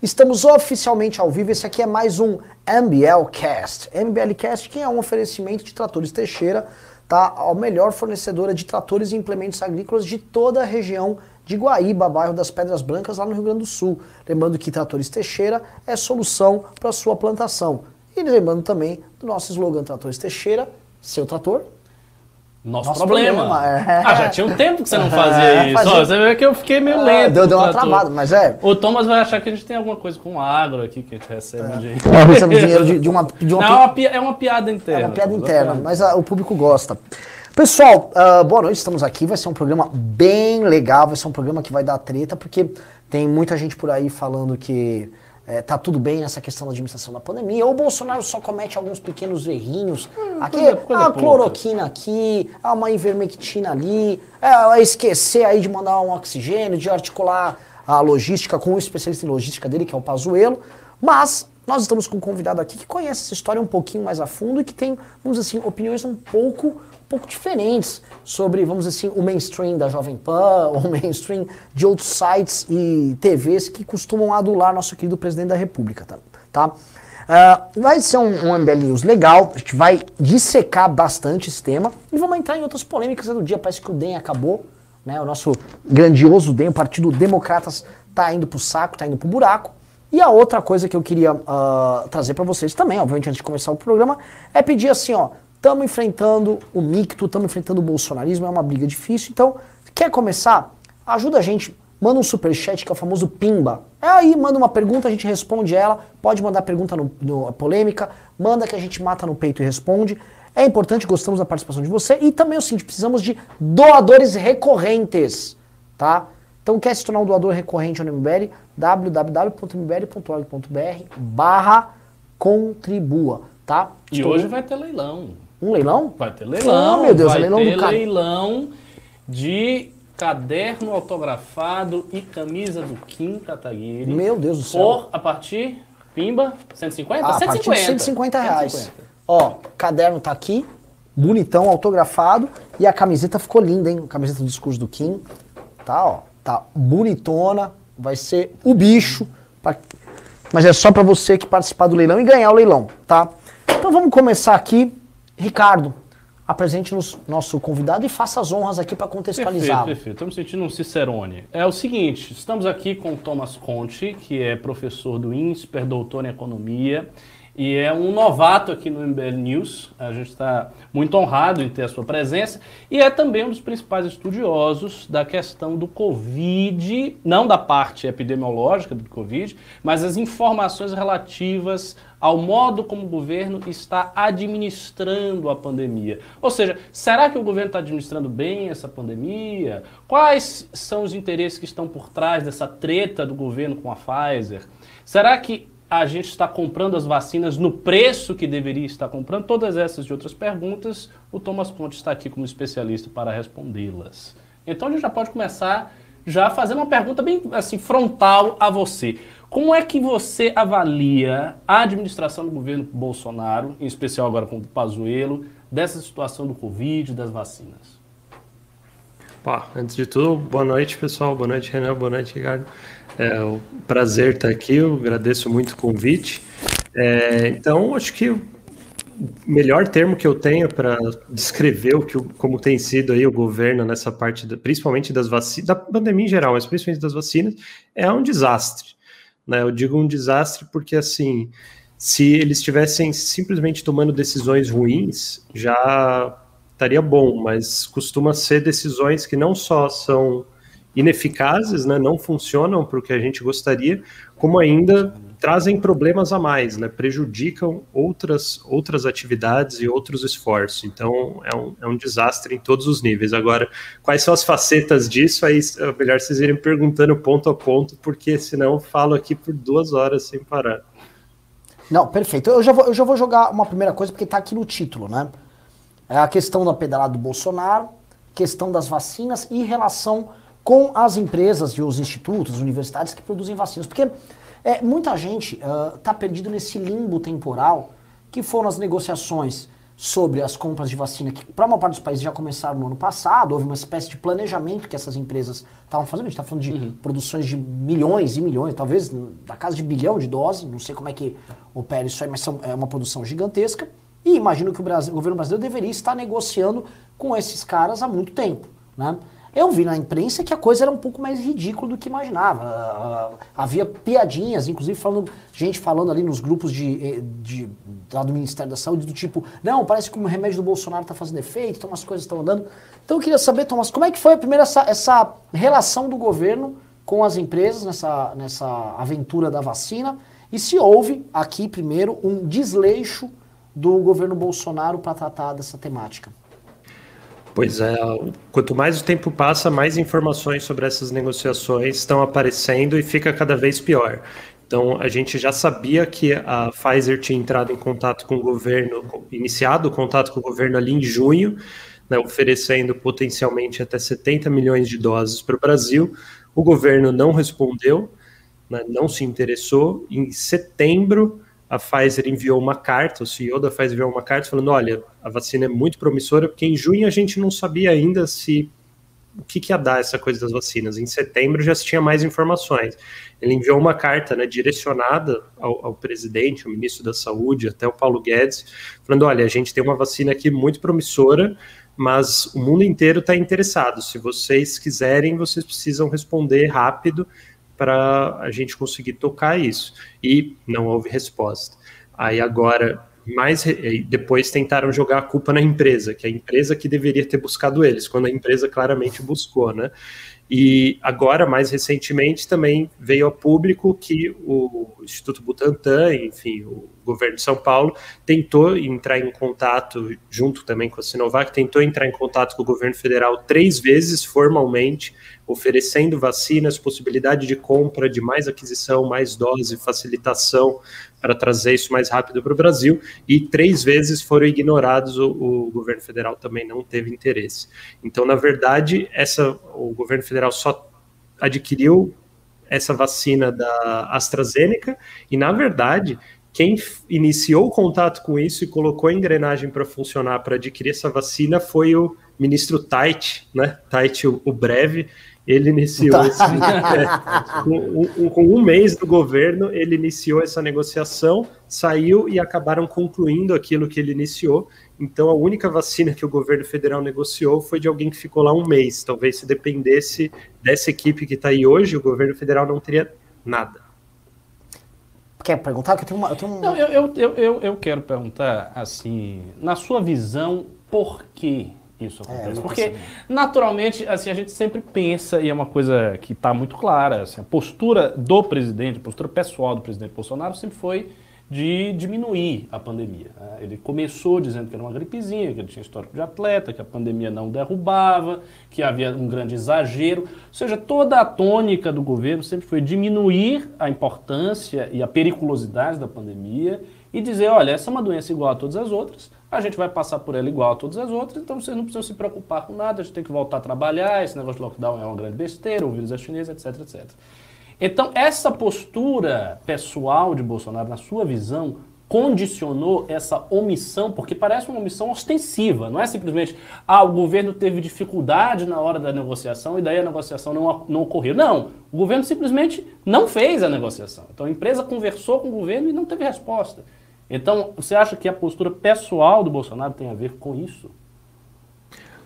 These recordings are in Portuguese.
Estamos oficialmente ao vivo. Esse aqui é mais um MBL Cast. MBL Cast que é um oferecimento de tratores Teixeira, tá? A melhor fornecedora de tratores e implementos agrícolas de toda a região de Guaíba, bairro das Pedras Brancas, lá no Rio Grande do Sul. Lembrando que Tratores Teixeira é solução para sua plantação. E lembrando também do nosso slogan Tratores Teixeira, seu trator, nosso, Nosso problema. problema é. Ah, já tinha um tempo que você não fazia é, isso. Fazia... você vê que eu fiquei meio ah, lento. Deu, deu uma travada, mas é. O Thomas vai achar que a gente tem alguma coisa com agro aqui que a gente recebe é. Nós recebemos dinheiro de, de, uma, de uma. Não, pi... é uma piada interna. É uma piada interna, mas a, o público gosta. Pessoal, uh, boa noite, estamos aqui. Vai ser um programa bem legal, vai ser um programa que vai dar treta, porque tem muita gente por aí falando que é, tá tudo bem nessa questão da administração da pandemia, ou o Bolsonaro só comete alguns pequenos errinhos. Hum, aqui, coisa, coisa a cloroquina aqui, a uma ivermectina ali, é, esquecer aí de mandar um oxigênio, de articular a logística com o especialista em logística dele, que é o Pazuello. Mas nós estamos com um convidado aqui que conhece essa história um pouquinho mais a fundo e que tem, vamos dizer assim, opiniões um pouco pouco diferentes sobre, vamos dizer assim, o mainstream da Jovem Pan, o mainstream de outros sites e TVs que costumam adular nosso querido presidente da República, tá? tá? Uh, vai ser um, um MBL News legal, a gente vai dissecar bastante esse tema e vamos entrar em outras polêmicas do dia. Parece que o DEM acabou, né? O nosso grandioso DEM, o Partido Democratas, tá indo pro saco, tá indo pro buraco. E a outra coisa que eu queria uh, trazer para vocês também, obviamente, antes de começar o programa, é pedir assim, ó, Estamos enfrentando o micto, estamos enfrentando o bolsonarismo, é uma briga difícil. Então, quer começar? Ajuda a gente. Manda um superchat, que é o famoso Pimba. É aí, manda uma pergunta, a gente responde ela. Pode mandar pergunta no, no polêmica, manda que a gente mata no peito e responde. É importante, gostamos da participação de você. E também é o seguinte, precisamos de doadores recorrentes, tá? Então, quer se tornar um doador recorrente no MBL? www.mbl.org.br barra contribua, tá? E Estou... hoje vai ter leilão. Um leilão? Vai ter leilão. Oh, meu Deus, vai leilão ter do cara. leilão de caderno autografado e camisa do Kim Kataguiri. Meu Deus do céu. Por, a partir, pimba, 150? Ah, 150. A partir de 150 reais. 150. Ó, caderno tá aqui, bonitão, autografado, e a camiseta ficou linda, hein? A camiseta do discurso do Kim. Tá, ó, tá bonitona, vai ser o bicho. Pra... Mas é só para você que participar do leilão e ganhar o leilão, tá? Então vamos começar aqui Ricardo, apresente-nos nosso convidado e faça as honras aqui para contextualizar. Perfeito, perfeito. Estamos sentindo um Cicerone. É o seguinte, estamos aqui com o Thomas Conte, que é professor do INSPER, doutor em economia, e é um novato aqui no MBL News. A gente está muito honrado em ter a sua presença. E é também um dos principais estudiosos da questão do Covid, não da parte epidemiológica do Covid, mas as informações relativas ao modo como o governo está administrando a pandemia. Ou seja, será que o governo está administrando bem essa pandemia? Quais são os interesses que estão por trás dessa treta do governo com a Pfizer? Será que a gente está comprando as vacinas no preço que deveria estar comprando? Todas essas e outras perguntas, o Thomas Conte está aqui como especialista para respondê-las. Então a gente já pode começar já fazendo uma pergunta bem assim frontal a você. Como é que você avalia a administração do governo Bolsonaro, em especial agora com o Pazuello, dessa situação do Covid, das vacinas? Antes de tudo, boa noite, pessoal. Boa noite, Renan. Boa noite, Ricardo. É um prazer estar aqui, eu agradeço muito o convite. É, então, acho que o melhor termo que eu tenho para descrever o que, como tem sido aí o governo nessa parte, da, principalmente das vacinas, da pandemia em geral, mas principalmente das vacinas, é um desastre. Né? Eu digo um desastre porque, assim, se eles estivessem simplesmente tomando decisões ruins, já estaria bom, mas costuma ser decisões que não só são ineficazes, né, não funcionam para o que a gente gostaria, como ainda trazem problemas a mais, né, prejudicam outras, outras atividades e outros esforços. Então, é um, é um desastre em todos os níveis. Agora, quais são as facetas disso? Aí é melhor vocês irem perguntando ponto a ponto, porque senão eu falo aqui por duas horas sem parar. Não, perfeito. Eu já vou, eu já vou jogar uma primeira coisa, porque está aqui no título, né? É a questão da pedalada do Bolsonaro, questão das vacinas e relação com as empresas e os institutos, universidades que produzem vacinas. Porque é, muita gente está uh, perdido nesse limbo temporal que foram as negociações sobre as compras de vacina, que para uma parte dos países já começaram no ano passado, houve uma espécie de planejamento que essas empresas estavam fazendo. A gente está falando de uhum. produções de milhões e milhões, talvez da casa de bilhão de doses, não sei como é que opera isso aí, mas são, é uma produção gigantesca. E imagino que o, Brasil, o governo brasileiro deveria estar negociando com esses caras há muito tempo. Né? Eu vi na imprensa que a coisa era um pouco mais ridícula do que imaginava. Uh, havia piadinhas, inclusive falando, gente falando ali nos grupos de, eh, de, lá do Ministério da Saúde, do tipo, não, parece que o remédio do Bolsonaro está fazendo efeito, então as coisas estão andando. Então eu queria saber, Thomas, como é que foi a primeira essa, essa relação do governo com as empresas nessa, nessa aventura da vacina? E se houve aqui, primeiro, um desleixo do governo Bolsonaro para tratar dessa temática? Pois é, quanto mais o tempo passa, mais informações sobre essas negociações estão aparecendo e fica cada vez pior. Então, a gente já sabia que a Pfizer tinha entrado em contato com o governo, iniciado o contato com o governo ali em junho, né, oferecendo potencialmente até 70 milhões de doses para o Brasil. O governo não respondeu, né, não se interessou. Em setembro, a Pfizer enviou uma carta, o CEO da Pfizer enviou uma carta falando: olha, a vacina é muito promissora, porque em junho a gente não sabia ainda se o que, que ia dar essa coisa das vacinas. Em setembro já se tinha mais informações. Ele enviou uma carta né, direcionada ao, ao, presidente, ao ministro da Saúde, até o Paulo Guedes, falando: olha, a gente tem uma vacina aqui muito promissora, mas o mundo inteiro está interessado. Se vocês quiserem, vocês precisam responder rápido para a gente conseguir tocar isso. E não houve resposta. Aí agora, mais depois tentaram jogar a culpa na empresa, que é a empresa que deveria ter buscado eles, quando a empresa claramente buscou, né? E agora, mais recentemente, também veio a público que o Instituto Butantan, enfim, o governo de São Paulo, tentou entrar em contato, junto também com a Sinovac, tentou entrar em contato com o governo federal três vezes formalmente oferecendo vacinas, possibilidade de compra, de mais aquisição, mais dose, facilitação para trazer isso mais rápido para o Brasil, e três vezes foram ignorados, o, o, governo federal também não teve interesse. Então, na verdade, essa, o governo federal só adquiriu essa vacina da AstraZeneca, e na verdade, quem iniciou o contato com isso e colocou a engrenagem para funcionar para adquirir essa vacina foi o ministro Tait, né? Tait, o, o breve, ele iniciou tá. esse, é, com, um, com, um, mês do governo, ele iniciou essa negociação, saiu e acabaram concluindo aquilo que ele iniciou. Então, a única vacina que o governo federal negociou foi de alguém que ficou lá um mês. Talvez se dependesse dessa equipe que está aí hoje, o governo federal não teria nada. Quer perguntar? Que eu tenho uma, eu, tenho uma... Não, eu, eu, eu, eu quero perguntar, assim, na sua visão, por que isso é, acontece. É, Porque, naturalmente, assim, a gente sempre pensa, e é uma coisa que está muito clara, assim, a postura do presidente, a postura pessoal do presidente Bolsonaro sempre foi de diminuir a pandemia. Né? Ele começou dizendo que era uma gripezinha, que ele tinha histórico de atleta, que a pandemia não derrubava, que havia um grande exagero. Ou seja, toda a tônica do governo sempre foi diminuir a importância e a periculosidade da pandemia e dizer, olha, essa é uma doença igual a todas as outras, a gente vai passar por ela igual a todas as outras, então vocês não precisam se preocupar com nada, a gente tem que voltar a trabalhar, esse negócio de lockdown é uma grande besteira, o vírus é chinês, etc, etc. Então, essa postura pessoal de Bolsonaro, na sua visão, condicionou essa omissão, porque parece uma omissão ostensiva, não é simplesmente, ah, o governo teve dificuldade na hora da negociação e daí a negociação não, não ocorreu. Não, o governo simplesmente não fez a negociação. Então a empresa conversou com o governo e não teve resposta. Então, você acha que a postura pessoal do Bolsonaro tem a ver com isso?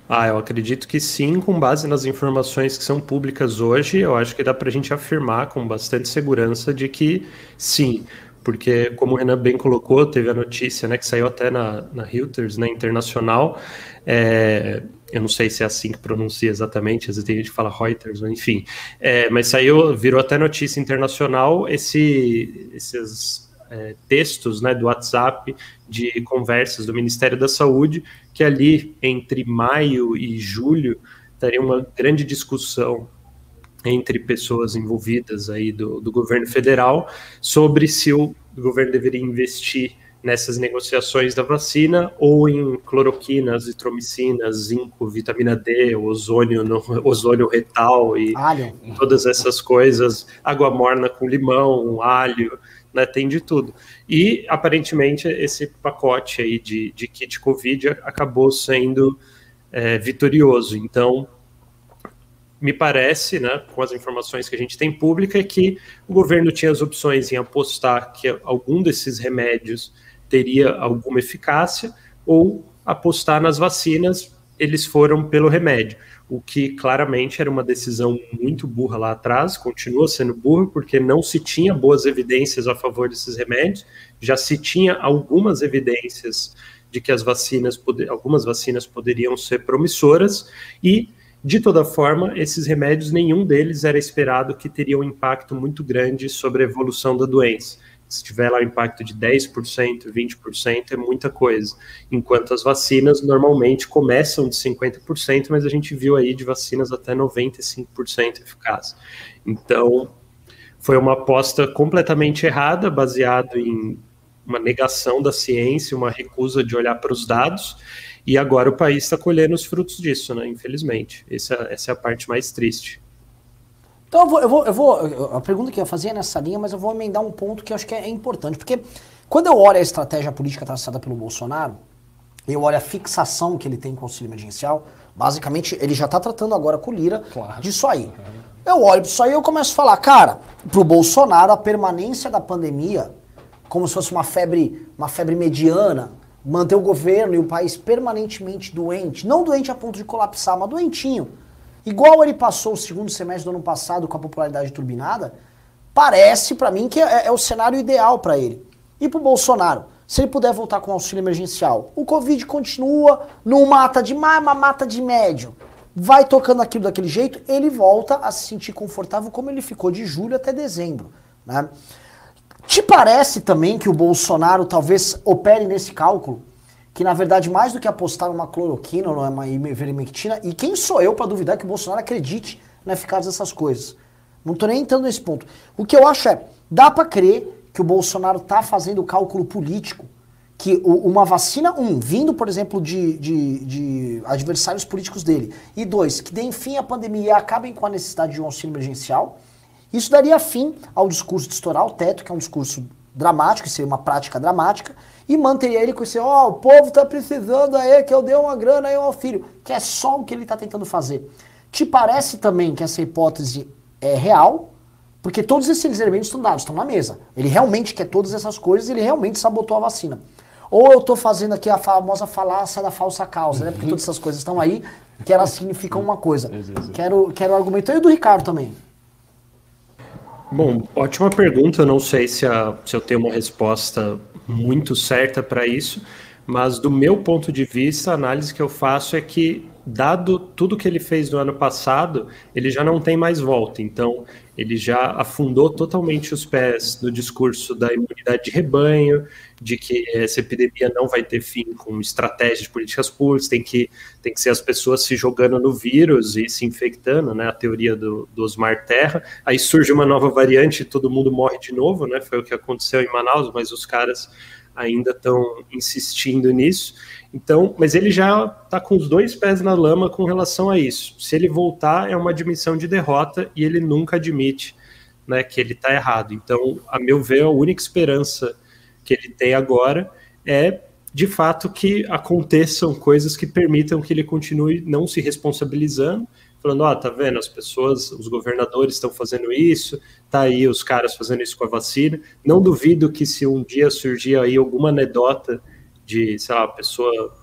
Ah, eu acredito que sim, com base nas informações que são públicas hoje, eu acho que dá para a gente afirmar com bastante segurança de que sim, porque como o Renan bem colocou, teve a notícia, né, que saiu até na, na Reuters, na Internacional, é, eu não sei se é assim que pronuncia exatamente, às vezes tem gente que fala Reuters, enfim, é, mas saiu, virou até notícia internacional esse, esses é, textos né, do WhatsApp de conversas do Ministério da Saúde, que ali entre maio e julho estaria uma grande discussão entre pessoas envolvidas aí do, do governo federal sobre se o governo deveria investir nessas negociações da vacina ou em cloroquina, azitromicina, zinco, vitamina D, ozônio, no, ozônio retal e alho. todas essas coisas, água morna com limão, alho, né, tem de tudo. E aparentemente esse pacote aí de, de kit Covid acabou sendo é, vitorioso. Então, me parece, né, com as informações que a gente tem pública, é que o governo tinha as opções em apostar que algum desses remédios teria alguma eficácia ou apostar nas vacinas, eles foram pelo remédio, o que claramente era uma decisão muito burra lá atrás, continua sendo burra, porque não se tinha boas evidências a favor desses remédios, já se tinha algumas evidências de que as vacinas, algumas vacinas poderiam ser promissoras, e, de toda forma, esses remédios, nenhum deles era esperado que teria um impacto muito grande sobre a evolução da doença se tiver lá um impacto de 10%, 20%, é muita coisa. Enquanto as vacinas normalmente começam de 50%, mas a gente viu aí de vacinas até 95% eficaz. Então, foi uma aposta completamente errada, baseado em uma negação da ciência, uma recusa de olhar para os dados, e agora o país está colhendo os frutos disso, né? Infelizmente. Essa, essa é a parte mais triste. Então eu vou, eu vou, eu vou, a pergunta que eu ia fazer é nessa linha, mas eu vou emendar um ponto que eu acho que é, importante, porque quando eu olho a estratégia política traçada pelo Bolsonaro, eu olho a fixação que ele tem com o auxílio emergencial, basicamente ele já está tratando agora com o Lira claro. disso aí. Eu olho isso aí e eu começo a falar, cara, pro Bolsonaro a permanência da pandemia, como se fosse uma febre, uma febre mediana, manter o governo e o país permanentemente doente, não doente a ponto de colapsar, mas doentinho igual ele passou o segundo semestre do ano passado com a popularidade turbinada, parece para mim que é, é, o cenário ideal para ele. E para o Bolsonaro, se ele puder voltar com auxílio emergencial, o Covid continua, não mata de mais, mas mata de médio. Vai tocando aquilo daquele jeito, ele volta a se sentir confortável como ele ficou de julho até dezembro. Né? Te parece também que o Bolsonaro talvez opere nesse cálculo? Que na verdade mais do que apostar numa cloroquina ou numa ivermectina, e quem sou eu para duvidar que o Bolsonaro acredite na eficácia dessas coisas? Não tô nem entrando nesse ponto. O que eu acho é, dá para crer que o Bolsonaro tá fazendo cálculo político, que uma vacina, um, vindo, por exemplo, de, de, de adversários políticos dele, e dois, que deem fim à pandemia e acabem com a necessidade de um auxílio emergencial, isso daria fim ao discurso de estourar o teto, que é um discurso dramático, seria uma prática dramática, e manteria ele com esse, ó, oh, o povo tá precisando aí que eu dê uma grana aí ao filho, que é só o que ele tá tentando fazer. Te parece também que essa hipótese é real? Porque todos esses elementos estão dados, estão na mesa. Ele realmente quer todas essas coisas, ele realmente sabotou a vacina. Ou eu estou fazendo aqui a famosa falácia da falsa causa, né? Porque todas essas coisas estão aí, que elas significam uma coisa. Quero, quero argumentar. E do Ricardo também. Bom, ótima pergunta. Eu não sei se, a, se eu tenho uma resposta muito certa para isso, mas do meu ponto de vista, a análise que eu faço é que, dado tudo que ele fez no ano passado, ele já não tem mais volta. Então, ele já afundou totalmente os pés no discurso da imunidade de rebanho, de que essa epidemia não vai ter fim com estratégias de políticas públicas, tem que, tem que ser as pessoas se jogando no vírus e se infectando, né? A teoria do, do Osmar Terra. Aí surge uma nova variante e todo mundo morre de novo, né? Foi o que aconteceu em Manaus, mas os caras ainda estão insistindo nisso. Então, mas ele já está com os dois pés na lama com relação a isso. Se ele voltar, é uma admissão de derrota e ele nunca admite né, que ele está errado. Então, a meu ver, a única esperança que ele tem agora é de fato que aconteçam coisas que permitam que ele continue não se responsabilizando, falando, ó, oh, tá vendo, as pessoas, os governadores estão fazendo isso, tá aí os caras fazendo isso com a vacina. Não duvido que se um dia surgir aí alguma anedota de, sei lá, a pessoa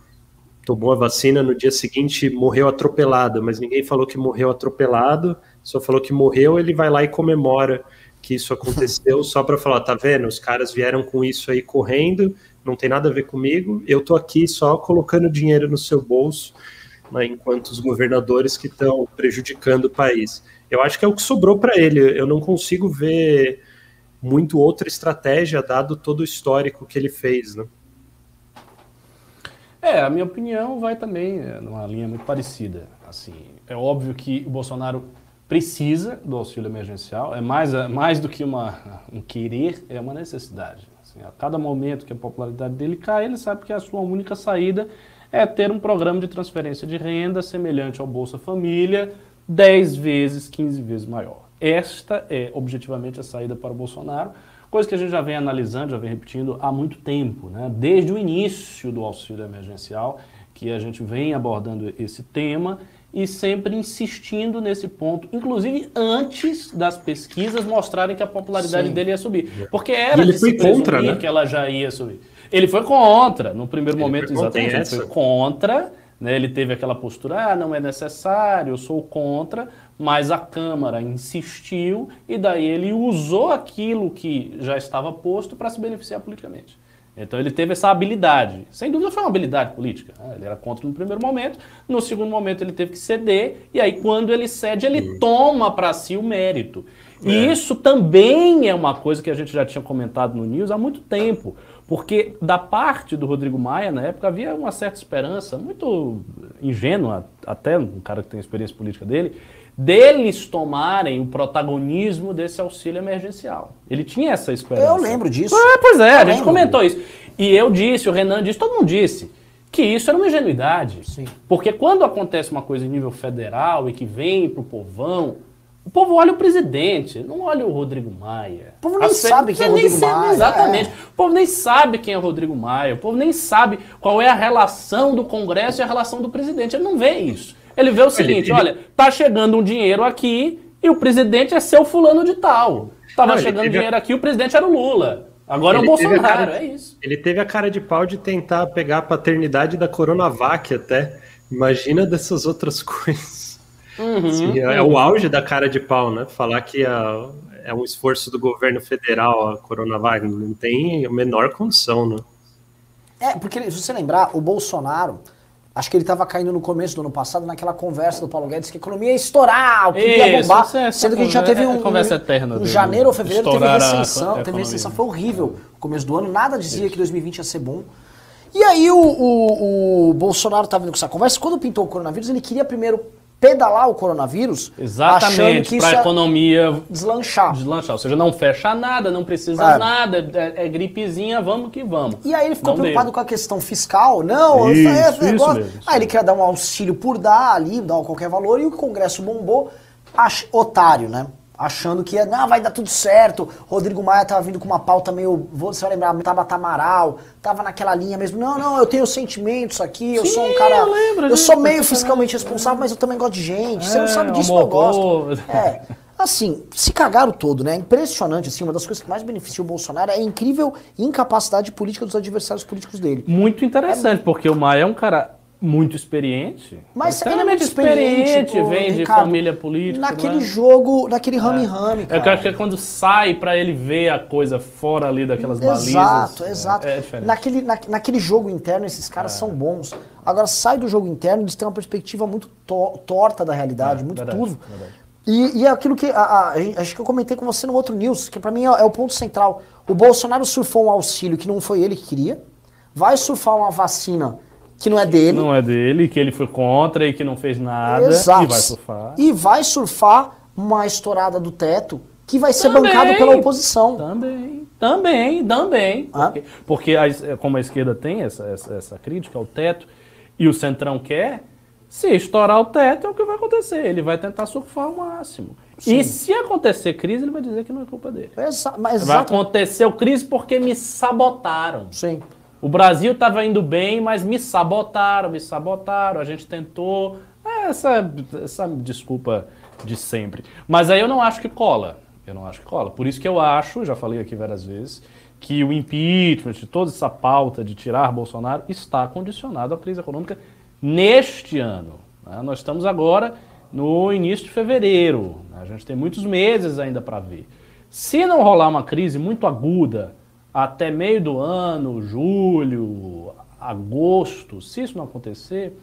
tomou a vacina, no dia seguinte morreu atropelado, mas ninguém falou que morreu atropelado, só falou que morreu, ele vai lá e comemora que isso aconteceu só para falar, tá vendo? Os caras vieram com isso aí correndo, não tem nada a ver comigo. Eu tô aqui só colocando dinheiro no seu bolso, né, enquanto os governadores que estão prejudicando o país. Eu acho que é o que sobrou para ele. Eu não consigo ver muito outra estratégia dado todo o histórico que ele fez, né? É, a minha opinião vai também é, numa linha muito parecida. Assim, é óbvio que o Bolsonaro precisa do auxílio emergencial, é mais, mais do que uma, um querer, é uma necessidade. Assim, a cada momento que a popularidade dele cai, ele sabe que a sua única saída é ter um programa de transferência de renda semelhante ao Bolsa Família, 10 vezes, 15 vezes maior. Esta é objetivamente a saída para o Bolsonaro, coisa que a gente já vem analisando, já vem repetindo há muito tempo, né? desde o início do auxílio emergencial, que a gente vem abordando esse tema e sempre insistindo nesse ponto, inclusive antes das pesquisas mostrarem que a popularidade Sim. dele ia subir. Porque era ele foi contra, né? que ela já ia subir. Ele foi contra, no primeiro ele momento, exatamente. Ele foi contra, né? ele teve aquela postura, ah, não é necessário, eu sou contra, mas a Câmara insistiu e daí ele usou aquilo que já estava posto para se beneficiar politicamente. Então ele teve essa habilidade. Sem dúvida foi uma habilidade política. Né? Ele era contra no primeiro momento, no segundo momento ele teve que ceder, e aí quando ele cede, ele toma para si o mérito. É. E isso também é uma coisa que a gente já tinha comentado no News há muito tempo. Porque da parte do Rodrigo Maia, na época, havia uma certa esperança, muito ingênua, até um cara que tem experiência política dele, deles tomarem o protagonismo desse auxílio emergencial. Ele tinha essa esperança. Eu lembro disso. É, pois é, eu a gente comentou isso. E eu disse, o Renan disse, todo mundo disse, que isso era uma ingenuidade. Sim. Porque quando acontece uma coisa em nível federal e que vem para o povão, o povo olha o presidente, não olha o Rodrigo Maia. O povo nem sabe quem é o Rodrigo Maia. Exatamente. É. O povo nem sabe quem é o Rodrigo Maia. O povo nem sabe qual é a relação do Congresso e a relação do presidente. Ele não vê isso. Ele vê o seguinte, ele, olha, tá chegando um dinheiro aqui e o presidente é seu fulano de tal. Tava não, chegando dinheiro aqui, o presidente era o Lula. Agora é o Bolsonaro, é isso. Ele teve a cara de pau de tentar pegar a paternidade da Coronavac até. Imagina dessas outras coisas. Uhum, assim, é, uhum. o auge da cara de pau, né? Falar que a, é um esforço do governo federal a Coronavac. Não tem a menor condição, né? É, porque se você lembrar, o Bolsonaro Acho que ele estava caindo no começo do ano passado naquela conversa do Paulo Guedes que a economia ia estourar, que ia bombar. É sendo que a gente já teve um. Conversa eterna. Em janeiro ou fevereiro teve recessão. Teve recessão, foi horrível. No começo do ano, nada dizia Isso. que 2020 ia ser bom. E aí o, o, o Bolsonaro estava vindo com essa conversa. Quando pintou o coronavírus, ele queria primeiro pedalar o coronavírus. Exatamente, para a economia deslanchar. deslanchar. Ou seja, não fecha nada, não precisa é. nada, é, é, gripezinha, vamos que vamos. E aí ele ficou não preocupado deu. com a questão fiscal. Não, isso, é, isso negócio. mesmo. Aí ele queria dar um auxílio por dar ali, dar qualquer valor, e o Congresso bombou. Ach, otário, né? Achando que não, vai dar tudo certo. Rodrigo Maia tava vindo com uma pauta meio, você vai lembrar, Tabata Amaral, tava naquela linha mesmo. Não, não, eu tenho sentimentos aqui, eu Sim, sou um cara, eu, lembro, eu sou meio fiscalmente responsável, mas eu também gosto de gente. É, você não sabe disso, eu gosto. É. Assim, se cagaram todo, né? Impressionante, assim, uma das coisas que mais beneficia o Bolsonaro é a incrível incapacidade política dos adversários políticos dele. Muito interessante, é... porque o Maia é um cara muito experiente. Mas extremamente experiente, experiente vem de família política. Naquele né? jogo, naquele rame-rame. É. Eu acho que é quando sai para ele ver a coisa fora ali daquelas balizas. Exato, exato. É, é naquele, na, naquele jogo interno, esses caras é. são bons. Agora, sai do jogo interno, eles têm uma perspectiva muito to torta da realidade, é, muito verdade, tudo. Verdade. E, e é aquilo que a, a, acho que eu comentei com você no outro news, que para mim é, é o ponto central. O Bolsonaro surfou um auxílio que não foi ele que queria, vai surfar uma vacina que não é dele. Não é dele, que ele foi contra e que não fez nada. Exato. E vai surfar. E vai surfar uma estourada do teto que vai ser também, bancado pela oposição. Também, também, também. Ah? Porque, porque a, como a esquerda tem essa, essa, essa crítica ao teto e o centrão quer, se estourar o teto é o que vai acontecer. Ele vai tentar surfar ao máximo. Sim. E se acontecer crise, ele vai dizer que não é culpa dele. Exa mas vai acontecer o crise porque me sabotaram. Sim. O Brasil estava indo bem, mas me sabotaram, me sabotaram, a gente tentou. É essa, essa desculpa de sempre. Mas aí eu não acho que cola. Eu não acho que cola. Por isso que eu acho, já falei aqui várias vezes, que o impeachment, toda essa pauta de tirar Bolsonaro, está condicionado à crise econômica neste ano. Né? Nós estamos agora no início de fevereiro. Né? A gente tem muitos meses ainda para ver. Se não rolar uma crise muito aguda até meio do ano, julho, agosto, se isso não acontecer,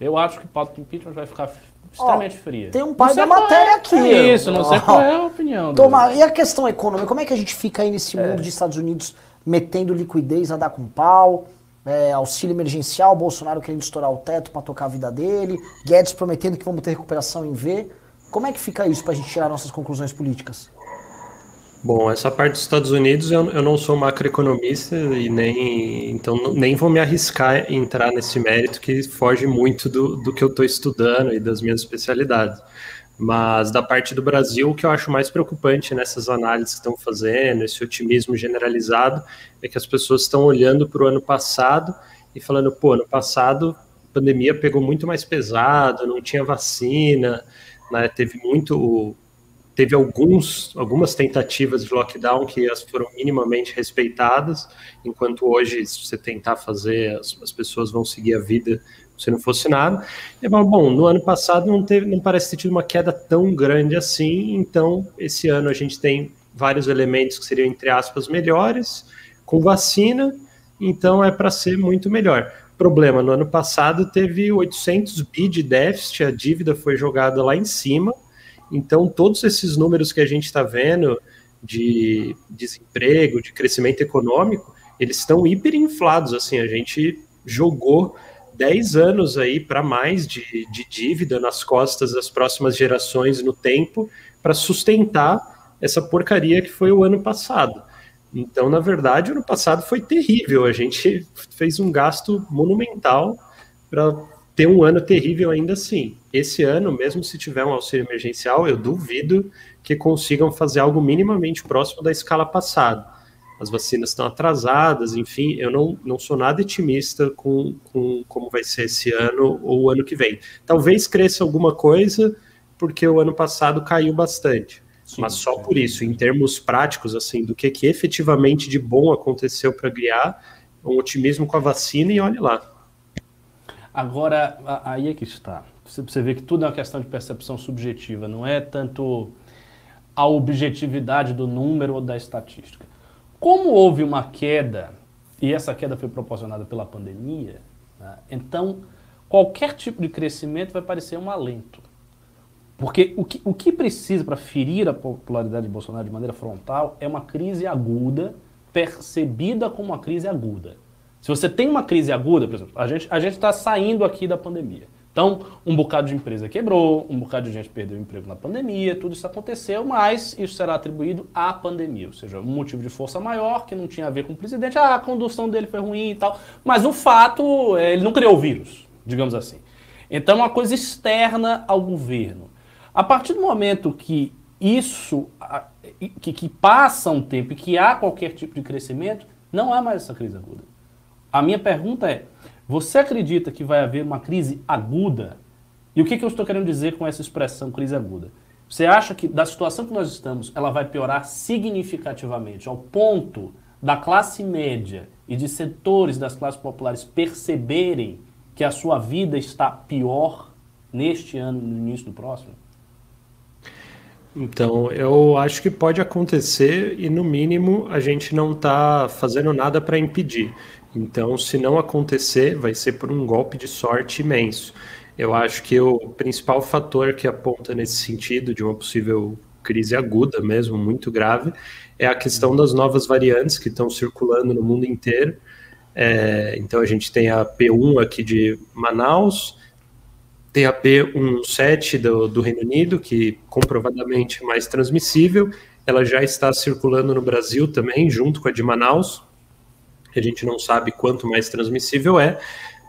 eu acho que o pauta de impeachment vai ficar extremamente oh, fria. Tem um pai da matéria é aqui. Isso, não sei qual é a opinião. Toma, e a questão econômica, como é que a gente fica aí nesse mundo é. de Estados Unidos metendo liquidez a dar com pau? É, auxílio emergencial, Bolsonaro querendo estourar o teto para tocar a vida dele, Guedes prometendo que vamos ter recuperação em V. Como é que fica isso para a gente tirar nossas conclusões políticas? Bom, essa parte dos Estados Unidos eu, eu não sou macroeconomista e nem então nem vou me arriscar entrar nesse mérito que foge muito do, do que eu estou estudando e das minhas especialidades. Mas da parte do Brasil, o que eu acho mais preocupante nessas análises que estão fazendo, esse otimismo generalizado, é que as pessoas estão olhando para o ano passado e falando, pô, ano passado a pandemia pegou muito mais pesado, não tinha vacina, né, teve muito teve alguns, algumas tentativas de lockdown que as foram minimamente respeitadas, enquanto hoje, se você tentar fazer, as, as pessoas vão seguir a vida se não fosse nada. E, bom, no ano passado não, teve, não parece ter tido uma queda tão grande assim, então esse ano a gente tem vários elementos que seriam, entre aspas, melhores, com vacina, então é para ser muito melhor. Problema, no ano passado teve 800 bi de déficit, a dívida foi jogada lá em cima, então, todos esses números que a gente está vendo de desemprego, de crescimento econômico, eles estão hiperinflados. Assim, a gente jogou 10 anos aí para mais de, de dívida nas costas das próximas gerações no tempo para sustentar essa porcaria que foi o ano passado. Então, na verdade, o ano passado foi terrível. A gente fez um gasto monumental para ter um ano terrível ainda assim. Esse ano, mesmo se tiver um auxílio emergencial, eu duvido que consigam fazer algo minimamente próximo da escala passada. As vacinas estão atrasadas, enfim, eu não, não sou nada otimista com, com como vai ser esse ano ou o ano que vem. Talvez cresça alguma coisa, porque o ano passado caiu bastante. Sim, mas só por isso, em termos práticos, assim, do que, que efetivamente de bom aconteceu para guiar, um otimismo com a vacina e olhe lá. Agora, aí é que está. Você vê que tudo é uma questão de percepção subjetiva, não é tanto a objetividade do número ou da estatística. Como houve uma queda, e essa queda foi proporcionada pela pandemia, né, então qualquer tipo de crescimento vai parecer um alento. Porque o que, o que precisa para ferir a popularidade de Bolsonaro de maneira frontal é uma crise aguda, percebida como uma crise aguda. Se você tem uma crise aguda, por exemplo, a gente a está saindo aqui da pandemia. Então, um bocado de empresa quebrou, um bocado de gente perdeu o emprego na pandemia, tudo isso aconteceu, mas isso será atribuído à pandemia, ou seja, um motivo de força maior que não tinha a ver com o presidente, ah, a condução dele foi ruim e tal. Mas o fato, é, ele não criou o vírus, digamos assim. Então, é uma coisa externa ao governo. A partir do momento que isso, que, que passa um tempo e que há qualquer tipo de crescimento, não há mais essa crise aguda. A minha pergunta é: você acredita que vai haver uma crise aguda? E o que, que eu estou querendo dizer com essa expressão crise aguda? Você acha que da situação que nós estamos, ela vai piorar significativamente, ao ponto da classe média e de setores das classes populares perceberem que a sua vida está pior neste ano, no início do próximo? Então, eu acho que pode acontecer e, no mínimo, a gente não está fazendo nada para impedir. Então, se não acontecer, vai ser por um golpe de sorte imenso. Eu acho que o principal fator que aponta nesse sentido de uma possível crise aguda mesmo, muito grave, é a questão das novas variantes que estão circulando no mundo inteiro. É, então a gente tem a P1 aqui de Manaus, tem a P17 do, do Reino Unido, que comprovadamente é mais transmissível, ela já está circulando no Brasil também, junto com a de Manaus a gente não sabe quanto mais transmissível é,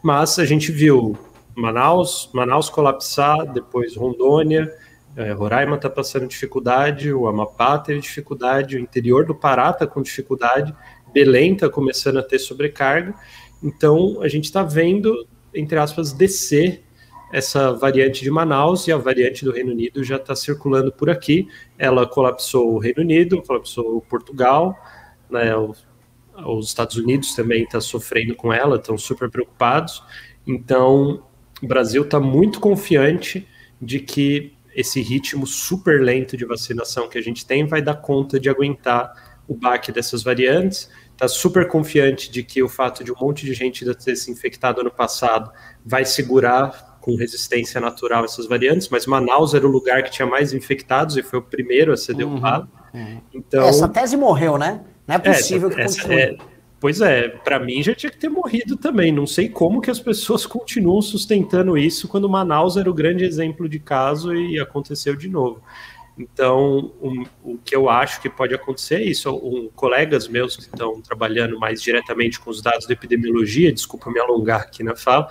mas a gente viu Manaus, Manaus colapsar, depois Rondônia, é, Roraima está passando dificuldade, o Amapá teve dificuldade, o interior do Pará está com dificuldade, Belém está começando a ter sobrecarga, então a gente está vendo, entre aspas, descer essa variante de Manaus e a variante do Reino Unido já está circulando por aqui. Ela colapsou o Reino Unido, colapsou Portugal, né, os Estados Unidos também está sofrendo com ela, estão super preocupados. Então, o Brasil está muito confiante de que esse ritmo super lento de vacinação que a gente tem vai dar conta de aguentar o baque dessas variantes. Está super confiante de que o fato de um monte de gente ter se infectado ano passado vai segurar com resistência natural essas variantes, mas Manaus era o lugar que tinha mais infectados e foi o primeiro a ser uhum, derrubado. Então, Essa tese morreu, né? Não é possível é, que continue. É, Pois é, para mim já tinha que ter morrido também. Não sei como que as pessoas continuam sustentando isso quando Manaus era o grande exemplo de caso e aconteceu de novo. Então, um, o que eu acho que pode acontecer é isso. Um, colegas meus que estão trabalhando mais diretamente com os dados de epidemiologia, desculpa me alongar aqui na fala,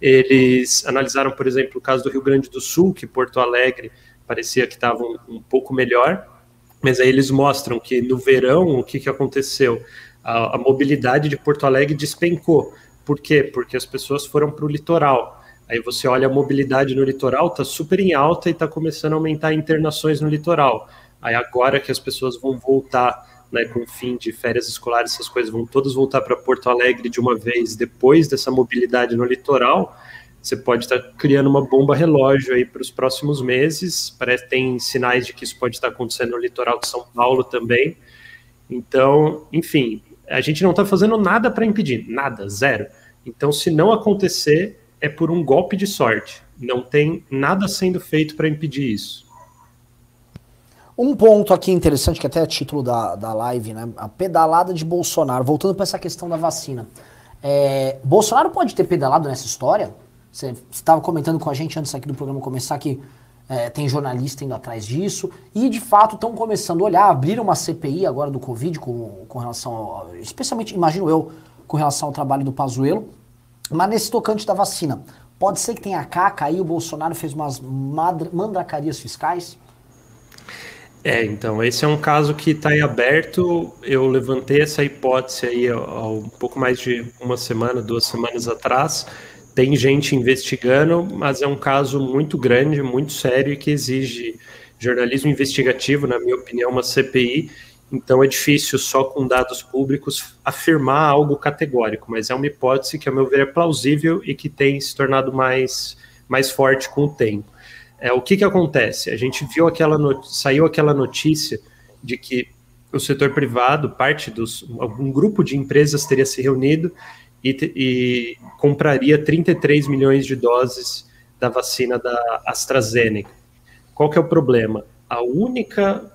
eles analisaram, por exemplo, o caso do Rio Grande do Sul, que Porto Alegre parecia que estava um, um pouco melhor, mas aí eles mostram que no verão o que, que aconteceu? A, a mobilidade de Porto Alegre despencou. Por quê? Porque as pessoas foram para o litoral Aí você olha a mobilidade no litoral, está super em alta e está começando a aumentar internações no litoral. Aí agora que as pessoas vão voltar, né, com o fim de férias escolares, essas coisas vão todas voltar para Porto Alegre de uma vez depois dessa mobilidade no litoral, você pode estar tá criando uma bomba relógio aí para os próximos meses. Parece que tem sinais de que isso pode estar acontecendo no litoral de São Paulo também. Então, enfim, a gente não está fazendo nada para impedir, nada, zero. Então, se não acontecer, é por um golpe de sorte. Não tem nada sendo feito para impedir isso. Um ponto aqui interessante, que até é título da, da live, né? A pedalada de Bolsonaro. Voltando para essa questão da vacina. É, Bolsonaro pode ter pedalado nessa história? Você estava comentando com a gente antes aqui do programa começar que é, tem jornalista indo atrás disso. E de fato estão começando a olhar, abriram uma CPI agora do Covid com, com relação, ao, especialmente, imagino eu, com relação ao trabalho do Pazuello. Mas nesse tocante da vacina, pode ser que tenha caca aí, o Bolsonaro fez umas mandracarias fiscais? É, então, esse é um caso que está em aberto. Eu levantei essa hipótese aí há, um pouco mais de uma semana, duas semanas atrás. Tem gente investigando, mas é um caso muito grande, muito sério e que exige jornalismo investigativo, na minha opinião, uma CPI então é difícil só com dados públicos afirmar algo categórico, mas é uma hipótese que, a meu ver, é plausível e que tem se tornado mais, mais forte com o tempo. É, o que, que acontece? A gente viu aquela saiu aquela notícia de que o setor privado, parte dos um grupo de empresas teria se reunido e, e compraria 33 milhões de doses da vacina da AstraZeneca. Qual que é o problema? A única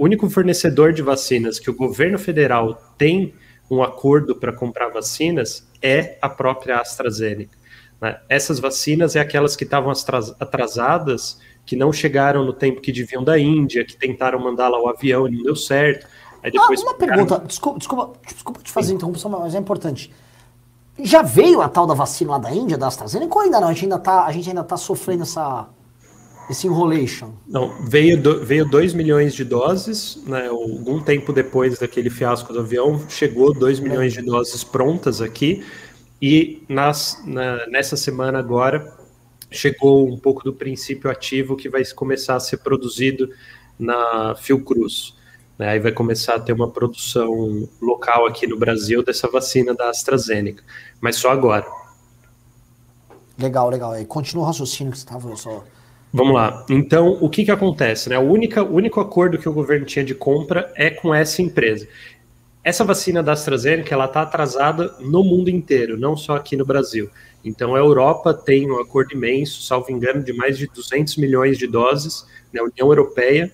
único fornecedor de vacinas que o governo federal tem um acordo para comprar vacinas é a própria AstraZeneca. Né? Essas vacinas é aquelas que estavam atrasadas, que não chegaram no tempo que deviam da Índia, que tentaram mandar lá o avião e não deu certo. Aí depois ah, uma pergunta, desculpa, desculpa, desculpa te fazer interrupção, mas é importante. Já veio a tal da vacina lá da Índia, da AstraZeneca, ou ainda não? A gente ainda está a gente ainda tá sofrendo essa esse enrolation? Não, veio, veio 2 milhões de doses, né, algum tempo depois daquele fiasco do avião, chegou 2 milhões de doses prontas aqui, e nas, na, nessa semana agora chegou um pouco do princípio ativo que vai começar a ser produzido na Fiocruz. Né, aí vai começar a ter uma produção local aqui no Brasil dessa vacina da AstraZeneca, mas só agora. Legal, legal. E continua o raciocínio que você estava só Vamos lá. Então, o que, que acontece? Né? O, única, o único acordo que o governo tinha de compra é com essa empresa. Essa vacina da AstraZeneca ela está atrasada no mundo inteiro, não só aqui no Brasil. Então, a Europa tem um acordo imenso, salvo engano, de mais de 200 milhões de doses, na né, União Europeia,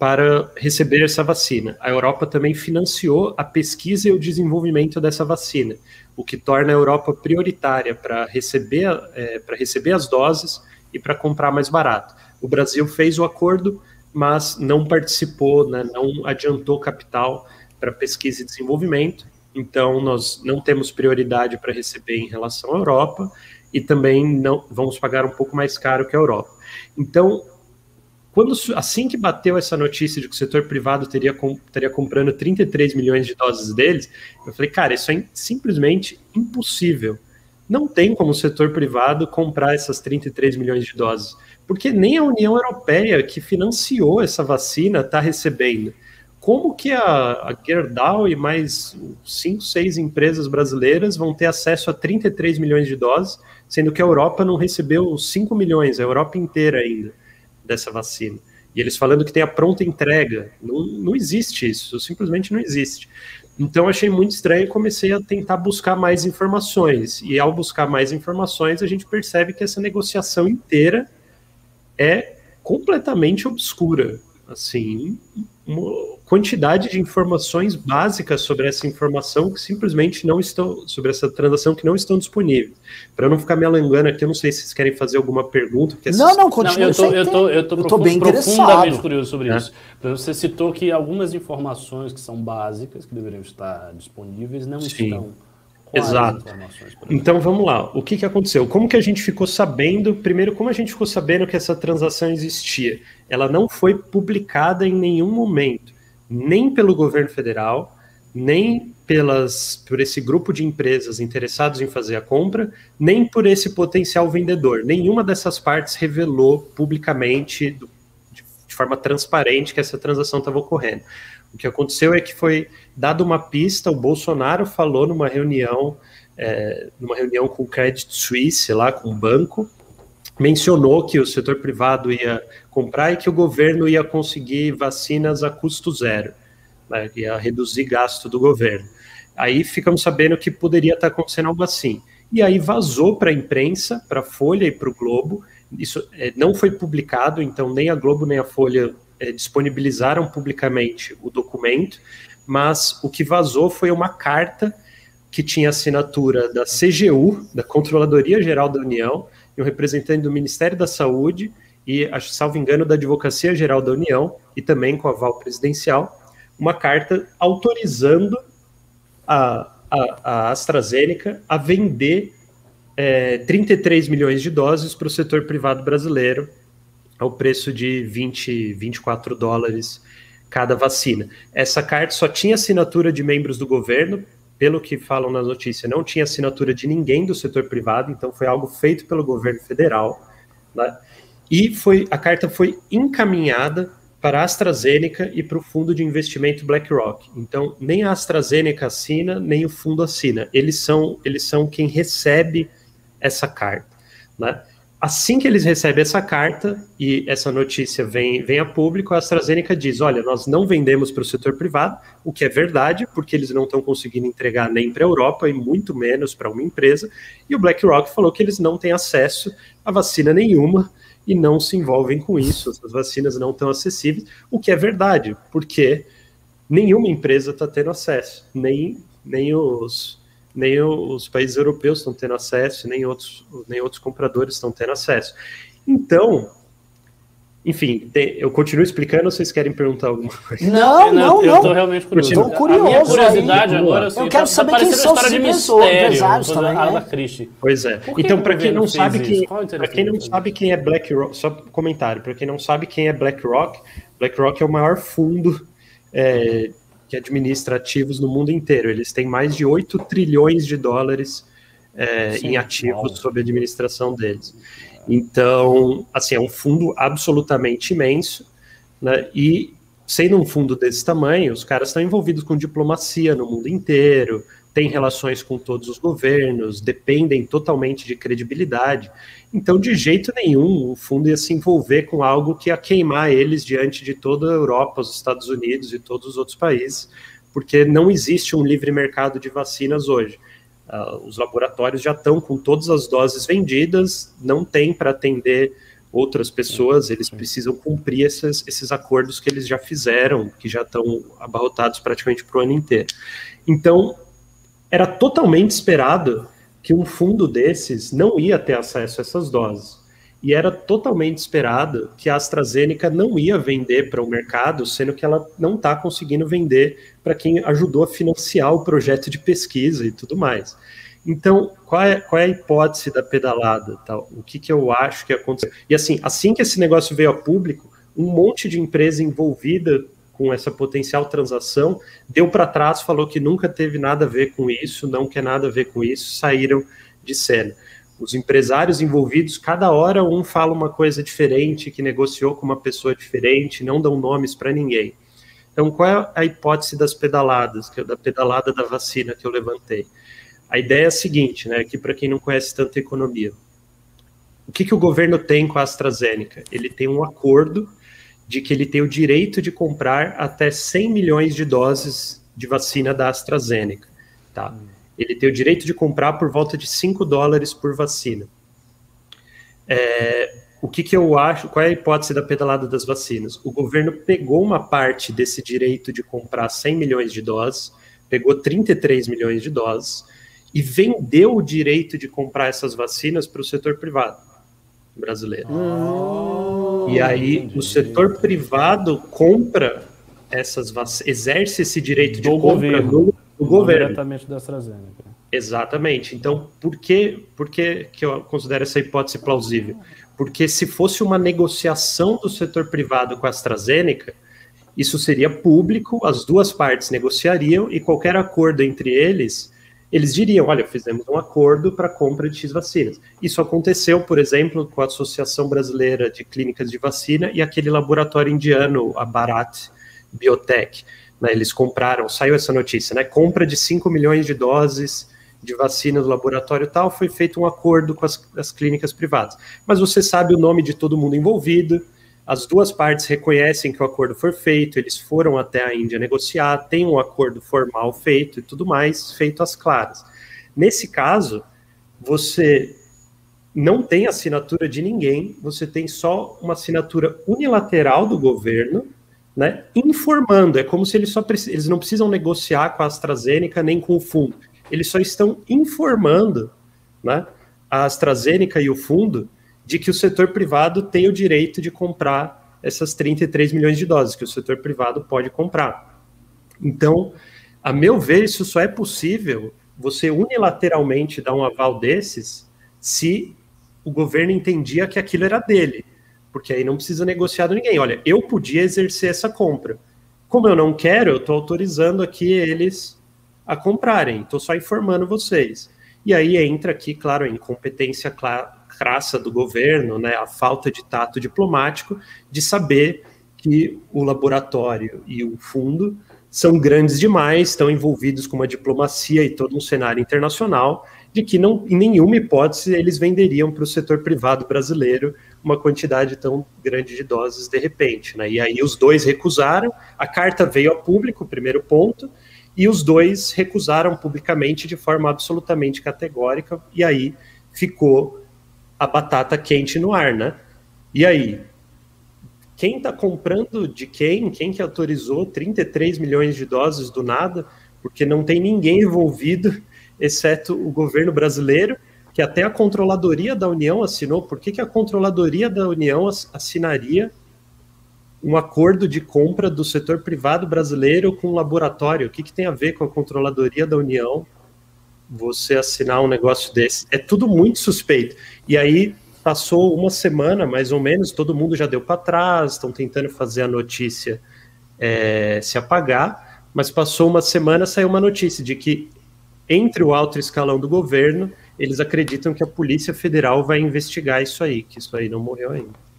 para receber essa vacina. A Europa também financiou a pesquisa e o desenvolvimento dessa vacina, o que torna a Europa prioritária para receber, é, para receber as doses e para comprar mais barato. O Brasil fez o acordo, mas não participou, né, não adiantou capital para pesquisa e desenvolvimento. Então, nós não temos prioridade para receber em relação à Europa e também não vamos pagar um pouco mais caro que a Europa. Então, quando assim que bateu essa notícia de que o setor privado teria, teria comprando 33 milhões de doses deles, eu falei, cara, isso é simplesmente impossível não tem como o setor privado comprar essas 33 milhões de doses, porque nem a União Europeia, que financiou essa vacina, está recebendo. Como que a, a Gerdau e mais cinco, seis empresas brasileiras vão ter acesso a 33 milhões de doses, sendo que a Europa não recebeu 5 milhões, a Europa inteira ainda, dessa vacina? E eles falando que tem a pronta entrega. Não, não existe isso, simplesmente não existe. Então achei muito estranho e comecei a tentar buscar mais informações. E ao buscar mais informações, a gente percebe que essa negociação inteira é completamente obscura. Assim, quantidade de informações básicas sobre essa informação que simplesmente não estão, sobre essa transação que não estão disponíveis. Para não ficar me alongando aqui, eu não sei se vocês querem fazer alguma pergunta. Não, não, continua. eu tô, eu tô, eu tô, eu tô bem profundamente curioso sobre é. isso. Você citou que algumas informações que são básicas, que deveriam estar disponíveis, não Sim. estão. Exato. Então vamos lá. O que, que aconteceu? Como que a gente ficou sabendo? Primeiro, como a gente ficou sabendo que essa transação existia? Ela não foi publicada em nenhum momento nem pelo governo federal, nem pelas, por esse grupo de empresas interessados em fazer a compra, nem por esse potencial vendedor. Nenhuma dessas partes revelou publicamente, de, forma transparente, que essa transação estava ocorrendo. O que aconteceu é que foi dada uma pista, o Bolsonaro falou numa reunião, é, numa reunião com o Credit Suisse, lá com o banco, mencionou que o setor privado ia comprar e que o governo ia conseguir vacinas a custo zero, né, ia reduzir gasto do governo. Aí ficamos sabendo que poderia estar acontecendo algo assim. E aí vazou para a imprensa, para a Folha e para o Globo. Isso é, não foi publicado, então nem a Globo nem a Folha é, disponibilizaram publicamente o documento, mas o que vazou foi uma carta que tinha assinatura da CGU, da Controladoria Geral da União, e um representante do Ministério da Saúde e, salvo engano, da Advocacia Geral da União e também com aval presidencial, uma carta autorizando a, a, a AstraZeneca a vender é, 33 milhões de doses para o setor privado brasileiro ao preço de 20, 24 dólares cada vacina. Essa carta só tinha assinatura de membros do governo, pelo que falam na notícia, não tinha assinatura de ninguém do setor privado, então foi algo feito pelo governo federal, né? E foi a carta foi encaminhada para a AstraZeneca e para o fundo de investimento BlackRock. Então, nem a AstraZeneca assina, nem o fundo assina. Eles são, eles são quem recebe essa carta. Né? Assim que eles recebem essa carta e essa notícia vem, vem a público, a AstraZeneca diz: olha, nós não vendemos para o setor privado, o que é verdade, porque eles não estão conseguindo entregar nem para a Europa e muito menos para uma empresa. E o BlackRock falou que eles não têm acesso a vacina nenhuma e não se envolvem com isso, as vacinas não estão acessíveis, o que é verdade, porque nenhuma empresa está tendo acesso, nem, nem os nem os países europeus estão tendo acesso, nem outros, nem outros compradores estão tendo acesso. Então, enfim, eu continuo explicando ou vocês querem perguntar alguma coisa? Não, não, não. Eu estou realmente curioso. Estou curioso. A minha curiosidade aí, agora, assim, eu quero tá, saber quem são os empresários também. Né? Christie. Pois é. Que então, para quem não sabe quem, para quem não sabe quem é BlackRock, só comentário, para quem não sabe quem é BlackRock, BlackRock é o maior fundo é, que administra ativos no mundo inteiro. Eles têm mais de 8 trilhões de dólares é, Sim, em ativos sob administração deles. Então, assim, é um fundo absolutamente imenso, né? E sendo um fundo desse tamanho, os caras estão envolvidos com diplomacia no mundo inteiro, têm relações com todos os governos, dependem totalmente de credibilidade. Então, de jeito nenhum, o fundo ia se envolver com algo que ia queimar eles diante de toda a Europa, os Estados Unidos e todos os outros países, porque não existe um livre mercado de vacinas hoje. Uh, os laboratórios já estão com todas as doses vendidas, não tem para atender outras pessoas, eles precisam cumprir esses, esses acordos que eles já fizeram, que já estão abarrotados praticamente para o ano inteiro. Então, era totalmente esperado que um fundo desses não ia ter acesso a essas doses. E era totalmente esperado que a AstraZeneca não ia vender para o mercado, sendo que ela não está conseguindo vender para quem ajudou a financiar o projeto de pesquisa e tudo mais. Então, qual é, qual é a hipótese da pedalada? Tal? O que, que eu acho que aconteceu? E assim, assim que esse negócio veio a público, um monte de empresa envolvida com essa potencial transação, deu para trás, falou que nunca teve nada a ver com isso, não quer nada a ver com isso, saíram de cena. Os empresários envolvidos, cada hora um fala uma coisa diferente, que negociou com uma pessoa diferente, não dão nomes para ninguém. Então, qual é a hipótese das pedaladas, que é da pedalada da vacina que eu levantei? A ideia é a seguinte, né, aqui para quem não conhece tanta economia. O que, que o governo tem com a AstraZeneca? Ele tem um acordo de que ele tem o direito de comprar até 100 milhões de doses de vacina da AstraZeneca. Tá? Ele tem o direito de comprar por volta de 5 dólares por vacina. É, o que, que eu acho, qual é a hipótese da pedalada das vacinas? O governo pegou uma parte desse direito de comprar 100 milhões de doses, pegou 33 milhões de doses e vendeu o direito de comprar essas vacinas para o setor privado brasileiro. Oh, e aí entendi. o setor privado compra essas vacinas, exerce esse direito de do compra governo, do, governo. Diretamente da AstraZeneca. Exatamente. Então, por que, por que, que eu considero essa hipótese plausível? Porque se fosse uma negociação do setor privado com a AstraZeneca, isso seria público, as duas partes negociariam e qualquer acordo entre eles, eles diriam: olha, fizemos um acordo para compra de X vacinas. Isso aconteceu, por exemplo, com a Associação Brasileira de Clínicas de Vacina e aquele laboratório indiano, a Bharat Biotech. Né, eles compraram, saiu essa notícia, né? Compra de 5 milhões de doses de vacina do laboratório tal, foi feito um acordo com as, as clínicas privadas. Mas você sabe o nome de todo mundo envolvido, as duas partes reconhecem que o acordo foi feito, eles foram até a Índia negociar, tem um acordo formal feito e tudo mais, feito às claras. Nesse caso, você não tem assinatura de ninguém, você tem só uma assinatura unilateral do governo, né, informando, é como se eles só eles não precisam negociar com a AstraZeneca nem com o fundo eles só estão informando né, a AstraZeneca e o fundo de que o setor privado tem o direito de comprar essas 33 milhões de doses que o setor privado pode comprar. Então, a meu ver, isso só é possível você unilateralmente dar um aval desses se o governo entendia que aquilo era dele, porque aí não precisa negociar com ninguém. Olha, eu podia exercer essa compra. Como eu não quero, eu estou autorizando aqui eles a comprarem. Estou só informando vocês. E aí entra aqui, claro, a incompetência crassa do governo, né, a falta de tato diplomático de saber que o laboratório e o fundo são grandes demais, estão envolvidos com uma diplomacia e todo um cenário internacional, de que não, em nenhuma hipótese eles venderiam para o setor privado brasileiro uma quantidade tão grande de doses de repente. Né? E aí os dois recusaram, a carta veio a público, primeiro ponto, e os dois recusaram publicamente de forma absolutamente categórica, e aí ficou a batata quente no ar, né? E aí, quem está comprando de quem? Quem que autorizou 33 milhões de doses do nada? Porque não tem ninguém envolvido, exceto o governo brasileiro, que até a controladoria da União assinou. Por que, que a controladoria da União assinaria um acordo de compra do setor privado brasileiro com o laboratório. O que, que tem a ver com a controladoria da União você assinar um negócio desse? É tudo muito suspeito. E aí passou uma semana, mais ou menos, todo mundo já deu para trás, estão tentando fazer a notícia é, se apagar, mas passou uma semana, saiu uma notícia de que entre o alto escalão do governo, eles acreditam que a Polícia Federal vai investigar isso aí, que isso aí não morreu ainda.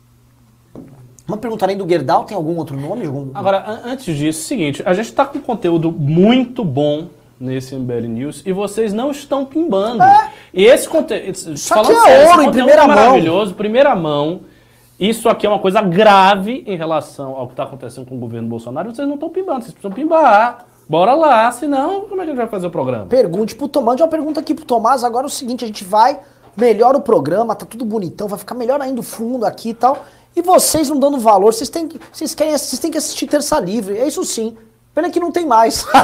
Uma pergunta além do Gerdau, tem algum outro nome? Algum... Agora, antes disso, seguinte, a gente está com conteúdo muito bom nesse MBL News e vocês não estão pimbando. É. E esse conteúdo. Isso aqui é sério, ouro em primeira mão. Maravilhoso, primeira mão. Isso aqui é uma coisa grave em relação ao que está acontecendo com o governo Bolsonaro. Vocês não estão pimbando, vocês precisam pimbar. Bora lá, senão, como é que a gente vai fazer o programa? Pergunte pro Tomás. Uma pergunta aqui pro Tomás. Agora é o seguinte: a gente vai, melhora o programa, tá tudo bonitão, vai ficar melhor ainda o fundo aqui e tal. E vocês não dando valor, vocês têm que, vocês querem, vocês têm que assistir Terça Livre. É isso sim. Pena que não tem mais.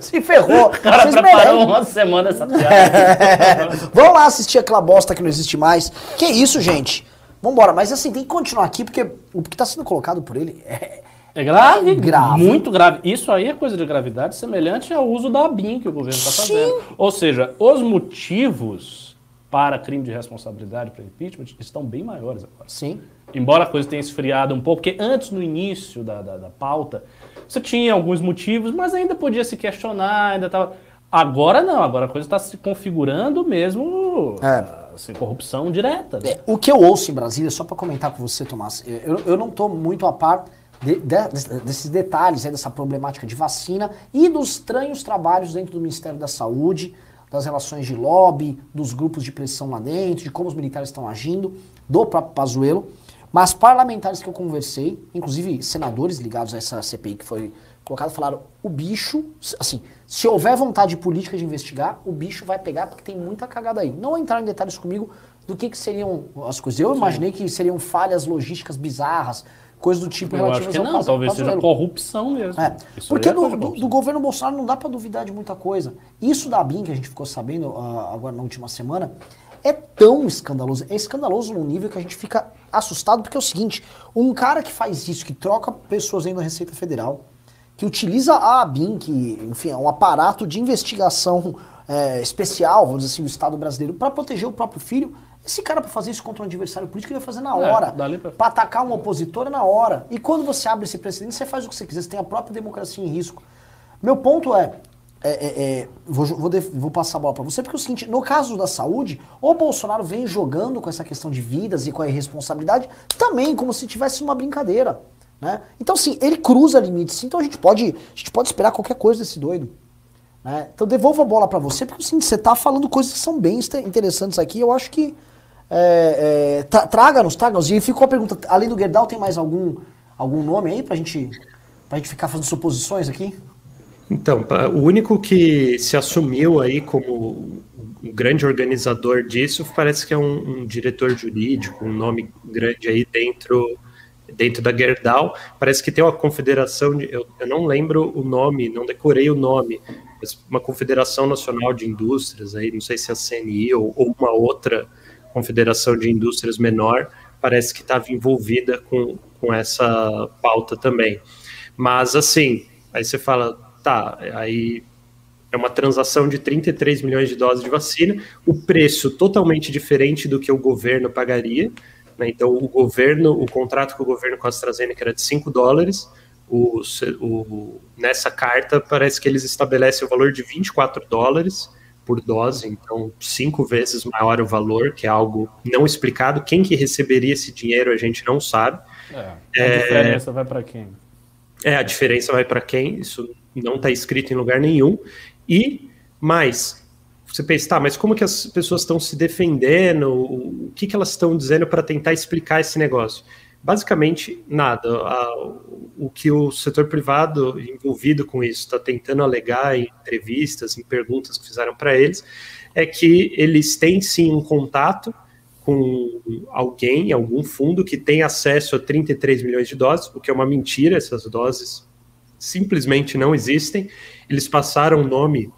Se ferrou. O cara vocês preparou uma semana essa piada. É. Vamos lá assistir aquela bosta que não existe mais. Que isso, gente? Vambora. Mas assim, tem que continuar aqui, porque o que está sendo colocado por ele é... É grave, grave, muito grave. Isso aí é coisa de gravidade semelhante ao uso da ABIN que o governo está fazendo. Ou seja, os motivos para crime de responsabilidade, para impeachment, estão bem maiores agora. Sim. Embora a coisa tenha esfriado um pouco, porque antes, no início da, da, da pauta, você tinha alguns motivos, mas ainda podia se questionar, ainda estava... Agora não, agora a coisa está se configurando mesmo é. assim, corrupção direta. Né? É, o que eu ouço em Brasília, só para comentar com você, Tomás, eu, eu não estou muito a par de, de, desses detalhes, né, dessa problemática de vacina e dos estranhos trabalhos dentro do Ministério da Saúde, das relações de lobby, dos grupos de pressão lá dentro, de como os militares estão agindo, do próprio Pazuello. Mas parlamentares que eu conversei, inclusive senadores ligados a essa CPI que foi colocada, falaram: o bicho, assim, se houver vontade política de investigar, o bicho vai pegar porque tem muita cagada aí. Não entrar em detalhes comigo do que, que seriam as coisas. Eu Sim. imaginei que seriam falhas logísticas bizarras, coisas do tipo Eu acho que não, caso, talvez seja corrupção mesmo. É, porque é do, do, do, governo Bolsonaro não dá para duvidar de muita coisa. Isso da BIM, que a gente ficou sabendo uh, agora na última semana, é tão escandaloso. É escandaloso num nível que a gente fica assustado, porque é o seguinte: um cara que faz isso, que troca pessoas aí na Receita Federal, que utiliza a ABIN, que, enfim, é um aparato de investigação é, especial, vamos dizer assim, do Estado brasileiro, para proteger o próprio filho. Esse cara, para fazer isso contra um adversário político, ele vai fazer na é, hora. É, para atacar um opositor é na hora. E quando você abre esse precedente, você faz o que você quiser, você tem a própria democracia em risco. Meu ponto é, é, é, é, vou, vou, vou, passar a bola para você, porque é o seguinte, no caso da saúde, o Bolsonaro vem jogando com essa questão de vidas e com a irresponsabilidade também como se tivesse uma brincadeira. Né? Então, assim, ele cruza limites. Então a gente pode, a gente pode esperar qualquer coisa desse doido. Né? Então devolvo a bola para você, porque assim, você tá falando coisas que são bem interessantes aqui. Eu acho que. É, é, traga-nos, traga-nos. E ficou a pergunta: além do Gerdau, tem mais algum, algum nome aí pra gente, pra gente ficar fazendo suposições aqui? Então, o único que se assumiu aí como um grande organizador disso parece que é um, um diretor jurídico, um nome grande aí dentro dentro da Gerdau. Parece que tem uma confederação, de, eu, eu, não lembro o nome, não decorei o nome, mas uma confederação nacional de indústrias aí, não sei se é a CNI ou, ou uma outra confederação de indústrias menor, parece que estava envolvida com, com essa pauta também. Mas assim, aí você fala, tá, aí é uma transação de 33 milhões de doses de vacina, o preço totalmente diferente do que o governo pagaria. Né? Então, o governo, o contrato com o governo com a AstraZeneca era de 5 dólares. O, o, nessa carta, parece que eles estabelecem o valor de 24 dólares por dose, então cinco vezes maior o valor, que é algo não explicado. Quem que receberia esse dinheiro a gente não sabe. É, a é, diferença vai para quem? É, a diferença vai para quem? Isso não está escrito em lugar nenhum. E mais, você pensa, tá, mas como que as pessoas estão se defendendo? O que, que elas estão dizendo para tentar explicar esse negócio? Basicamente, nada. o que o setor privado envolvido com isso está tentando alegar em entrevistas, em perguntas que fizeram para eles, é que eles têm sim um contato com alguém, algum fundo que tem acesso a 33 milhões de doses, o que é uma mentira, essas doses simplesmente não existem. Eles passaram o nome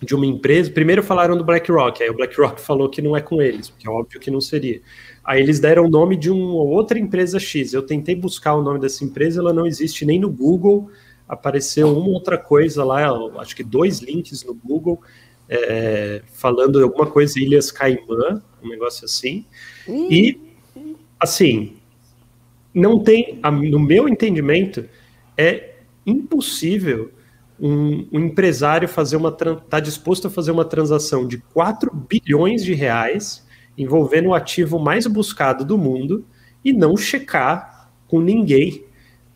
de uma empresa. Primeiro falaram do BlackRock, aí o BlackRock falou que não é com eles, porque é óbvio que não seria. Aí eles deram o nome de uma outra empresa X. Eu tentei buscar o nome dessa empresa, ela não existe nem no Google. Apareceu uma outra coisa lá, acho que dois links no Google, é, falando alguma coisa Ilhas Caimã, um negócio assim. E, assim, não tem, no meu entendimento, é impossível um, um empresário fazer uma tá disposto a fazer uma transação de 4 bilhões de reais envolvendo o ativo mais buscado do mundo e não checar com ninguém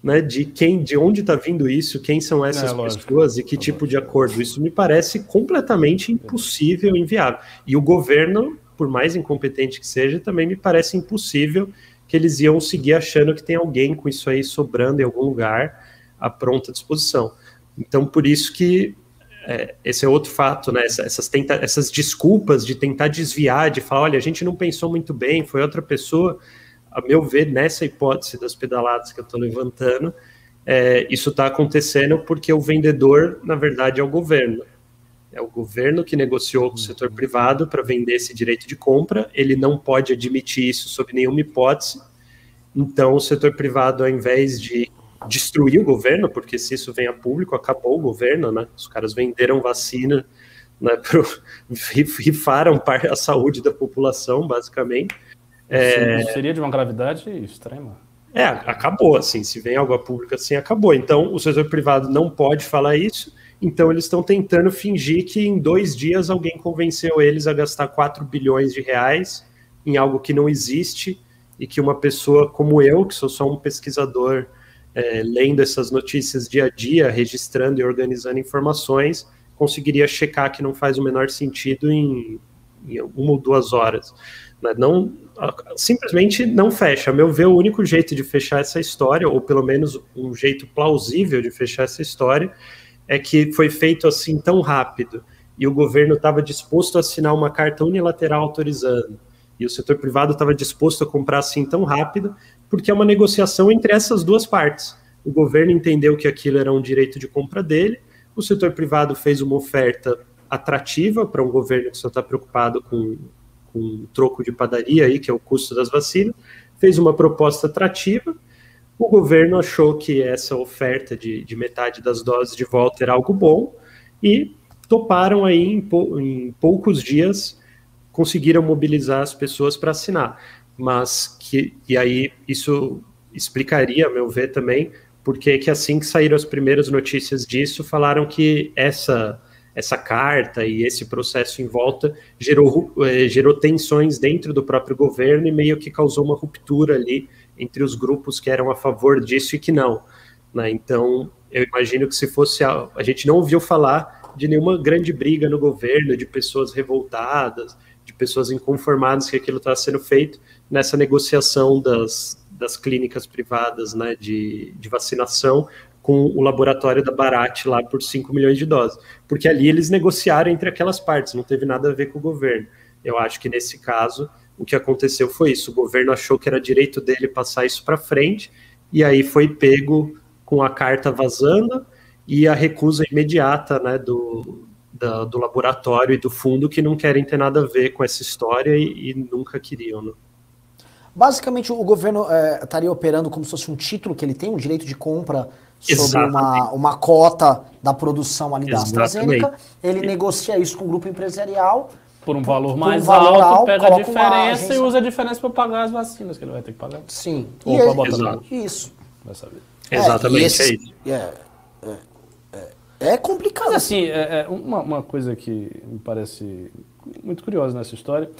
né, de quem, de onde está vindo isso, quem são essas é, pessoas e que tipo de acordo. Isso me parece completamente impossível, inviável. E o governo, por mais incompetente que seja, também me parece impossível que eles iam seguir achando que tem alguém com isso aí sobrando em algum lugar à pronta disposição. Então, por isso que é, esse é outro fato, né? Essas, tenta, essas desculpas de tentar desviar, de falar, olha, a gente não pensou muito bem, foi outra pessoa. A meu ver, nessa hipótese das pedaladas que eu estou levantando, é, isso está acontecendo porque o vendedor, na verdade, é o governo. É o governo que negociou com o setor privado para vender esse direito de compra. Ele não pode admitir isso sob nenhuma hipótese. Então, o setor privado, ao invés de destruir o governo, porque se isso vem a público, acabou o governo, né? Os caras venderam vacina, né, pro, rifaram a saúde da população, basicamente. É, seria de uma gravidade extrema. É, acabou, assim, se vem algo a público assim, acabou. Então, o setor privado não pode falar isso, então eles estão tentando fingir que em dois dias alguém convenceu eles a gastar 4 bilhões de reais em algo que não existe e que uma pessoa como eu, que sou só um pesquisador é, lendo essas notícias dia a dia, registrando e organizando informações, conseguiria checar que não faz o menor sentido em, em uma ou duas horas. Né? Não, simplesmente não fecha. A meu ver, o único jeito de fechar essa história, ou pelo menos um jeito plausível de fechar essa história, é que foi feito assim tão rápido e o governo estava disposto a assinar uma carta unilateral autorizando E o setor privado estava disposto a comprar assim tão rápido, porque é uma negociação entre essas duas partes. O governo entendeu que aquilo era um direito de compra dele, o setor privado fez uma oferta atrativa para um governo que só está preocupado com, com um troco de padaria aí, que é o custo das vacinas, fez uma proposta atrativa. O governo achou que essa oferta de, de metade das doses de volta era algo bom e toparam aí em, pou, em poucos dias conseguiram mobilizar as pessoas para assinar. Mas que e aí isso explicaria, a meu ver também, porque que assim que saíram as primeiras notícias disso, falaram que essa essa carta e esse processo em volta gerou, eh, gerou tensões dentro do próprio governo e meio que causou uma ruptura ali entre os grupos que eram a favor disso e que não. Né? Então, eu imagino que se fosse. A, a gente não ouviu falar de nenhuma grande briga no governo, de pessoas revoltadas, pessoas inconformadas que aquilo está sendo feito nessa negociação das, das clínicas privadas né, de, de vacinação com o laboratório da Barat lá por 5 milhões de doses. Porque ali eles negociaram entre aquelas partes, não teve nada a ver com o governo. Eu acho que nesse caso o que aconteceu foi isso: o governo achou que era direito dele passar isso para frente, e aí foi pego com a carta vazando e a recusa imediata né, do, da, do laboratório e do fundo que não querem ter nada a ver com essa história e, e nunca queriam. Né? Basicamente, o governo é, estaria operando como se fosse um título que ele tem, um direito de compra sobre uma, uma cota da produção ali da AstraZeneca. Ele negocia isso com o grupo empresarial. Por um valor mais um valor alto, alto, pega a diferença e usa a diferença para pagar as vacinas que ele vai ter que pagar. Sim. Ou para botar no... Isso. Vai saber. É, Exatamente, esse, é isso. É, é, complicado. Mas assim, é, é, uma, uma coisa que me parece muito curiosa nessa história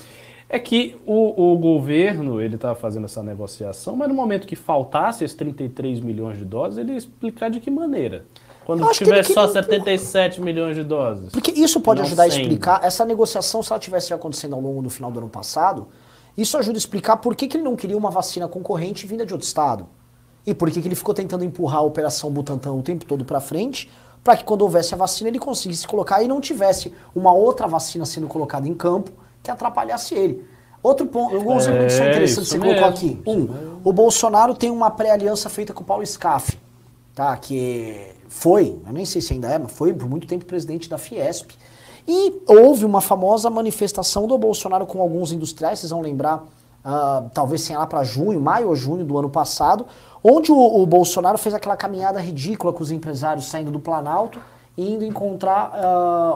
é que o, o governo ele está fazendo essa negociação, mas no momento que faltasse esses 33 milhões de doses, ele ia explicar de que maneira. Quando tiver só 77 milhões de doses. Porque isso pode ajudar 100. a explicar, essa negociação, se ela tivesse acontecendo ao longo do final do ano passado, isso ajuda a explicar por que, que ele não queria uma vacina concorrente vinda de outro estado. E por que, que ele ficou tentando empurrar a Operação Butantan o tempo todo para frente, para que quando houvesse a vacina ele conseguisse colocar e não tivesse uma outra vacina sendo colocada em campo que atrapalhasse ele. Outro ponto, alguns é, elementos são interessantes que você mesmo, colocou aqui. Um, o Bolsonaro tem uma pré-aliança feita com o Paulo Scaff, tá? Que foi, eu nem sei se ainda é, mas foi por muito tempo presidente da Fiesp. E houve uma famosa manifestação do Bolsonaro com alguns industriais, vocês vão lembrar, uh, talvez sei lá para junho, maio ou junho do ano passado, onde o, o Bolsonaro fez aquela caminhada ridícula com os empresários saindo do Planalto indo encontrar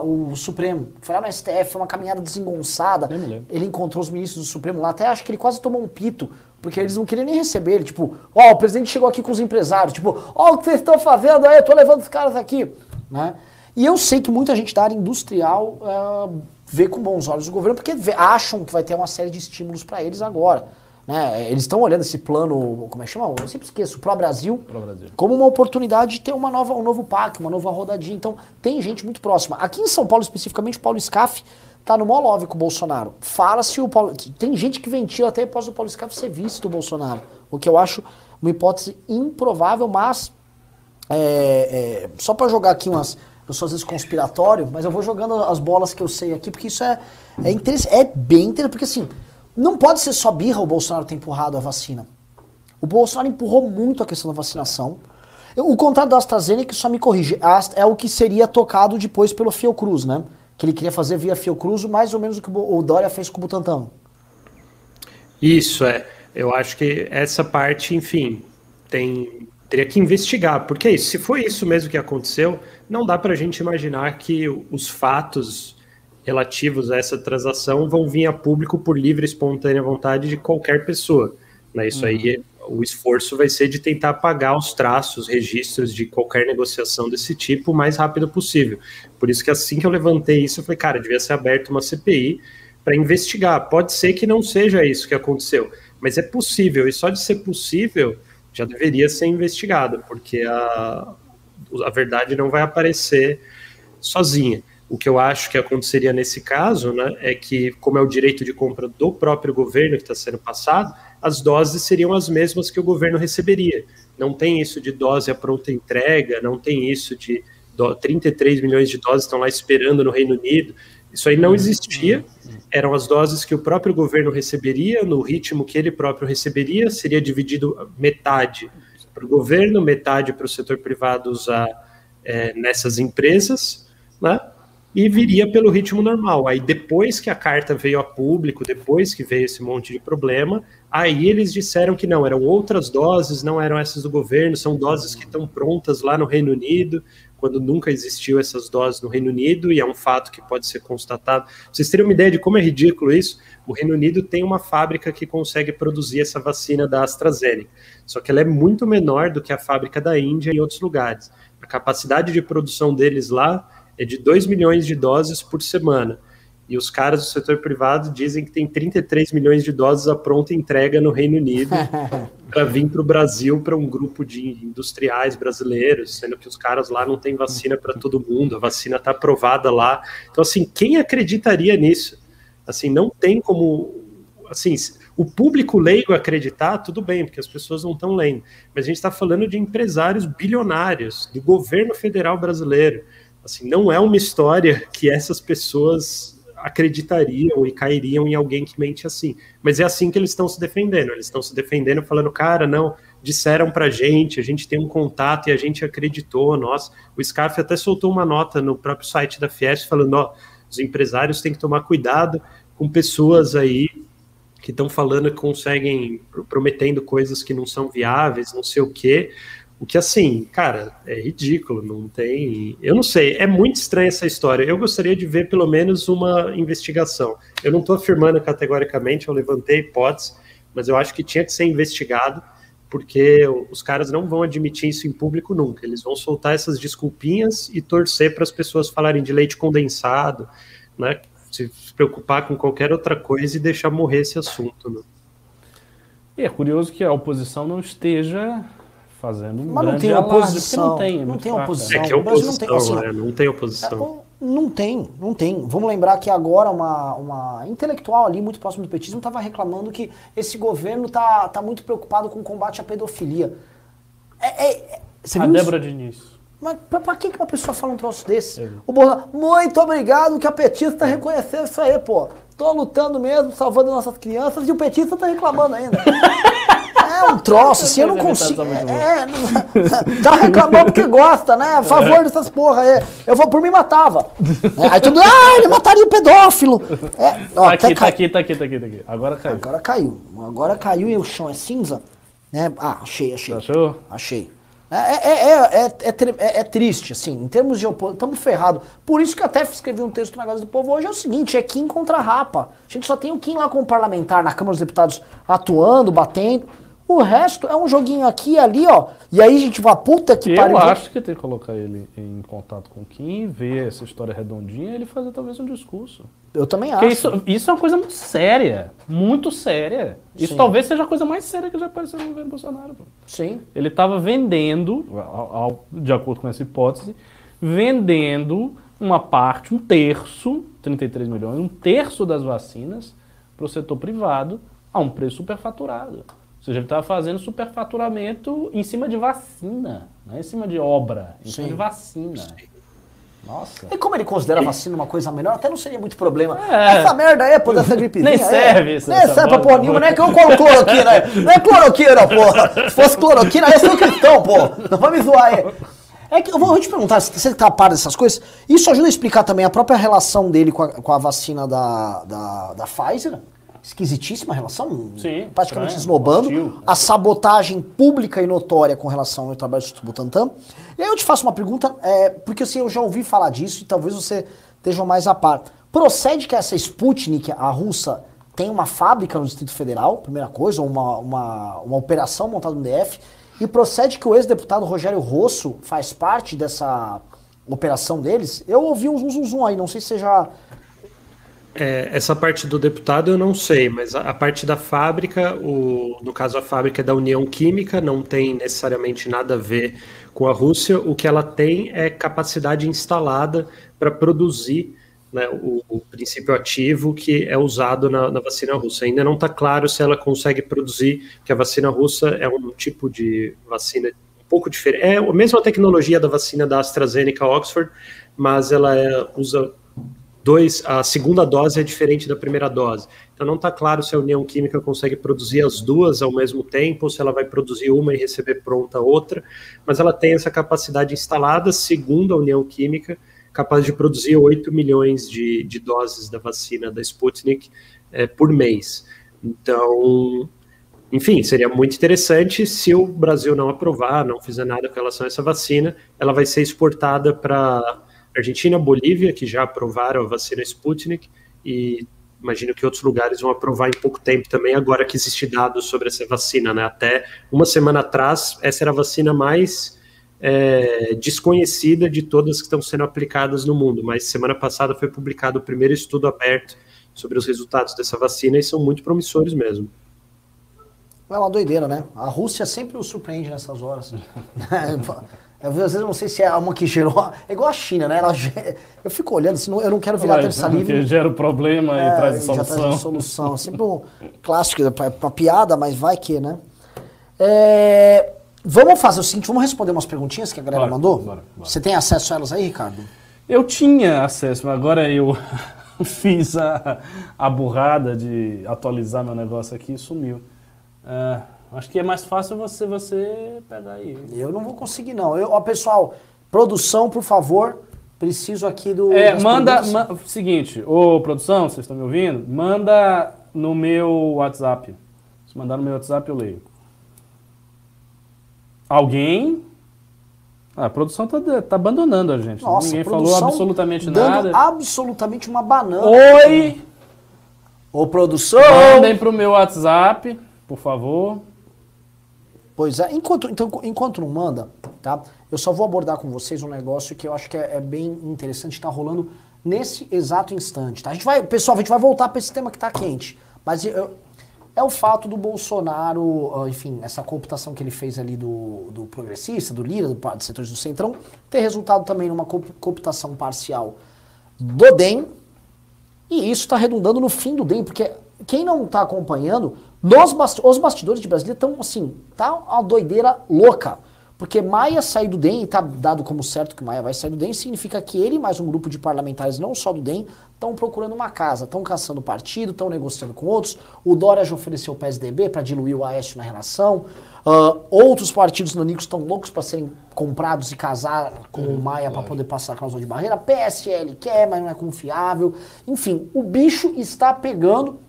uh, o Supremo. Foi lá no STF, foi uma caminhada desengonçada. Ele encontrou os ministros do Supremo lá, até acho que ele quase tomou um pito, porque eles não queriam nem receber ele. Tipo, ó, oh, o presidente chegou aqui com os empresários, tipo, ó, oh, o que vocês estão fazendo aí? Eu tô levando os caras aqui. Né? E eu sei que muita gente da área industrial uh, vê com bons olhos o governo, porque vê, acham que vai ter uma série de estímulos para eles agora. Né? Eles estão olhando esse plano, como é que chama? Eu sempre esqueço, Pro Brasil, Pro Brasil, como uma oportunidade de ter uma nova, um novo PAC, uma nova rodadinha. Então, tem gente muito próxima. Aqui em São Paulo, especificamente, o Paulo Scaff tá no mó com o Bolsonaro. Fala-se o Paulo. Tem gente que ventila até após o Paulo Scaff ser visto do Bolsonaro. O que eu acho uma hipótese improvável, mas. É, é, só para jogar aqui umas. Eu sou às vezes conspiratório, mas eu vou jogando as bolas que eu sei aqui, porque isso é, é, interessante, é bem interessante. Porque assim, não pode ser só birra o Bolsonaro ter empurrado a vacina. O Bolsonaro empurrou muito a questão da vacinação. O contrato da AstraZeneca, só me corrige, é o que seria tocado depois pelo Fiocruz, né? Que ele queria fazer via Fiocruz, mais ou menos o que o Dória fez com o Butantan. Isso, é. Eu acho que essa parte, enfim, tem teria que investigar, porque é isso, se foi isso mesmo que aconteceu, não dá para a gente imaginar que os fatos relativos a essa transação vão vir a público por livre e espontânea vontade de qualquer pessoa. Né? Isso uhum. aí, o esforço vai ser de tentar apagar os traços, registros de qualquer negociação desse tipo o mais rápido possível. Por isso que assim que eu levantei isso, eu falei, cara, devia ser aberta uma CPI para investigar. Pode ser que não seja isso que aconteceu, mas é possível, e só de ser possível já deveria ser investigado, porque a, a verdade não vai aparecer sozinha. O que eu acho que aconteceria nesse caso né, é que, como é o direito de compra do próprio governo que está sendo passado, as doses seriam as mesmas que o governo receberia. Não tem isso de dose à pronta entrega, não tem isso de 33 milhões de doses estão lá esperando no Reino Unido. Isso aí não existia. Eram as doses que o próprio governo receberia, no ritmo que ele próprio receberia, seria dividido metade para o governo, metade para o setor privado usar é, nessas empresas, né? E viria pelo ritmo normal. Aí depois que a carta veio a público, depois que veio esse monte de problema, aí eles disseram que não, eram outras doses, não eram essas do governo, são doses que estão prontas lá no Reino Unido, quando nunca existiu essas doses no Reino Unido, e é um fato que pode ser constatado. vocês terem uma ideia de como é ridículo isso, o Reino Unido tem uma fábrica que consegue produzir essa vacina da AstraZeneca, só que ela é muito menor do que a fábrica da Índia e outros lugares. A capacidade de produção deles lá é de 2 milhões de doses por semana. E os caras do setor privado dizem que tem 33 milhões de doses a pronta entrega no Reino Unido para vir para o Brasil para um grupo de industriais brasileiros, sendo que os caras lá não têm vacina para todo mundo, a vacina está aprovada lá. Então, assim, quem acreditaria nisso? Assim, não tem como. Assim, o público leigo acreditar, tudo bem, porque as pessoas não estão lendo. Mas a gente está falando de empresários bilionários, do governo federal brasileiro. Assim, não é uma história que essas pessoas acreditariam e cairiam em alguém que mente assim. Mas é assim que eles estão se defendendo. Eles estão se defendendo falando, cara, não, disseram pra gente, a gente tem um contato e a gente acreditou, nós. O Scarf até soltou uma nota no próprio site da Fiesp falando, ó, os empresários têm que tomar cuidado com pessoas aí que estão falando que conseguem, prometendo coisas que não são viáveis, não sei o quê, o que, assim, cara, é ridículo, não tem. Eu não sei, é muito estranha essa história. Eu gostaria de ver pelo menos uma investigação. Eu não estou afirmando categoricamente, eu levantei hipóteses, mas eu acho que tinha que ser investigado, porque os caras não vão admitir isso em público nunca. Eles vão soltar essas desculpinhas e torcer para as pessoas falarem de leite condensado, né? Se preocupar com qualquer outra coisa e deixar morrer esse assunto. Né? É curioso que a oposição não esteja fazendo um Mas não tem alarde, oposição. Não tem, é não tem fraca. oposição. É que é oposição, não tem, assim, né? Não tem oposição. Não tem, não tem. Vamos lembrar que agora uma, uma intelectual ali, muito próximo do petismo, estava reclamando que esse governo tá, tá muito preocupado com o combate à pedofilia. É, é, é, você A viu isso? Débora Diniz. Mas pra, pra que que uma pessoa fala um troço desse? O Bolsonaro, muito obrigado que a petista tá reconhecendo isso aí, pô. Tô lutando mesmo, salvando nossas crianças e o petista tá reclamando ainda. É um troço, assim, eu não consigo. É, não- tá reclamando porque gosta, né? A favor dessas porra aí. Eu vou por mim matava. É, Aí tudo, ah, ele mataria o pedófilo. É, ó, Tá aqui, tá aqui, tá aqui, tá aqui, tá aqui. Agora caiu. Agora caiu. Agora caiu e o chão é cinza. Né? Ah, achei, achei. Achou? Achei. É, é, é, é, é, tri- é- é triste, assim, em termos de oposição, estamos ferrados. Por isso que até escrevi um texto na Gazeta do Povo hoje, é o seguinte, é Kim contra Rapa. A gente só tem o Kim lá como parlamentar na Câmara dos Deputados atuando, batendo. O resto é um joguinho aqui e ali, ó. E aí a gente vai, puta que Eu pariu. acho que tem que colocar ele em contato com o Kim, ver essa história redondinha e ele fazer talvez um discurso. Eu também acho. Porque isso, isso é uma coisa muito séria. Muito séria. Isso Sim. talvez seja a coisa mais séria que já apareceu no governo Bolsonaro. pô. Sim. Ele estava vendendo, ao- ao- de acordo com essa hipótese, vendendo uma parte, um terço, 33 milhões, um terço das vacinas para o setor privado a um preço superfaturado. Seja, ele estava fazendo superfaturamento em cima de vacina, não é em cima de obra, em cima Sim. de vacina. Nossa. E como ele considera a vacina uma coisa melhor, até não seria muito problema. É. Essa merda aí, pô, dessa gripezinha. Nem é. serve isso, Nem serve pra porra nenhuma, não é que eu colo cloroquina aí. Não é cloroquina, porra. Se fosse cloroquina, aí eu sou cristão, pô. Não vai me zoar aí. É que eu vou, te perguntar, se você tá a par dessas coisas, isso ajuda a explicar também a própria relação dele com a, com a vacina da, da, da Pfizer? Esquisitíssima relação, Sim, praticamente estranho, esnobando. hostil. A sabotagem pública e notória com relação ao trabalho do Butantan. E aí eu te faço uma pergunta, é, porque assim, eu já ouvi falar disso e talvez você esteja mais a par. Procede que essa Sputnik, a russa, tem uma fábrica no Distrito Federal, primeira coisa, ou uma, uma, uma operação montada no DF, e procede que o ex-deputado Rogério Rosso faz parte dessa operação deles? Eu ouvi um zum, zum, zum aí, não sei se você já... É, essa parte do deputado eu não sei, mas a, a parte da fábrica, o, no caso a fábrica é da União Química, não tem necessariamente nada a ver com a Rússia. O que ela tem é capacidade instalada para produzir né, o, o princípio ativo que é usado na, na vacina russa. Ainda não está claro se ela consegue produzir, que a vacina russa é um tipo de vacina um pouco diferente. É a mesma tecnologia da vacina da AstraZeneca Oxford, mas ela é- usa dois, a segunda dose é diferente da primeira dose. Então não está claro se a União Química consegue produzir as duas ao mesmo tempo, ou se ela vai produzir uma e receber pronta outra, mas ela tem essa capacidade instalada, segundo a União Química, capaz de produzir 8 milhões de, de doses da vacina da Sputnik é, por mês. Então, enfim, seria muito interessante se o Brasil não aprovar, não fizer nada com relação a essa vacina, ela vai ser exportada para Argentina, Bolívia, que já aprovaram a vacina Sputnik, e imagino que outros lugares vão aprovar em pouco tempo também, agora que existe dados sobre essa vacina, né? Até uma semana atrás, essa era a vacina mais é, desconhecida de todas que estão sendo aplicadas no mundo, mas semana passada foi publicado o primeiro estudo aberto sobre os resultados dessa vacina e são muito promissores mesmo. É uma doideira, né? A Rússia sempre nos surpreende nessas horas. Às vezes eu não sei se é uma que gerou. É igual a China, né? Ela, eu fico olhando, assim, eu não quero virar terça livre. Que gera o problema é, e traz solução. Já traz solução. Sempre um clássico para piada, mas vai que, né? É, vamos fazer o seguinte: vamos responder umas perguntinhas que a galera bora, mandou? Bora, bora. Você tem acesso a elas aí, Ricardo? Eu tinha acesso, mas agora eu fiz a, a burrada de atualizar meu negócio aqui e sumiu. É, acho que é mais fácil você, você pegar aí. Eu não vou conseguir, não. Eu, ó, pessoal, produção, por favor. Preciso aqui do. É, manda. Ma seguinte, ô produção, vocês estão me ouvindo? Manda no meu WhatsApp. Se mandar no meu WhatsApp, eu leio. Alguém ah, a produção tá, tá abandonando a gente. Nossa, Ninguém falou absolutamente nada. absolutamente uma banana. Oi! Ô, produção! Mandem pro meu WhatsApp, por favor. Pois é, enquanto, então, enquanto não manda, tá? Eu só vou abordar com vocês um negócio que eu acho que é, é bem interessante, tá rolando nesse exato instante, tá? A gente vai, pessoal, a gente vai voltar para esse tema que tá quente. Mas eu, é o fato do Bolsonaro, ah, enfim, essa computação que ele fez ali do, do progressista, do Lira, do, dos setores do Centrão, ter resultado também numa computação parcial do DEM, e isso está redundando no fim do DEM, porque quem não está acompanhando, nos bast os bastidores de Brasília estão assim, tá uma doideira louca. Porque Maia sair do DEM, e está dado como certo que Maia vai sair do DEM, significa que ele mais um grupo de parlamentares, não só do DEM, estão procurando uma casa, estão caçando partido, estão negociando com outros. O Dória já ofereceu o PSDB para diluir o Aécio na relação. Uh, outros partidos nanicos estão loucos para serem comprados e casar com o Maia para poder passar a cláusula de barreira. PSL quer, mas não é confiável. Enfim, o bicho está pegando,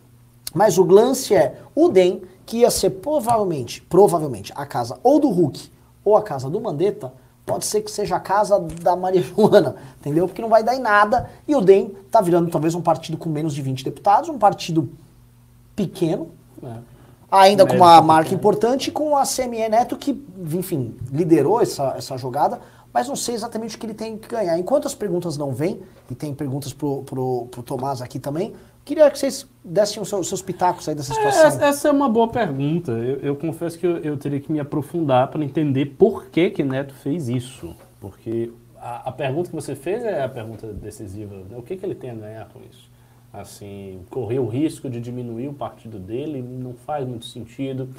mas o glance é o DEM, que ia ser provavelmente, provavelmente, a casa ou do Hulk ou a casa do Mandetta, pode ser que seja a casa da Maria Joana, entendeu? Porque não vai dar em nada. E o DEM tá virando talvez um partido com menos de 20 deputados, um partido pequeno, é. ainda com uma marca pequeno. importante, com a CME Neto, que, enfim, liderou essa, essa jogada, mas não sei exatamente o que ele tem que ganhar. Enquanto as perguntas não vêm, e tem perguntas pro, pro, pro Tomás aqui também, Queria que vocês dessem os seus, seus pitacos aí dessa é, situação. Essa, essa é uma boa pergunta. Eu, eu confesso que eu, eu, teria que me aprofundar para entender por que, que Neto fez isso. Porque a, a, pergunta que você fez é a pergunta decisiva. O que, que ele tem a ganhar com isso? Assim, correr o risco de diminuir o partido dele não faz muito sentido.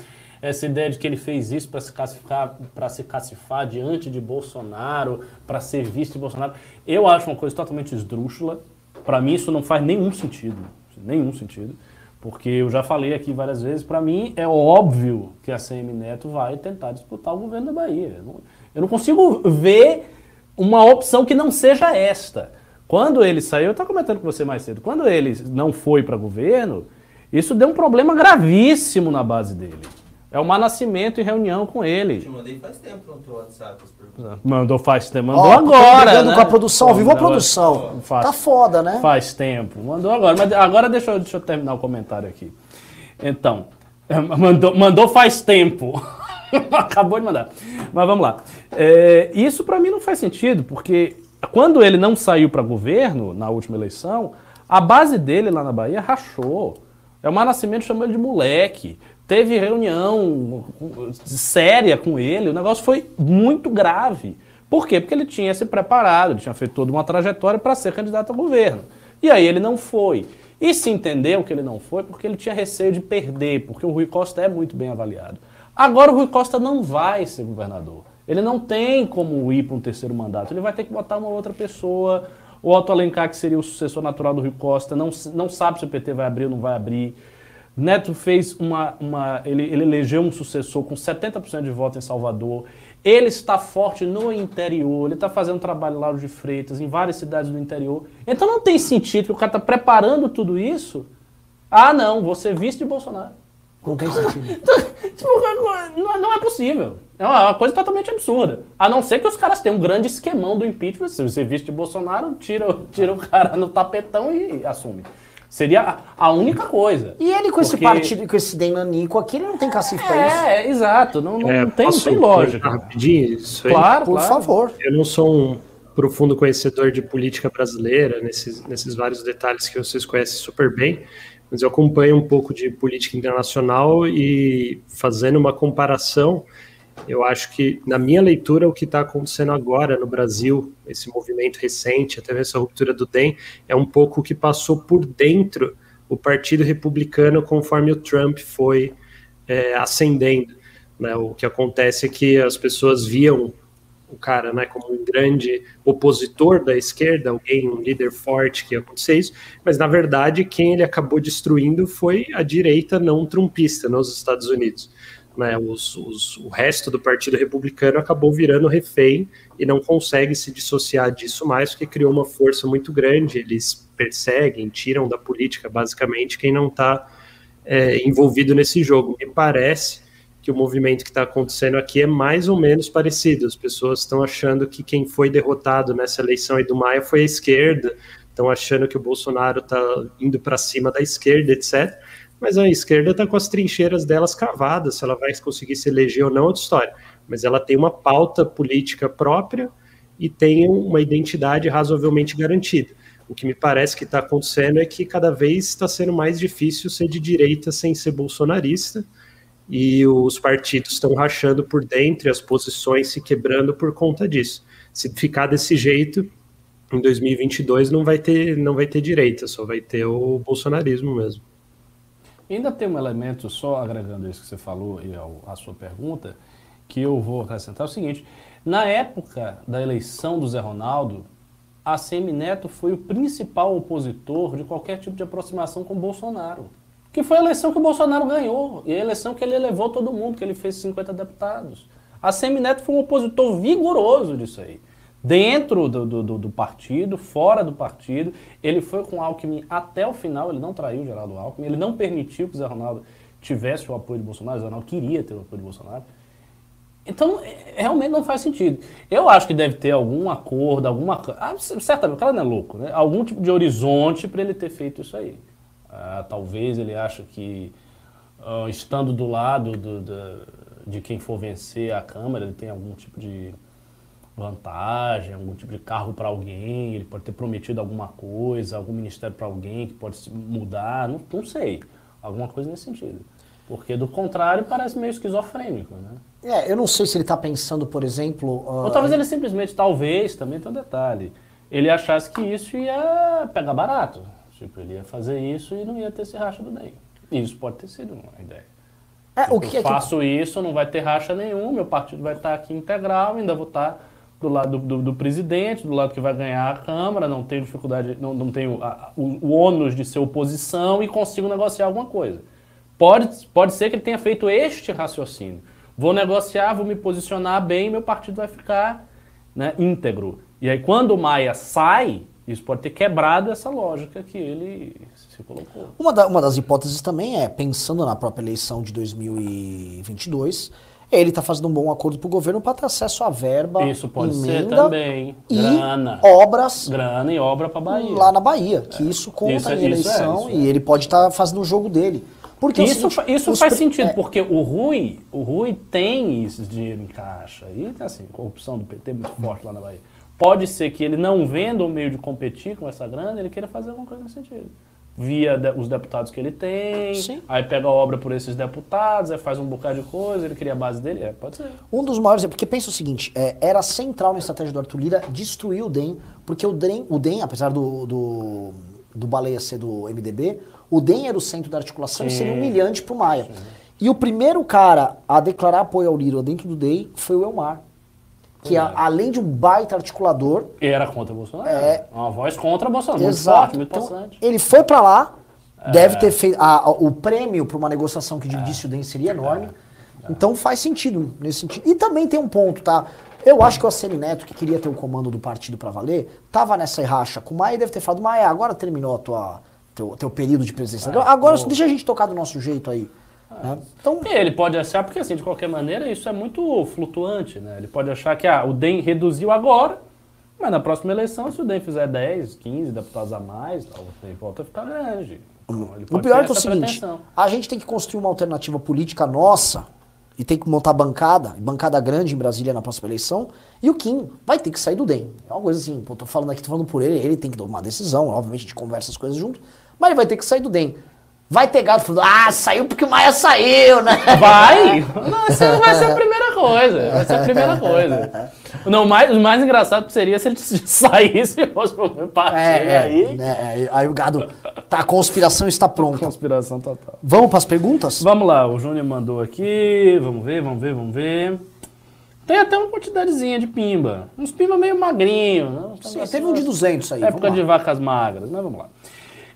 Essa ideia de que ele fez isso para se classificar, para se cacifar diante de Bolsonaro, para ser visto de Bolsonaro, eu acho uma coisa totalmente esdrúxula. Para mim isso não faz nenhum sentido, nenhum sentido, porque eu já falei aqui várias vezes, para mim é óbvio que a CM Neto vai tentar disputar o governo da Bahia. Eu não consigo ver uma opção que não seja esta. Quando ele saiu, eu estava comentando com você mais cedo, quando ele não foi para governo, isso deu um problema gravíssimo na base dele. É o Nascimento em reunião com ele. Te mandei faz tempo no teu WhatsApp as perguntas. Mandou faz tempo. Mandou agora. Né? com a produção, viu a produção. Faz, tá foda, né? Faz tempo. Mandou agora. Mas agora deixa eu, deixa eu terminar o comentário aqui. Então, mandou, mandou faz tempo. Acabou de mandar. Mas vamos lá. É, isso para mim não faz sentido, porque quando ele não saiu para governo na última eleição, a base dele lá na Bahia rachou. É o Nascimento chamou ele de moleque teve reunião séria com ele, o negócio foi muito grave. Por quê? Porque ele tinha se preparado, ele tinha feito toda uma trajetória para ser candidato ao governo. E aí ele não foi. E se entendeu que ele não foi porque ele tinha receio de perder, porque o Rui Costa é muito bem avaliado. Agora o Rui Costa não vai ser governador. Ele não tem como ir para um terceiro mandato. Ele vai ter que botar uma outra pessoa O Otto Alencar, que seria o sucessor natural do Rui Costa, não, não sabe se o PT vai abrir ou não vai abrir. Neto fez uma. uma ele, ele elegeu um sucessor com 70% de voto em Salvador. Ele está forte no interior, ele está fazendo trabalho lá de Freitas, em várias cidades do interior. Então não tem sentido que o cara está preparando tudo isso. Ah, não, você vice de Bolsonaro. Não tem sentido. Tipo, não, não é possível. É uma coisa totalmente absurda. A não ser que os caras tenham um grande esquemão do impeachment. Se você viste de Bolsonaro, tira, tira o cara no tapetão e assume. Seria a única coisa. E ele com esse partido, com esse Denanico aqui, ele não tem cacife pra é, isso. É, exato. Não, não, É, não tem, não tem lógica. Rapidinho, isso aí? Claro, Por claro. favor. Eu não sou um profundo conhecedor de política brasileira, nesses, nesses vários detalhes que vocês conhecem super bem, mas eu acompanho um pouco de política internacional e fazendo uma comparação, eu acho que, na minha leitura, o que está acontecendo agora no Brasil, esse movimento recente, até essa ruptura do DEM, é um pouco o que passou por dentro o Partido Republicano conforme o Trump foi é, ascendendo. Né? O que acontece é que as pessoas viam o cara né, como um grande opositor da esquerda, alguém, um líder forte que ia acontecer isso, mas na verdade quem ele acabou destruindo foi a direita não trumpista nos Estados Unidos. Né, os, os, o resto do Partido Republicano acabou virando refém e não consegue se dissociar disso mais, porque criou uma força muito grande. Eles perseguem, tiram da política, basicamente, quem não está é, envolvido nesse jogo. Me parece que o movimento que está acontecendo aqui é mais ou menos parecido. As pessoas estão achando que quem foi derrotado nessa eleição aí do Maia foi a esquerda, estão achando que o Bolsonaro está indo para cima da esquerda, etc. Mas a esquerda está com as trincheiras delas cavadas, se ela vai conseguir se eleger ou não, é outra história. Mas ela tem uma pauta política própria e tem uma identidade razoavelmente garantida. O que me parece que está acontecendo é que cada vez está sendo mais difícil ser de direita sem ser bolsonarista, e os partidos estão rachando por dentro, as posições se quebrando por conta disso. Se ficar desse jeito, em 2022 não vai ter, não vai ter direita, só vai ter o bolsonarismo mesmo. Ainda tem um elemento, só agregando isso que você falou e a sua pergunta, que eu vou acrescentar é o seguinte: na época da eleição do Zé Ronaldo, a Semineto foi o principal opositor de qualquer tipo de aproximação com Bolsonaro. Que foi a eleição que o Bolsonaro ganhou, e a eleição que ele elevou todo mundo, que ele fez 50 deputados. A Semineto foi um opositor vigoroso disso aí. Dentro do, do, do, partido, fora do partido, ele foi com Alckmin até o final, ele não traiu o Geraldo Alckmin, ele não permitiu que o Zé Ronaldo tivesse o apoio de Bolsonaro, o Zé Ronaldo queria ter o apoio de Bolsonaro. Então, realmente não faz sentido. Eu acho que deve ter algum acordo, alguma. Ah, certamente, o cara não é louco, né? Algum tipo de horizonte para ele ter feito isso aí. Ah, talvez ele ache que, uh, estando do lado do, do, de quem for vencer a Câmara, ele tem algum tipo de vantagem, algum tipo de cargo para alguém, ele pode ter prometido alguma coisa, algum ministério para alguém que pode mudar, não, não sei. Alguma coisa nesse sentido. Porque do contrário parece meio esquizofrênico, né? É, eu não sei se ele está pensando, por exemplo. Uh... Ou talvez ele simplesmente, talvez, também tem um detalhe. Ele achasse que isso ia pegar barato. Tipo, ele ia fazer isso e não ia ter esse racha do DEM. Isso pode ter sido uma ideia. É, tipo, o que eu é que... faço isso, não vai ter racha nenhum, meu partido vai estar aqui integral, ainda vou estar do lado do, do, do, presidente, do lado que vai ganhar a Câmara, não tenho dificuldade, não, não tenho a, o, o ônus de ser oposição e consigo negociar alguma coisa. Pode, pode ser que ele tenha feito este raciocínio. Vou negociar, vou me posicionar bem, meu partido vai ficar né, íntegro. E aí, quando o Maia sai, isso pode ter quebrado essa lógica que ele se colocou. Uma, da, uma das hipóteses também é, pensando na própria eleição de 2022, ele está fazendo um bom acordo para o governo para ter acesso à verba, Isso pode emenda ser também. e Grana. obras Grana e obra para Bahia. lá na Bahia, que isso conta Isso é- em é, eleição é. e ele pode estar fazendo o jogo dele. Porque é Isso, seguinte, isso faz pre- sentido, é, porque o Rui, o Rui tem esse dinheiro em caixa. E, assim, corrupção do PT é muito forte lá na Bahia. Pode ser que ele não venda o meio de competir com essa grana, ele queira fazer alguma coisa nesse sentido. Via de- os deputados que ele tem, Sim. aí pega a obra por esses deputados, aí faz um bocado de coisa, ele cria a base dele. É, pode ser. Um dos maiores, é porque pensa o seguinte, é, era central na estratégia do Arthur Lira destruir o DEM, porque o DEM, o DEM apesar do, do, do Baleia ser do MDB, o DEM era o centro da articulação e seria Sim. humilhante pro Maia. E o primeiro cara a declarar apoio ao Lira dentro do DEM foi o Elmar. Que a- além de um baita articulador, Era contra Bolsonaro. É. Uma voz contra Bolsonaro. Muito exato. forte, muito Então, ele foi pra lá, É. deve ter feito a- a- o prêmio para uma negociação que dividisse o DEM seria enorme. Então faz sentido nesse sentido. E também tem um ponto, tá? Eu acho que o Assemi Neto, que queria ter o comando do partido pra valer, tava nessa racha com o Maia e deve ter falado, Maia, agora terminou a tua, teu, teu período de presidência. É, agora deixa a gente tocar do nosso jeito aí. Né? Então, E ele pode achar, porque assim, de qualquer maneira, isso é muito flutuante, né? Ele pode achar que ah, o DEM reduziu agora, mas na próxima eleição, se o DEM fizer 10, 15 deputados a mais, o DEM volta a ficar grande. Então, o pior é que é o seguinte, pretensão. a gente tem que construir uma alternativa política nossa e tem que montar bancada, bancada grande em Brasília na próxima eleição, e o Kim vai ter que sair do DEM. É uma coisa assim, pô, tô falando aqui, tô falando por ele, ele tem que tomar uma decisão, obviamente a gente conversa as coisas junto, mas ele vai ter que sair do DEM. Vai ter gado falando, ah, saiu porque o Maia saiu, né? Vai! Não, vai ser a primeira coisa. Vai ser a primeira coisa. Não, o, mais, o mais engraçado seria se ele saísse e fosse pro meu partido. É, é, aí, né, é, aí o gado, tá, a conspiração está pronta. conspiração total. Vamos para as perguntas? Vamos lá, o Júnior mandou aqui. Vamos ver, vamos ver, vamos ver. Tem até uma quantidadezinha de pimba. Uns pimba meio magrinho. Né? Sim, teve um de 200 aí, Época de vacas magras, mas vamos lá.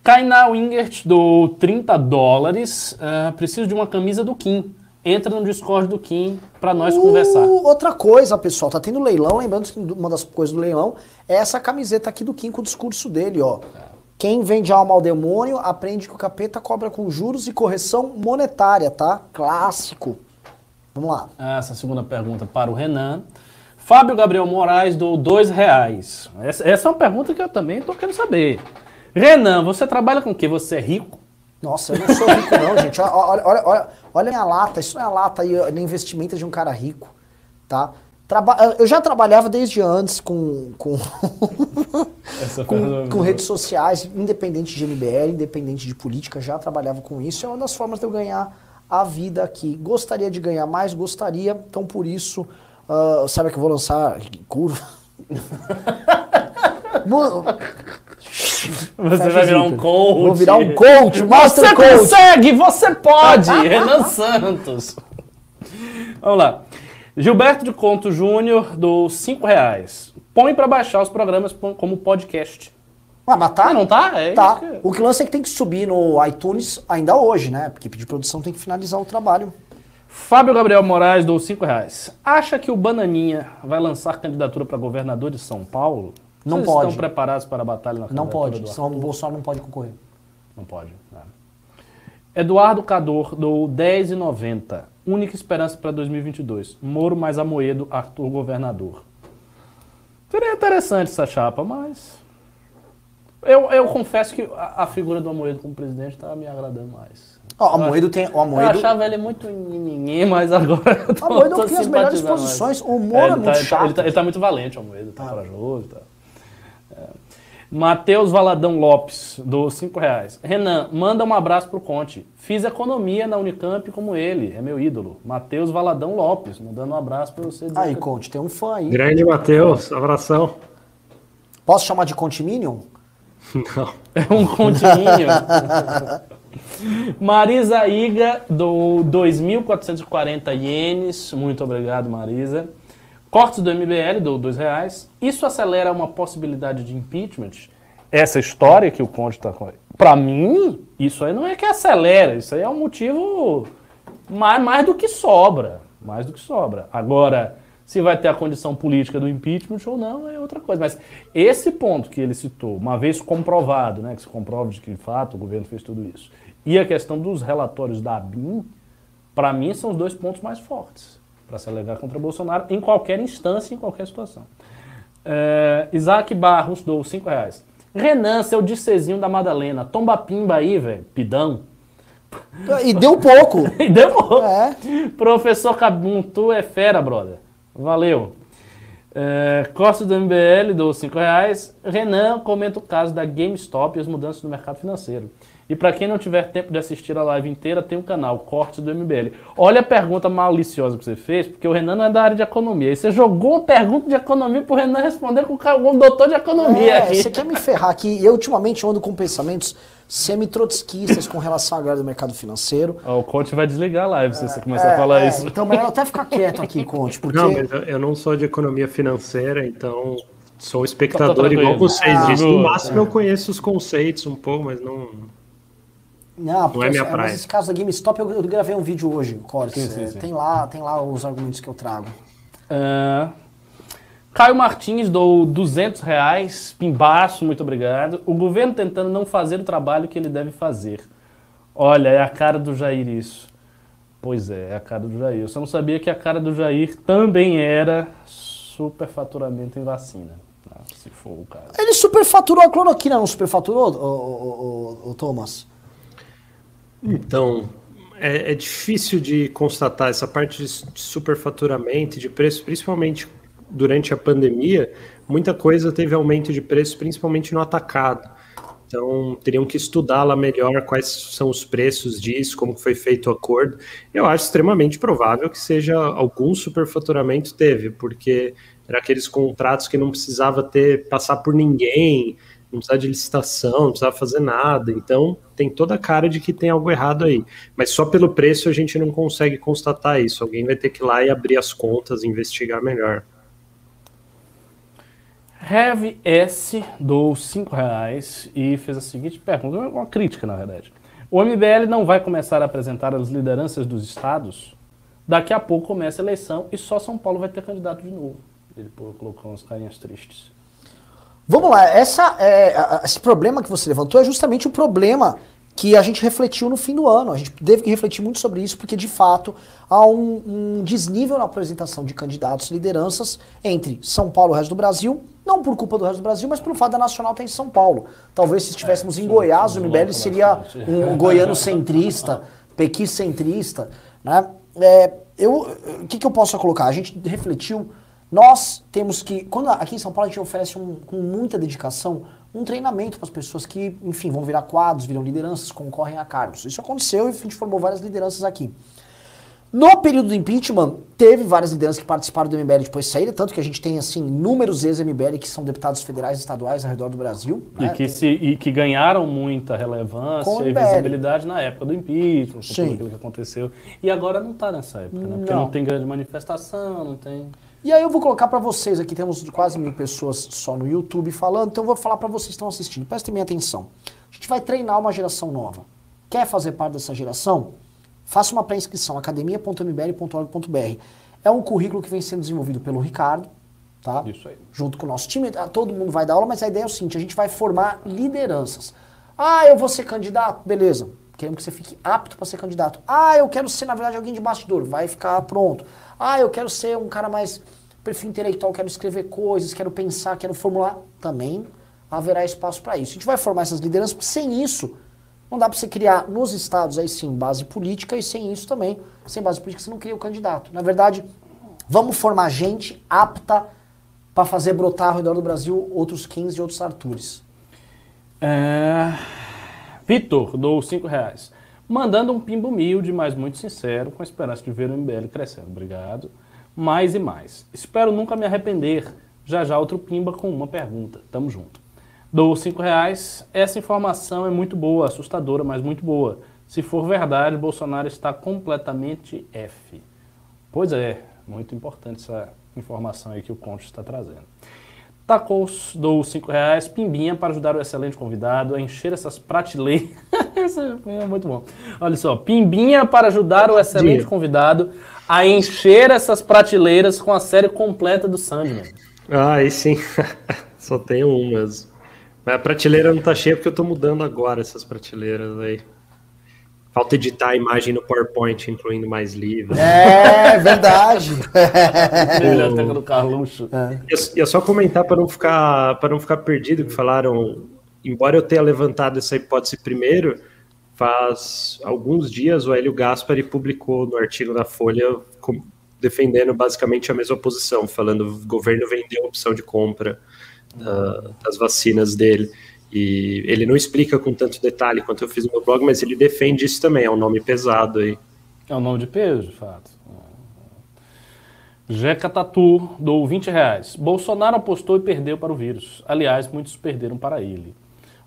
Kainá Wingert do 30 dólares. ah, preciso de uma camisa do Kim. Entra no Discord do Kim pra nós conversar. Uh, outra coisa, pessoal, tá tendo leilão, lembrando que uma das coisas do leilão é essa camiseta aqui do Kim com o discurso dele, ó. Quem vende alma ao demônio aprende que o capeta cobra com juros e correção monetária, tá? Clássico. Vamos lá. Essa segunda pergunta para o Renan. Fábio Gabriel Moraes do dois reais. Essa, essa é uma pergunta que eu também estou querendo saber. Renan, você trabalha com o quê? Você é rico? Nossa, eu não sou rico não, gente. Olha, olha, olha, olha, a minha lata, isso não é a lata aí, é investimento de um cara rico, tá? Traba eu já trabalhava desde antes com, com, com, com redes sociais, independente de MBL, independente de política, já trabalhava com isso. É uma das formas de eu ganhar a vida aqui. Gostaria de ganhar mais, gostaria, então por isso, ah, sabe que eu vou lançar curva? Você Fecha vai virar um coach. Vou virar um coach, master Você coach. consegue, você pode! Renan Santos. Vamos lá. Gilberto de Conto Júnior do 5 reais. Põe pra baixar os programas como podcast. Ah, mas tá? Ah, não tá? É Tá. que- O que lança é que tem que subir no iTunes ainda hoje, né? Porque pedir produção tem que finalizar o trabalho. Fábio Gabriel Moraes do 5 reais. Acha que o Bananinha vai lançar candidatura para governador de São Paulo? Não Vocês pode. estão preparados para a batalha na Não pode, senão o Bolsonaro não pode concorrer. Não pode. né? Eduardo Cador do 10,90. Única esperança para 2022. Moro mais Amoedo, Arthur governador. Seria interessante essa chapa, mas. Eu, eu confesso que a, a figura do Amoedo como presidente está me agradando mais. Ó, o Amoedo tem. O Eu Amoedo, achava ele muito ninguém, mas agora. eu O Amoedo tem as melhores posições. O humor é ele muito tá, ele tá- chato. Ele tá, ele tá muito valente, o Amoedo. Tá corajoso. Tá. Matheus Valadão Lopes, do 5 reais. Renan, manda um abraço pro Conte. Fiz economia na Unicamp como ele, é meu ídolo. Matheus Valadão Lopes, mandando um abraço pra você. Aí, que- Conte, tem um fã aí. Grande Matheus, abração. Posso chamar de Conte Minion? Não. É um continho. Marisa Iga, do 2.440 ienes. Muito obrigado, Marisa. Cortes do MBL, do R$ reais. Isso acelera uma possibilidade de impeachment? Essa história que o Conde está com. Para mim, isso aí não é que acelera. Isso aí é um motivo mais, mais do que sobra. Mais do que sobra. Agora, se vai ter a condição política do impeachment ou não, é outra coisa. Mas esse ponto que ele citou, uma vez comprovado, né, que se comprova de que, de fato, o governo fez tudo isso, e a questão dos relatórios da ABIN, para mim, são os dois pontos mais fortes para se alegar contra Bolsonaro em qualquer instância, em qualquer situação. É, Isaac Barros, do 5 reais. Renan, seu discezinho da Madalena. Tomba pimba aí, velho. Pidão. E deu pouco. E deu É. Professor Cabum, tu é fera, brother. Valeu. É, Costa do MBL, do 5 reais. Renan comenta o caso da GameStop e as mudanças no mercado financeiro. E para quem não tiver tempo de assistir a live inteira, tem o um canal Cortes do MBL. Olha a pergunta maliciosa que você fez, porque o Renan não é da área de economia. E você jogou a pergunta de economia pro Renan responder com um doutor de economia. É, você quer me ferrar aqui. Eu ultimamente ando com pensamentos semi-trotskistas com relação à grade do mercado financeiro. o Conte vai desligar a live se você começar é, a falar é, isso. Então, melhor até ficar quieto aqui, Conte. Porque... Não, mas eu não sou de economia financeira, então sou espectador tá igual vocês. Ah, no máximo eu conheço os conceitos um pouco, mas não... Não, porque, não é minha praia. Mas esse caso da GameStop, eu, eu gravei um vídeo hoje, Cortes. Sim, sim, sim. Tem, lá, tem lá os argumentos que eu trago. Uh, Caio Martins dou 200 reais, pimbaço, muito obrigado. O governo tentando não fazer o trabalho que ele deve fazer. Olha, é a cara do Jair isso. Pois é, é a cara do Jair. Eu só não sabia que a cara do Jair também era superfaturamento em vacina. Ah, se for o caso. Ele superfaturou a cloroquina, não superfaturou, o, o, o Thomas? Então, é, é, difícil de constatar essa parte de superfaturamento de preço, principalmente durante a pandemia. Muita coisa teve aumento de preço, principalmente no atacado. Então, teriam que estudar lá melhor quais são os preços disso, como foi feito o acordo. Eu acho extremamente provável que seja algum superfaturamento teve, porque era aqueles contratos que não precisava ter passar por ninguém, não precisava de licitação, não precisava fazer nada. Então, tem toda a cara de que tem algo errado aí. Mas só pelo preço a gente não consegue constatar isso. Alguém vai ter que ir lá e abrir as contas, investigar melhor. Heavy S dou 5 reais e fez a seguinte pergunta, uma crítica na verdade. O MBL não vai começar a apresentar as lideranças dos estados? Daqui a pouco começa a eleição e só São Paulo vai ter candidato de novo. Ele colocou umas carinhas tristes. Vamos lá, essa, é, esse problema que você levantou é justamente o problema que a gente refletiu no fim do ano. A gente teve que refletir muito sobre isso, porque de fato há um, um desnível na apresentação de candidatos e lideranças entre São Paulo e o resto do Brasil, não por culpa do resto do Brasil, mas pelo fato da Nacional ter em São Paulo. Talvez se estivéssemos é, em Goiás, o MBL seria um goiano centrista, pequi centrista. Né? É, eu, o que, que eu posso colocar? A gente refletiu nós temos que, quando aqui em São Paulo a gente oferece um, com muita dedicação um treinamento para as pessoas que, enfim, vão virar quadros, viram lideranças, concorrem a cargos. Isso aconteceu e a gente formou várias lideranças aqui. No período do impeachment, teve várias lideranças que participaram do MBL depois saíram, tanto que a gente tem, assim, inúmeros ex-MBL que são deputados federais e estaduais ao redor do Brasil. E, né? que, se, e que ganharam muita relevância e visibilidade na época do impeachment, Sim. tudo aquilo que aconteceu. E agora não está nessa época, né? Porque não. não tem grande manifestação, não tem... E aí eu vou colocar para vocês aqui, temos quase mil pessoas só no YouTube falando, então eu vou falar para vocês que estão assistindo. Prestem minha atenção. A gente vai treinar uma geração nova. Quer fazer parte dessa geração? Faça uma pré-inscrição, academia.mbl.org.br. É um currículo que vem sendo desenvolvido pelo Ricardo, tá? Isso aí. Junto com o nosso time. Ah, todo mundo vai dar aula, mas a ideia é o seguinte, a gente vai formar lideranças. Ah, eu vou ser candidato? Beleza. Queremos que você fique apto para ser candidato. Ah, eu quero ser, na verdade, alguém de bastidor. Vai ficar pronto. Ah, eu quero ser um cara mais perfil intelectual, quero escrever coisas, quero pensar, quero formular. Também haverá espaço para isso. A gente vai formar essas lideranças, porque sem isso, não dá para você criar nos estados aí sim base política e sem isso também, sem base política você não cria o candidato. Na verdade, vamos formar gente apta para fazer brotar ao redor do Brasil outros 15 e outros Artures. É... Vitor, dou 5 reais mandando um pimbo humilde, mas muito sincero, com a esperança de ver o MBL crescendo. Obrigado. Mais e mais. Espero nunca me arrepender. Já já outro pimba com uma pergunta. Tamo junto. Dou cinco reais. Essa informação é muito boa, assustadora, mas muito boa. Se for verdade, Bolsonaro está completamente F. Pois é, muito importante essa informação aí que o Conte está trazendo. Tacos, dou 5 reais. Pimbinha para ajudar o excelente convidado a encher essas prateleiras. Isso é muito bom. Olha só, Pimbinha para ajudar o excelente Dia. convidado a encher essas prateleiras com a série completa do Sandman. Ah, aí sim. Só tem um mesmo. Mas a prateleira não tá cheia porque eu tô mudando agora essas prateleiras aí. Falta editar a imagem no PowerPoint, incluindo mais livros. É, verdade. Biblioteca do Carluxo. É. Ia, só comentar para não ficar para não ficar perdido que falaram, embora eu tenha levantado essa hipótese primeiro, faz alguns dias o Hélio Gaspari publicou no artigo da Folha defendendo basicamente a mesma posição, falando o governo vendeu a opção de compra uh, das vacinas dele. E ele não explica com tanto detalhe quanto eu fiz no meu blog, mas ele defende isso também, é um nome pesado aí. É um nome de peso, de fato. Jeca Tatu dou 20 reais. Bolsonaro apostou e perdeu para o vírus. Aliás, muitos perderam para ele.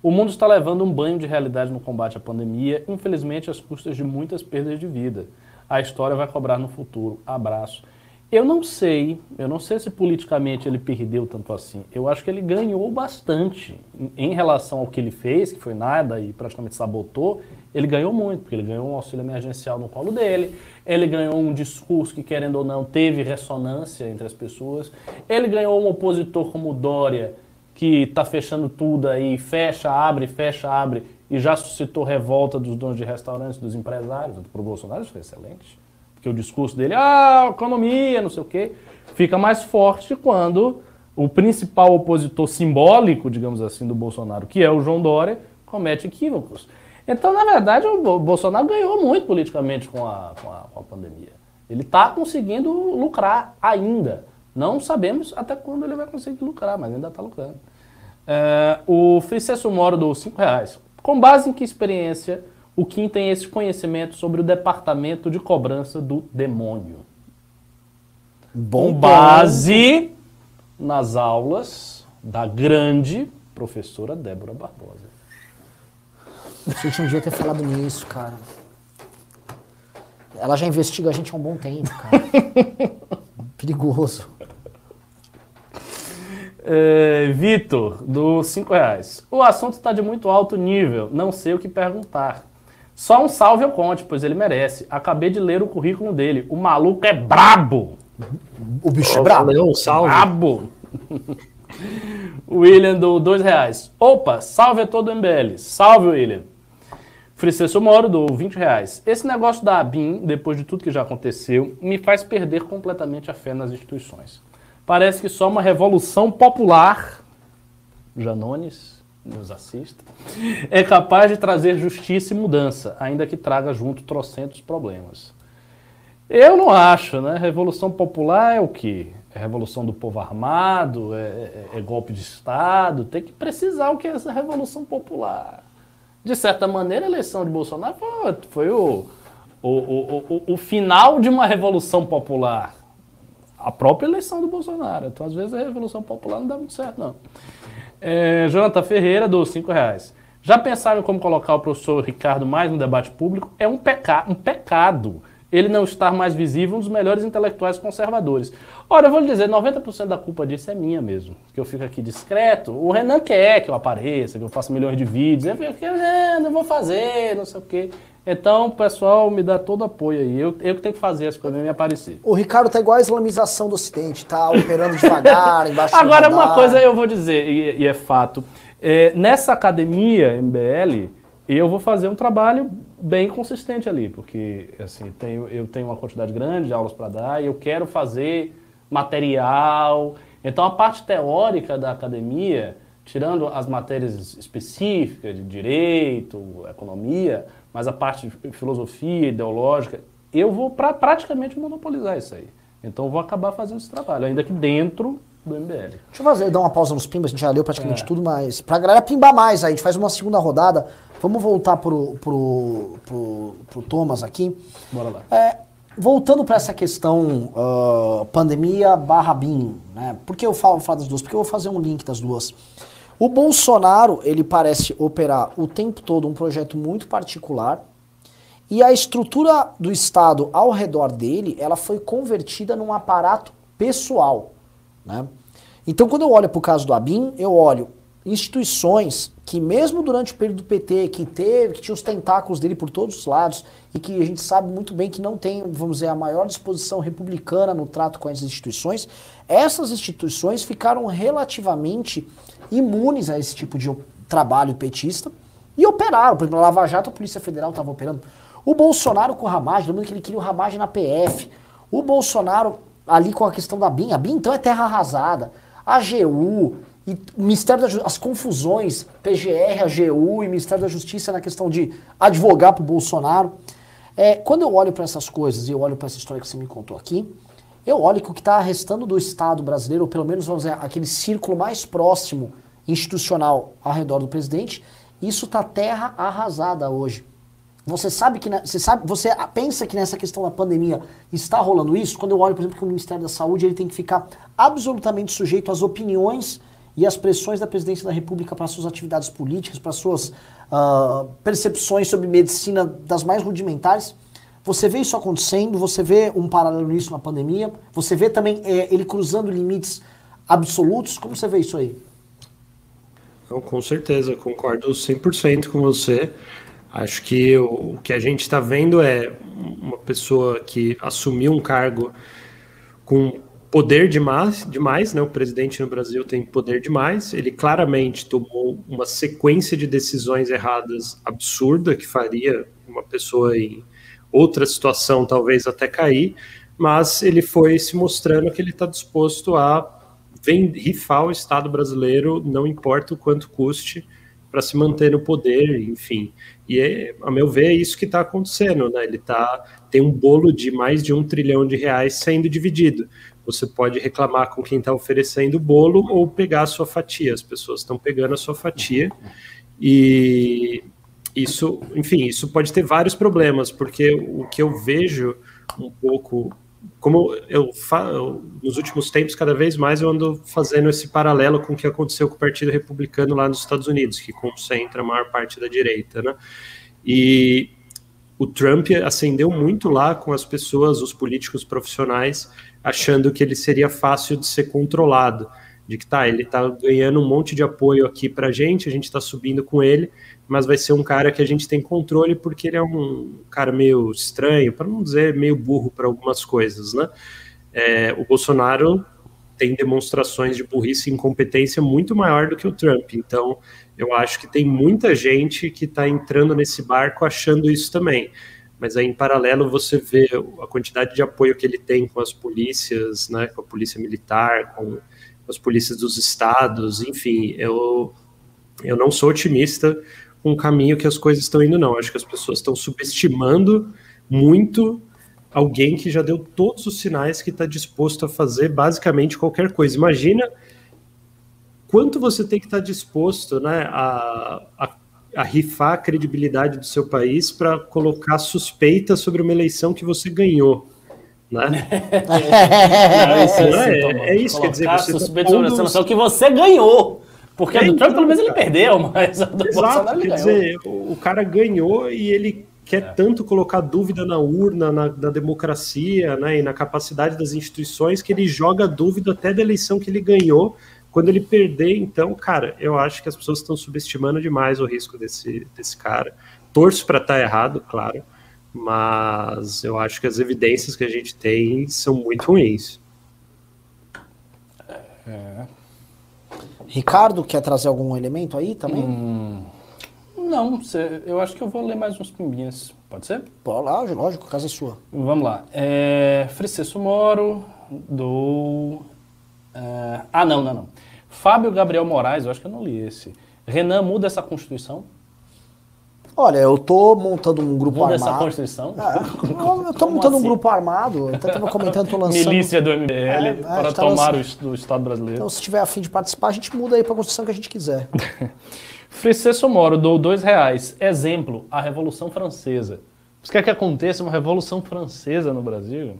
O mundo está levando um banho de realidade no combate à pandemia, infelizmente às custas de muitas perdas de vida. A história vai cobrar no futuro. Abraço. Eu não sei, eu não sei se politicamente ele perdeu tanto assim. Eu acho que ele ganhou bastante em relação ao que ele fez, que foi nada e praticamente sabotou. Ele ganhou muito, porque ele ganhou um auxílio emergencial no colo dele, ele ganhou um discurso que, querendo ou não, teve ressonância entre as pessoas. Ele ganhou um opositor como Dória, que está fechando tudo aí, fecha, abre, fecha, abre, e já suscitou revolta dos donos de restaurantes, dos empresários. Para o Bolsonaro isso foi excelente que o discurso dele, ah, economia, não sei o quê, fica mais forte quando o principal opositor simbólico, digamos assim, do Bolsonaro, que é o João Dória, comete equívocos. Então, na verdade, o Bolsonaro ganhou muito politicamente com a, com a, com a pandemia. Ele está conseguindo lucrar ainda. Não sabemos até quando ele vai conseguir lucrar, mas ainda está lucrando. É, o Fricesso Moro do 5 reais. Com base em que experiência o Kim tem esse conhecimento sobre o departamento de cobrança do demônio. Bom, Com base nas aulas da grande professora Débora Barbosa. A gente não devia ter falado nisso, cara. Ela já investiga a gente há um bom tempo, cara. Perigoso. É, Vitor, do 5 reais. O assunto está de muito alto nível, não sei o que perguntar. Só um salve ao Conte, pois ele merece. Acabei de ler o currículo dele. O maluco é brabo. O bicho é brabo. Valeu, salve. Brabo. William do dois reais. Opa, salve a todo o MBL. Salve, William. Fricesso Moro do 20 reais. Esse negócio da ABIN, depois de tudo que já aconteceu, me faz perder completamente a fé nas instituições. Parece que só uma revolução popular, Janones, nos assista, é capaz de trazer justiça e mudança, ainda que traga junto trocentos problemas. Eu não acho, né? Revolução popular é o quê? É revolução do povo armado, é, é, é golpe de Estado, tem que precisar o que é essa revolução popular. De certa maneira, a eleição de Bolsonaro foi, foi o, o, o, o, o final de uma revolução popular. A própria eleição do Bolsonaro. Então, às vezes, a revolução popular não dá muito certo, não. É, Jonathan Ferreira, dos 5 reais. Já pensaram como colocar o professor Ricardo mais no debate público? É um, peca um pecado ele não estar mais visível um dos melhores intelectuais conservadores. Ora, eu vou lhe dizer, 90% da culpa disso é minha mesmo. Que eu fico aqui discreto. O Renan quer que eu apareça, que eu faça milhões de vídeos. Eu fico, é, não vou fazer, não sei o quê. Então, pessoal, me dá todo apoio aí. Eu, eu que tenho que fazer as coisas me aparecer. O Ricardo tá igual a islamização do Ocidente, tá operando devagar, embaixo Agora, uma coisa eu vou dizer, e, e é fato. É, nessa academia MBL, eu vou fazer um trabalho bem consistente ali, porque assim, tenho, eu tenho uma quantidade grande de aulas para dar e eu quero fazer material. Então, a parte teórica da academia, tirando as matérias específicas de direito, economia, mas a parte de filosofia, ideológica, eu vou pra, praticamente monopolizar isso aí. Então eu vou acabar fazendo esse trabalho, ainda que dentro do MBL. Deixa eu fazer, dar uma pausa nos pimbas, a gente já leu praticamente é. tudo, mas pra galera pimbar mais aí, a gente faz uma segunda rodada. Vamos voltar pro, pro, pro, pro Thomas aqui. Bora lá. É, voltando para essa questão uh, pandemia barra BIM, né? Por que eu falo, falo das duas? Porque eu vou fazer um link das duas. O Bolsonaro, ele parece operar o tempo todo um projeto muito particular e a estrutura do Estado ao redor dele, ela foi convertida num aparato pessoal, né? Então, quando eu olho para o caso do Abin, eu olho instituições que mesmo durante o período do PT, que teve, que tinha os tentáculos dele por todos os lados, e que a gente sabe muito bem que não tem, vamos dizer, a maior disposição republicana no trato com essas instituições, essas instituições ficaram relativamente imunes a esse tipo de trabalho petista e operaram. Por exemplo, a Lava Jato, a Polícia Federal estava operando. O Bolsonaro com o Ramage, lembrando que ele queria o Ramage na PF. O Bolsonaro ali com a questão da BIM, a BIM então é terra arrasada. A AGU, e Ministério da Justiça, as confusões, PGR, AGU e Ministério da Justiça na questão de advogar para o Bolsonaro. É, quando eu olho para essas coisas e eu olho para essa história que você me contou aqui, eu olho que o que está restando do Estado brasileiro, ou pelo menos vamos dizer, aquele círculo mais próximo institucional ao redor do presidente, isso está terra arrasada hoje. Você sabe que você sabe, você pensa que nessa questão da pandemia está rolando isso? Quando eu olho, por exemplo, que o Ministério da Saúde ele tem que ficar absolutamente sujeito às opiniões e às pressões da presidência da República para suas atividades políticas, para suas uh, percepções sobre medicina das mais rudimentares. Você vê isso acontecendo, você vê um paralelo nisso na pandemia, você vê também é, ele cruzando limites absolutos. Como você vê isso aí? Não, com certeza, concordo 100% com você. Acho que o, o que a gente está vendo é uma pessoa que assumiu um cargo com poder demais, demais, né? O presidente no Brasil tem poder demais. Ele claramente tomou uma sequência de decisões erradas absurda que faria uma pessoa em outra situação talvez até cair, mas ele foi se mostrando que ele está disposto a rifar o Estado brasileiro, não importa o quanto custe, para se manter no poder, enfim. E, é, a meu ver, é isso que está acontecendo, né? Ele tá, tem um bolo de mais de um trilhão de reais sendo dividido. Você pode reclamar com quem está oferecendo o bolo ou pegar a sua fatia. As pessoas estão pegando a sua fatia e isso, enfim, isso pode ter vários problemas, porque o que eu vejo um pouco como eu falo, nos últimos tempos, cada vez mais eu ando fazendo esse paralelo com o que aconteceu com o Partido Republicano lá nos Estados Unidos, que concentra a maior parte da direita, né? E o Trump ascendeu muito lá com as pessoas, os políticos profissionais, achando que ele seria fácil de ser controlado, de que tá, ele está ganhando um monte de apoio aqui para a gente, a gente está subindo com ele, mas vai ser um cara que a gente tem controle porque ele é um cara meio estranho, para não dizer meio burro para algumas coisas, né? É, o Bolsonaro tem demonstrações de burrice e incompetência muito maior do que o Trump. Então, eu acho que tem muita gente que está entrando nesse barco achando isso também. Mas aí, em paralelo, você vê a quantidade de apoio que ele tem com as polícias, né, com a polícia militar, com as polícias dos estados, enfim, eu, eu não sou otimista com o caminho que as coisas estão indo, não. Acho que as pessoas estão subestimando muito alguém que já deu todos os sinais que está disposto a fazer basicamente qualquer coisa. Imagina quanto você tem que estar tá disposto né, a, a, a rifar a credibilidade do seu país para colocar suspeita sobre uma eleição que você ganhou. Né? é, isso, é, é, isso, quer dizer, você tá eleição que você ganhou. Porque é, a do Trump, pelo menos, ele perdeu, mas a do Exato, Bolsonaro quer dizer, o cara ganhou e ele quer é. tanto colocar dúvida na urna, na, na, democracia, né, e na capacidade das instituições, que ele joga dúvida até da eleição que ele ganhou. Quando ele perder, então, cara, eu acho que as pessoas estão subestimando demais o risco desse, desse cara. Torço para estar tá errado, claro, mas eu acho que as evidências que a gente tem são muito ruins. É, Ricardo, quer trazer algum elemento aí também? Hum, não, eu acho que eu vou ler mais uns pimbinhas. Pode ser? Pode lá, lógico, casa é sua. Vamos lá. É, Fricesso Moro, do. É, ah, não, não, não. Fábio Gabriel Moraes, eu acho que eu não li esse. Renan muda essa Constituição? Olha, eu tô montando um grupo Muda armado. essa Constituição? É, eu, tô montando assim? um grupo armado. Até tava comentando, tô lançando. Milícia do MBL é, é, para tá tomar lançando... o, Estado brasileiro. Então, se tiver afim de participar, a gente muda aí pra Constituição que a gente quiser. Fricesso Moro dou dois reais. Exemplo, a Revolução Francesa. Você quer que aconteça uma Revolução Francesa no Brasil?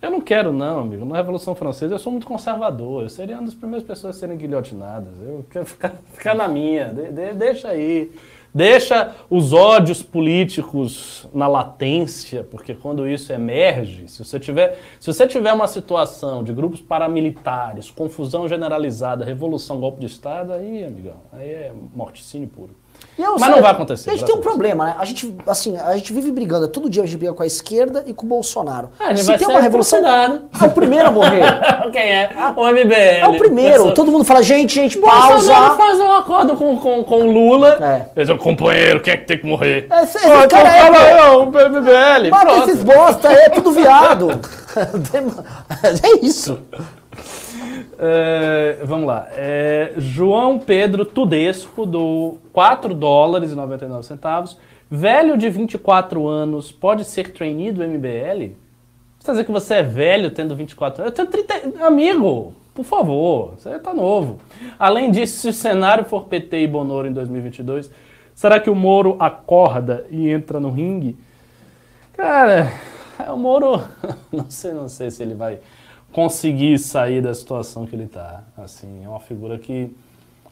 Eu não quero, não, amigo. Na Revolução Francesa eu sou muito conservador. Eu seria uma das primeiras pessoas a serem guilhotinadas. Eu quero ficar, ficar na minha. De, de, deixa aí. Deixa os ódios políticos na latência, porque quando isso emerge, se você tiver, se você tiver uma situação de grupos paramilitares, confusão generalizada, revolução, golpe de Estado, aí, amigão, aí é morticínio puro. Eu, Mas não vai acontecer. A gente tem um problema, né? A gente, assim, a gente vive brigando. Todo dia a gente briga com a esquerda e com o Bolsonaro. Ah, Se tem uma revolução. É o primeiro a morrer. Quem é? O MBL. É o primeiro. Todo mundo fala, gente, gente, pausa. Bolsonaro faz um acordo com, com, com o Lula. É. Diz, companheiro, quem é que tem que morrer? É, esse, esse cara é, é, o MBL. Mata esses bosta é tudo viado. é isso. É, vamos lá. É, João Pedro Tudesco, do 4 dólares e 99 centavos. Velho de 24 anos pode ser trainee do MBL? Você dizer que você é velho tendo 24 anos? Eu tenho 30. Amigo, por favor, você tá novo. Além disso, se o cenário for PT e Bonoro em 2022, será que o Moro acorda e entra no ringue? Cara, o Moro, não sei, não sei se ele vai conseguir sair da situação que ele tá. Assim, é uma figura que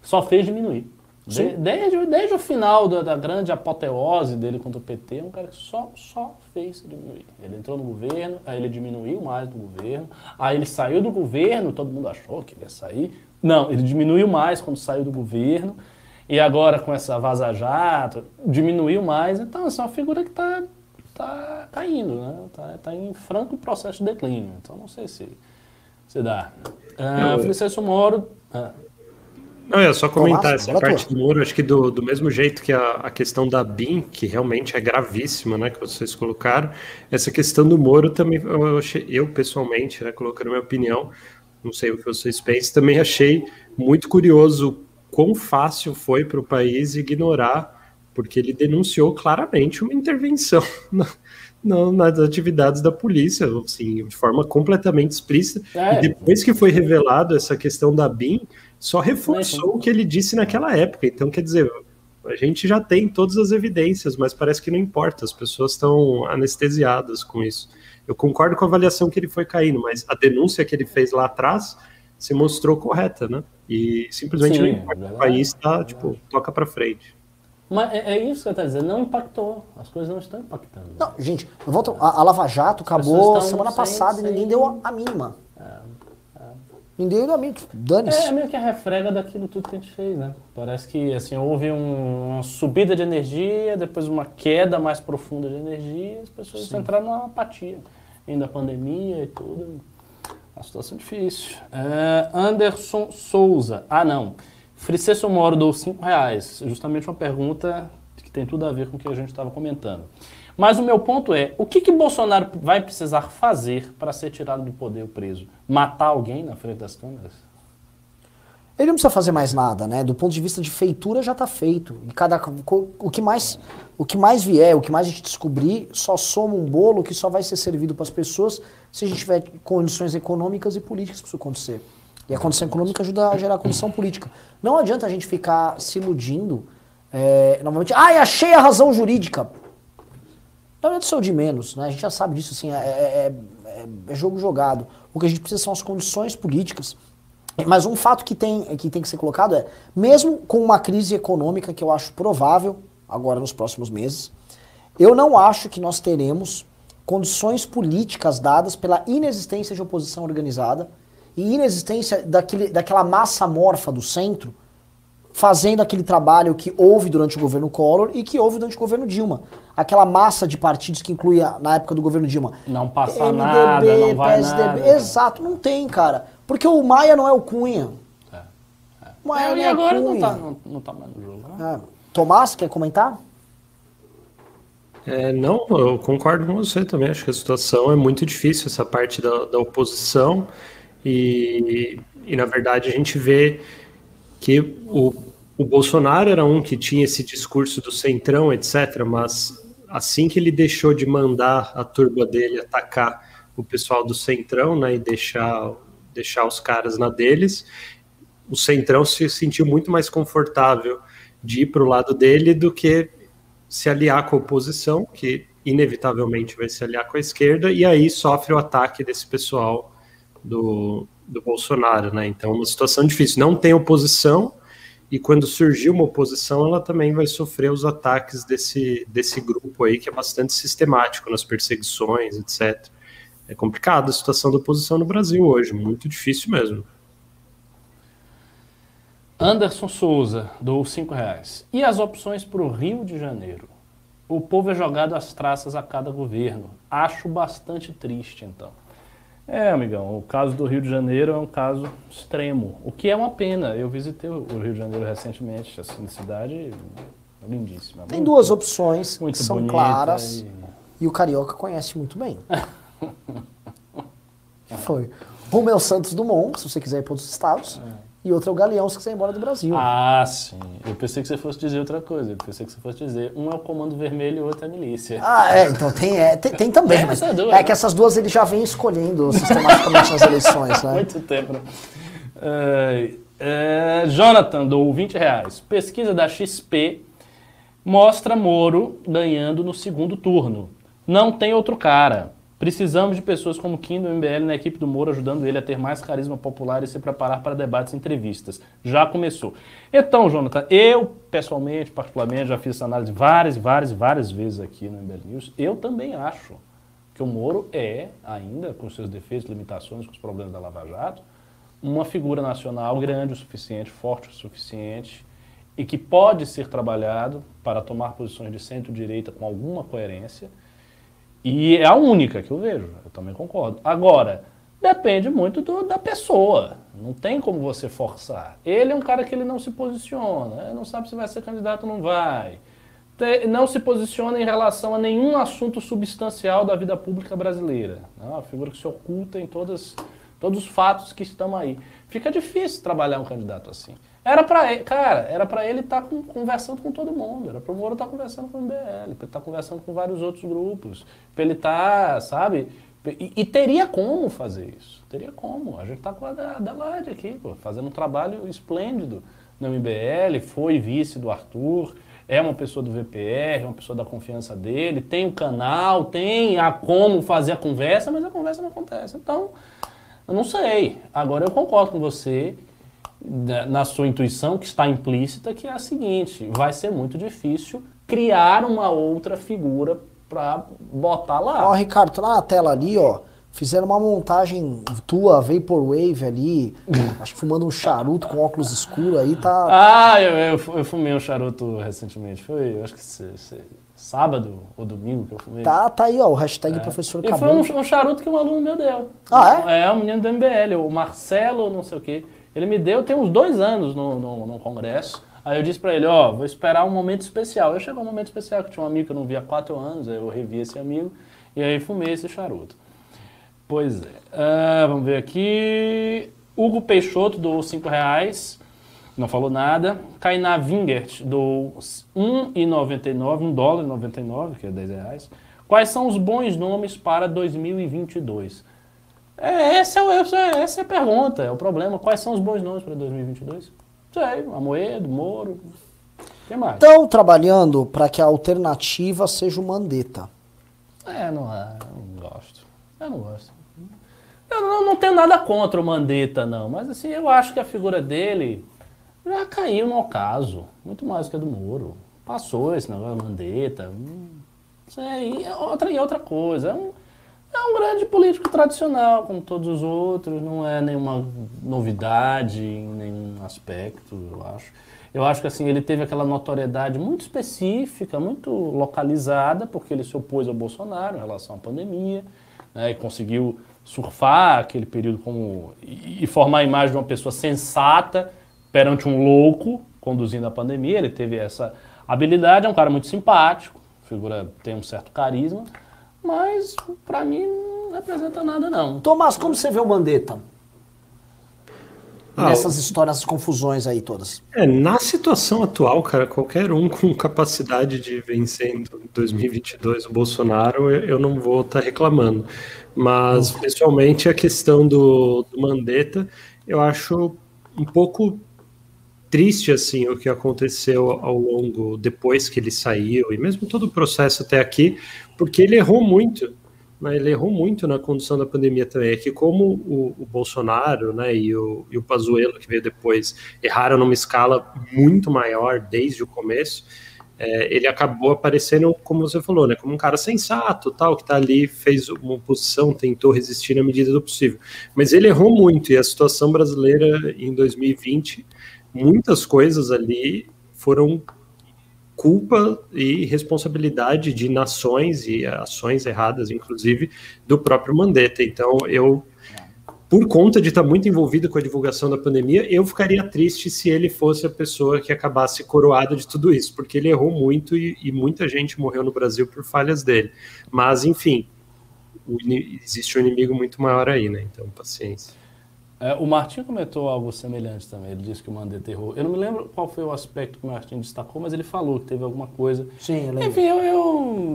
só fez diminuir. De, desde, desde o final da, da, grande apoteose dele contra o PT, é um cara que só, só fez diminuir. Ele entrou no governo, aí ele diminuiu mais do governo, aí ele saiu do governo, todo mundo achou que ele ia sair. Não, ele diminuiu mais quando saiu do governo, e agora com essa vaza-jato, diminuiu mais. Então, essa é uma figura que está tá caindo, né? Está tá em franco processo de declínio. Então, não sei se, se dá. Uh, Francisco Moro... Uh, não, é só comentar essa parte do Moro, acho que do, do mesmo jeito que a, a questão da BIM, que realmente é gravíssima, né, que vocês colocaram, essa questão do Moro também, eu, achei, eu pessoalmente, né, colocando minha opinião, não sei o que vocês pensam, também achei muito curioso quão fácil foi para o país ignorar, porque ele denunciou claramente uma intervenção na, na, nas atividades da polícia, assim, de forma completamente explícita. É. E depois que foi revelado essa questão da BIM, só reforçou o que ele disse naquela época. Então, quer dizer, a gente já tem todas as evidências, mas parece que não importa, as pessoas estão anestesiadas com isso. Eu concordo com a avaliação que ele foi caindo, mas a denúncia que ele fez lá atrás se mostrou correta, né? E simplesmente Sim, não importa, o país está, tipo, toca para frente. Mas é, é isso que eu estou dizendo, não impactou. As coisas não estão impactando. Não, gente, volto, a, a Lava Jato acabou semana passada e ninguém deu a mínima. Ninguém dá dane-se. É meio que a refrega daquilo tudo que a gente fez, né? Parece que assim, houve um, uma subida de energia, depois uma queda mais profunda de energia, as pessoas Sim. entraram numa apatia. Ainda a pandemia e tudo. Uma situação difícil. É, Anderson Souza. Ah, não. Fricesso Moro dou 5 reais. Justamente uma pergunta que tem tudo a ver com o que a gente estava comentando. Mas o meu ponto é, o que, que Bolsonaro vai precisar fazer para ser tirado do poder preso? Matar alguém na frente das câmeras? Ele não precisa fazer mais nada, né? Do ponto de vista de feitura já está feito. E cada o que mais o que mais vier, o que mais a gente descobrir, só soma um bolo que só vai ser servido para as pessoas se a gente tiver condições econômicas e políticas para isso acontecer. E a condição econômica ajuda a gerar a condição política. Não adianta a gente ficar se iludindo. É, normalmente, ah, achei a razão jurídica. Verdade, isso é o de menos, né? A gente já sabe disso, assim, é, é, é, é, jogo jogado. O que a gente precisa são as condições políticas. Mas um fato que tem, que tem que ser colocado é, mesmo com uma crise econômica que eu acho provável, agora nos próximos meses, eu não acho que nós teremos condições políticas dadas pela inexistência de oposição organizada e inexistência daquele, daquela massa morfa do centro fazendo aquele trabalho que houve durante o governo Collor e que houve durante o governo Dilma. Aquela massa de partidos que incluía na época do governo Dilma. Não passa MDB, nada, não vai PSDB. Nada. Exato, não tem, cara. Porque o Maia não é o Cunha. É, é. O Maia é, e agora Cunha. não tá, não, não tá mais no jogo. Né? É. Tomás, quer comentar? É, não, eu concordo com você também. Acho que a situação é muito difícil, essa parte da, da oposição. E, e, na verdade, a gente vê que o o Bolsonaro era um que tinha esse discurso do centrão, etc., mas assim que ele deixou de mandar a turba dele atacar o pessoal do centrão, né, e deixar, deixar os caras na deles, o centrão se sentiu muito mais confortável de ir para o lado dele do que se aliar com a oposição, que inevitavelmente vai se aliar com a esquerda, e aí sofre o ataque desse pessoal do, do Bolsonaro, né? Então, uma situação difícil. Não tem oposição, e quando surgir uma oposição, ela também vai sofrer os ataques desse, desse grupo aí, que é bastante sistemático nas perseguições, etc. É complicado a situação da oposição no Brasil hoje, muito difícil mesmo. Anderson Souza, dou cinco reais. E as opções para o Rio de Janeiro? O povo é jogado às traças a cada governo. Acho bastante triste, então. É, amigão, o caso do Rio de Janeiro é um caso extremo, o que é uma pena. Eu visitei o Rio de Janeiro recentemente, assim, cidade lindíssima. Tem muito, duas opções que são claras e... e... o Carioca conhece muito bem. Foi. O Santos Dumont, se você quiser ir para outros estados, é. E outro é o Galeão, se quiser ir embora do Brasil. Ah, sim. Eu pensei que você fosse dizer outra coisa. Eu pensei que você fosse dizer um é o comando vermelho e o outro é a milícia. Ah, é, então tem, é, tem, tem também, mas é que essas duas ele já vem escolhendo sistematicamente nas eleições, né? Muito tempo. É, é, Jonathan, do 20 reais. Pesquisa da XP mostra Moro ganhando no segundo turno. Não tem outro cara. Precisamos de pessoas como Kim do MBL na equipe do Moro, ajudando ele a ter mais carisma popular e se preparar para debates e entrevistas. Já começou. Então, Jonathan, eu, pessoalmente, particularmente, já fiz essa análise várias, várias, várias vezes aqui no MBL News. Eu também acho que o Moro é, ainda, com seus defeitos, limitações, com os problemas da Lava Jato, uma figura nacional grande o suficiente, forte o suficiente, e que pode ser trabalhado para tomar posições de centro-direita com alguma coerência e é a única que eu vejo, eu também concordo. Agora, depende muito do, da pessoa. Não tem como você forçar. Ele é um cara que ele não se posiciona, não sabe se vai ser candidato ou não vai. Não se posiciona em relação a nenhum assunto substancial da vida pública brasileira. É uma figura que se oculta em todas, todos os fatos que estão aí. Fica difícil trabalhar um candidato assim. Era para ele, cara, era para ele estar tá conversando com todo mundo, era para o Moro estar tá conversando com o MBL, para ele estar tá conversando com vários outros grupos, para ele estar, tá, sabe? E, e, teria como fazer isso, teria como. A gente está com a Adelaide aqui, pô, fazendo um trabalho esplêndido no MBL, foi vice do Arthur, é uma pessoa do VPR, é uma pessoa da confiança dele, tem o um canal, tem a como fazer a conversa, mas a conversa não acontece. Então, eu não sei. Agora eu concordo com você na sua intuição que está implícita, que é a seguinte: vai ser muito difícil criar uma outra figura para botar lá. Ó, Ricardo, tá na tela ali, ó. Fizeram uma montagem tua, Vaporwave ali, acho que fumando um charuto com óculos escuros aí, tá. Ah, eu, eu, eu fumei um charuto recentemente. Foi, acho que se, se, sábado ou domingo que eu fumei. Tá, tá aí, ó, o hashtag é. professor E foi um, um, charuto que um aluno meu deu. Ah, é? É, um menino do MBL, o Marcelo, não sei o quê. Ele me deu, tem uns dois anos no, no, no congresso. Aí eu disse para ele, ó, vou esperar um momento especial. Eu chegou um momento especial, que tinha um amigo que eu não via há quatro anos, aí eu revi esse amigo, e aí fumei esse charuto. Pois é. Uh, vamos ver aqui. Hugo Peixoto do cinco reais, não falou nada. Kainá Vingert do 1,99, 1 dólar e 99, que é 10 reais. Quais são os bons nomes para 2022? É, essa, é, essa é a pergunta, é o problema. Quais são os bons nomes para 2022? Sei, Amoedo, Moro, o que mais? Estão trabalhando para que a alternativa seja o Mandetta. É, não, é, não gosto. Eu não gosto. Eu não, não tenho nada contra o Mandetta, não, mas assim, eu acho que a figura dele já caiu no ocaso, muito mais que a do Moro. Passou esse negócio, Mandetta. Hum, isso aí é outra, e outra coisa. É um, é um grande político tradicional, como todos os outros, não é nenhuma novidade em nenhum aspecto, eu acho. Eu acho que assim, ele teve aquela notoriedade muito específica, muito localizada, porque ele se opôs ao Bolsonaro em relação à pandemia, né, e conseguiu surfar aquele período como, e, formar a imagem de uma pessoa sensata perante um louco conduzindo a pandemia. Ele teve essa habilidade, é um cara muito simpático, figura tem um certo carisma, mas para mim não representa nada não. Tomás, como você vê o Mandetta? Ah, Nessas histórias, essas confusões aí todas. É, na situação atual, cara, qualquer um com capacidade de vencer em 2022 o Bolsonaro, eu, eu não vou estar tá reclamando. Mas, pessoalmente, a questão do, do Mandetta, eu acho um pouco triste assim o que aconteceu ao longo depois que ele saiu e mesmo todo o processo até aqui, porque ele errou muito. Né, ele errou muito na condução da pandemia também. É que como o, o Bolsonaro né, e, o, e o Pazuello, que veio depois, erraram numa escala muito maior desde o começo, é, ele acabou aparecendo, como você falou, né, como um cara sensato, tal, que está ali, fez uma oposição, tentou resistir na medida do possível. Mas ele errou muito, e a situação brasileira em 2020, muitas coisas ali foram culpa e responsabilidade de nações e ações erradas, inclusive, do próprio Mandetta. Então, eu, por conta de estar muito envolvido com a divulgação da pandemia, eu ficaria triste se ele fosse a pessoa que acabasse coroada de tudo isso, porque ele errou muito e, e muita gente morreu no Brasil por falhas dele. Mas, enfim, existe um inimigo muito maior aí, né? Então, paciência. É, o Martin comentou algo semelhante também. Ele disse que o Mandetta errou. Eu não me lembro qual foi o aspecto que o Martin destacou, mas ele falou que teve alguma coisa. Sim, eu. Enfim, eu, eu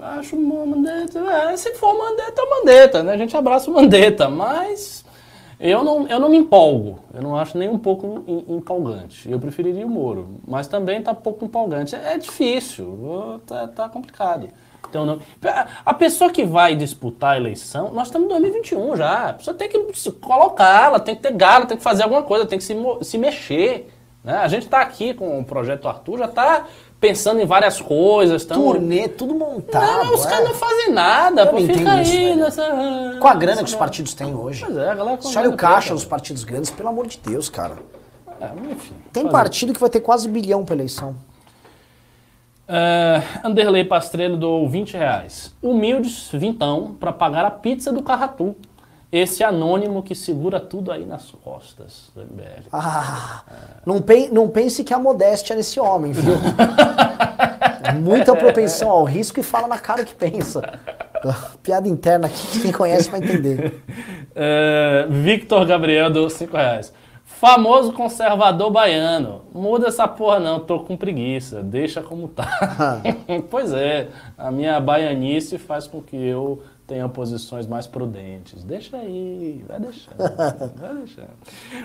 eh, acho o Mandetta. É, se for Mandetta, é Mandetta, né? A gente abraça o Mandetta, mas eu não, eu não me empolgo. Eu não acho nem um pouco em- empolgante. Eu preferiria o Moro, mas também tá pouco empolgante. É, é difícil, tá, tá complicado. Então, não- a pessoa que vai disputar a eleição, nós estamos em 2021 já. A pessoa tem que se colocar, ela tem que ter galo, tem que fazer alguma coisa, tem que se, se mexer. né? A gente está aqui com o projeto Arthur, já está pensando em várias coisas. Tamo... Turnê, tudo montado. Não, os é. caras não fazem nada, pô, fica aí nessa... Com a grana que os partidos têm hoje. Pois é, a galera com Você olha o caixa dos partidos grandes, pelo amor de Deus, cara. É, enfim. Tem Fazer. partido que vai ter quase bilhão pra eleição. É, Anderley Pastrello doou 20 reais. Humildes, vintão, para pagar a pizza do Carratu. Esse anônimo que segura tudo aí nas costas do MBL. Ah, não, pen- não pense que há modéstia nesse homem, viu? Muita propensão ao risco e fala na cara o que pensa. Piada interna aqui, que quem conhece vai entender. É, Victor Gabriel deu 5 reais. Famoso conservador baiano. Muda essa porra não, tô com preguiça. Deixa como tá. pois é, a minha baianice faz com que eu tenha posições mais prudentes. Deixa aí, vai deixando. vai deixando.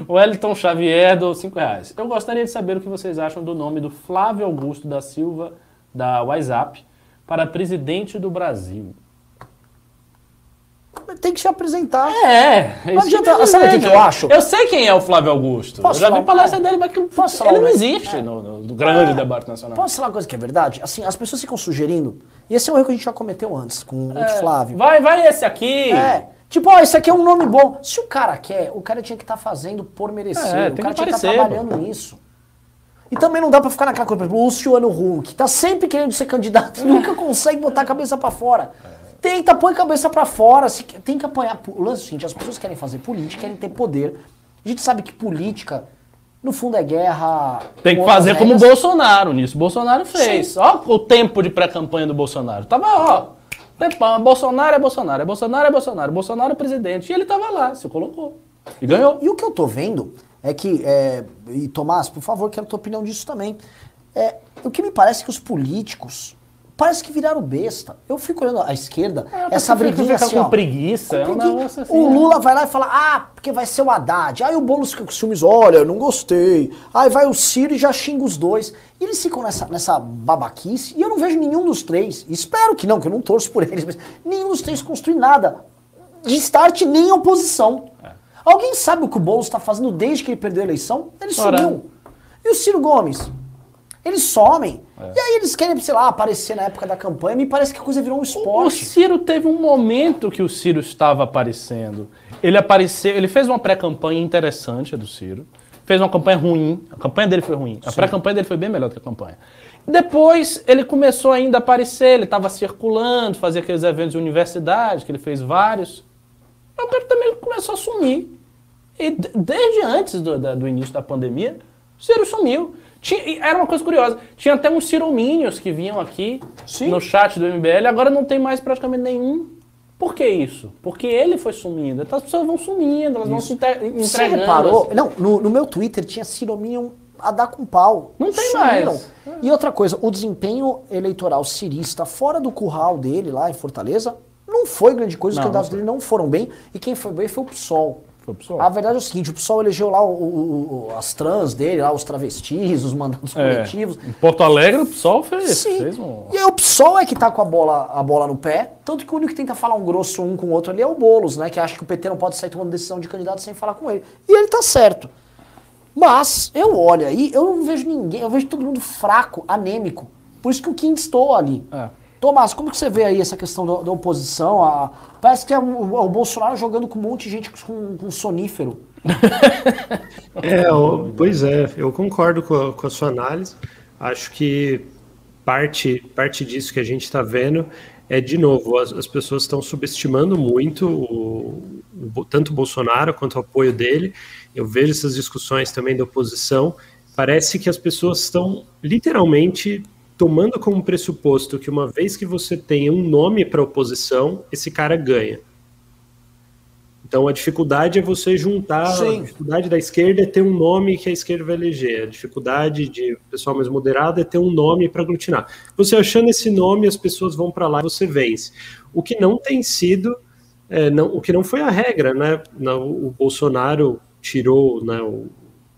O Wellington Xavier deu 5 reais. Eu gostaria de saber o que vocês acham do nome do Flávio Augusto da Silva, da WhatsApp, para presidente do Brasil. Tem que se apresentar. É, Não isso adianta- sabe o que eu acho? Eu sei quem é o Flávio Augusto. Posso eu já vi palestra dele, mas que Posso ele falar, não né? existe no, no- no grande debate nacional. Posso falar uma coisa que é verdade? Assim, as pessoas ficam sugerindo, e esse é um erro que a gente já cometeu antes com o É, Flávio. Vai, vai esse aqui. É. Tipo, ó, esse aqui é um nome bom. Se o cara quer, o cara tinha que estar fazendo por merecer. É, o tem cara que tinha que estar aparecer, trabalhando nisso. E também não dá pra ficar naquela coisa, por exemplo, o Luciano Huck, tá sempre querendo ser candidato, nunca consegue botar a cabeça pra fora. Tenta, põe a cabeça pra fora, se tem que apanhar. O lance é o seguinte, as pessoas querem fazer política, querem ter poder. A gente sabe que política, no fundo, é guerra. Tem que fazer como o regras. Bolsonaro nisso. Bolsonaro fez. Ó o tempo de pré-campanha do Bolsonaro. Tava, ó. Tempão. Bolsonaro é Bolsonaro, é Bolsonaro é Bolsonaro, Bolsonaro é presidente. E ele tava lá, se colocou. E ganhou. E o que eu tô vendo é que, é, e Tomás, por favor, quero a tua opinião disso também. É, o que me parece é que os políticos parece que viraram besta. Eu fico olhando à esquerda, essa porque fica- briguinha fica assim, com ó, preguiça, é um preguiça. negócio assim, O né? Lula vai lá e fala, ah, porque vai ser o Haddad. Aí o Boulos fica com ciúmes, olha, eu não gostei. Aí vai o Ciro e já xinga os dois. E eles ficam nessa, nessa babaquice e eu não vejo nenhum dos três. Espero que não, que eu não torço por eles, mas nenhum dos três construir nada. De start, nem oposição. É. Alguém sabe o que o Boulos está fazendo desde que ele perdeu a eleição? Ele Ora. sumiu. E o Ciro Gomes? Eles somem. É. E aí eles querem, sei lá, aparecer na época da campanha. Me parece que a coisa virou um O esporte. Ciro teve um momento que o Ciro estava aparecendo. Ele apareceu, ele fez uma pré-campanha interessante, a do Ciro. Fez uma campanha ruim. A campanha dele foi ruim. A pré-campanha dele foi bem melhor do que a campanha. Depois ele começou ainda a aparecer, ele estava circulando, fazia aqueles eventos de universidade, que ele fez vários. Mas o cara também começou a sumir. E de- desde antes do, da- do início da pandemia, o Ciro sumiu. Tinha- era uma coisa curiosa. Tinha até uns ciromínios que vinham aqui Sim. no chat do MBL, agora não tem mais praticamente nenhum. Por que isso? Porque ele foi sumindo. Então as pessoas vão sumindo, elas vão se inte- Você entregando. reparou? Não, no, no meu Twitter tinha Cirominion a dar com pau. Não tem Sumiram. mais. E outra coisa, o desempenho eleitoral cirista fora do curral dele, lá em Fortaleza, não foi grande coisa. Os Não, candidatos não dele não foram bem. E quem foi bem foi o PSOL. A verdade é o seguinte, o PSOL elegeu lá o- o- o- as trans dele, lá os travestis, os mandatos É, coletivos. em Porto Alegre o PSOL fez, Sim. fez um... E aí o PSOL é que tá com a bola, a bola no pé, tanto que o único que tenta falar um grosso um com o outro ali é o Boulos, né? Que acha que o PT não pode sair tomando decisão de candidato sem falar com ele. E ele tá certo. Mas eu olho aí, eu não vejo ninguém, eu vejo todo mundo fraco, anêmico. Por isso que o Kim estou ali. É. Tomás, como que você vê aí essa questão da, da oposição? A- parece que é o, o Bolsonaro jogando com um monte de gente com, com sonífero. É, pois é, eu concordo com a, com a sua análise. Acho que parte, parte disso que a gente está vendo é, de novo, as, as pessoas estão subestimando muito o, o tanto o Bolsonaro quanto o apoio dele. Eu vejo essas discussões também da oposição. Parece que as pessoas estão literalmente tomando como pressuposto que uma vez que você tenha um nome para oposição, esse cara ganha. Então a dificuldade é você juntar, Sim. a dificuldade da esquerda é ter um nome que a esquerda vai eleger, a dificuldade de pessoal mais moderado é ter um nome para aglutinar. Você achando esse nome, as pessoas vão para lá e você vence. O que não tem sido, é, não, o que não foi a regra, né? O Bolsonaro tirou né, o,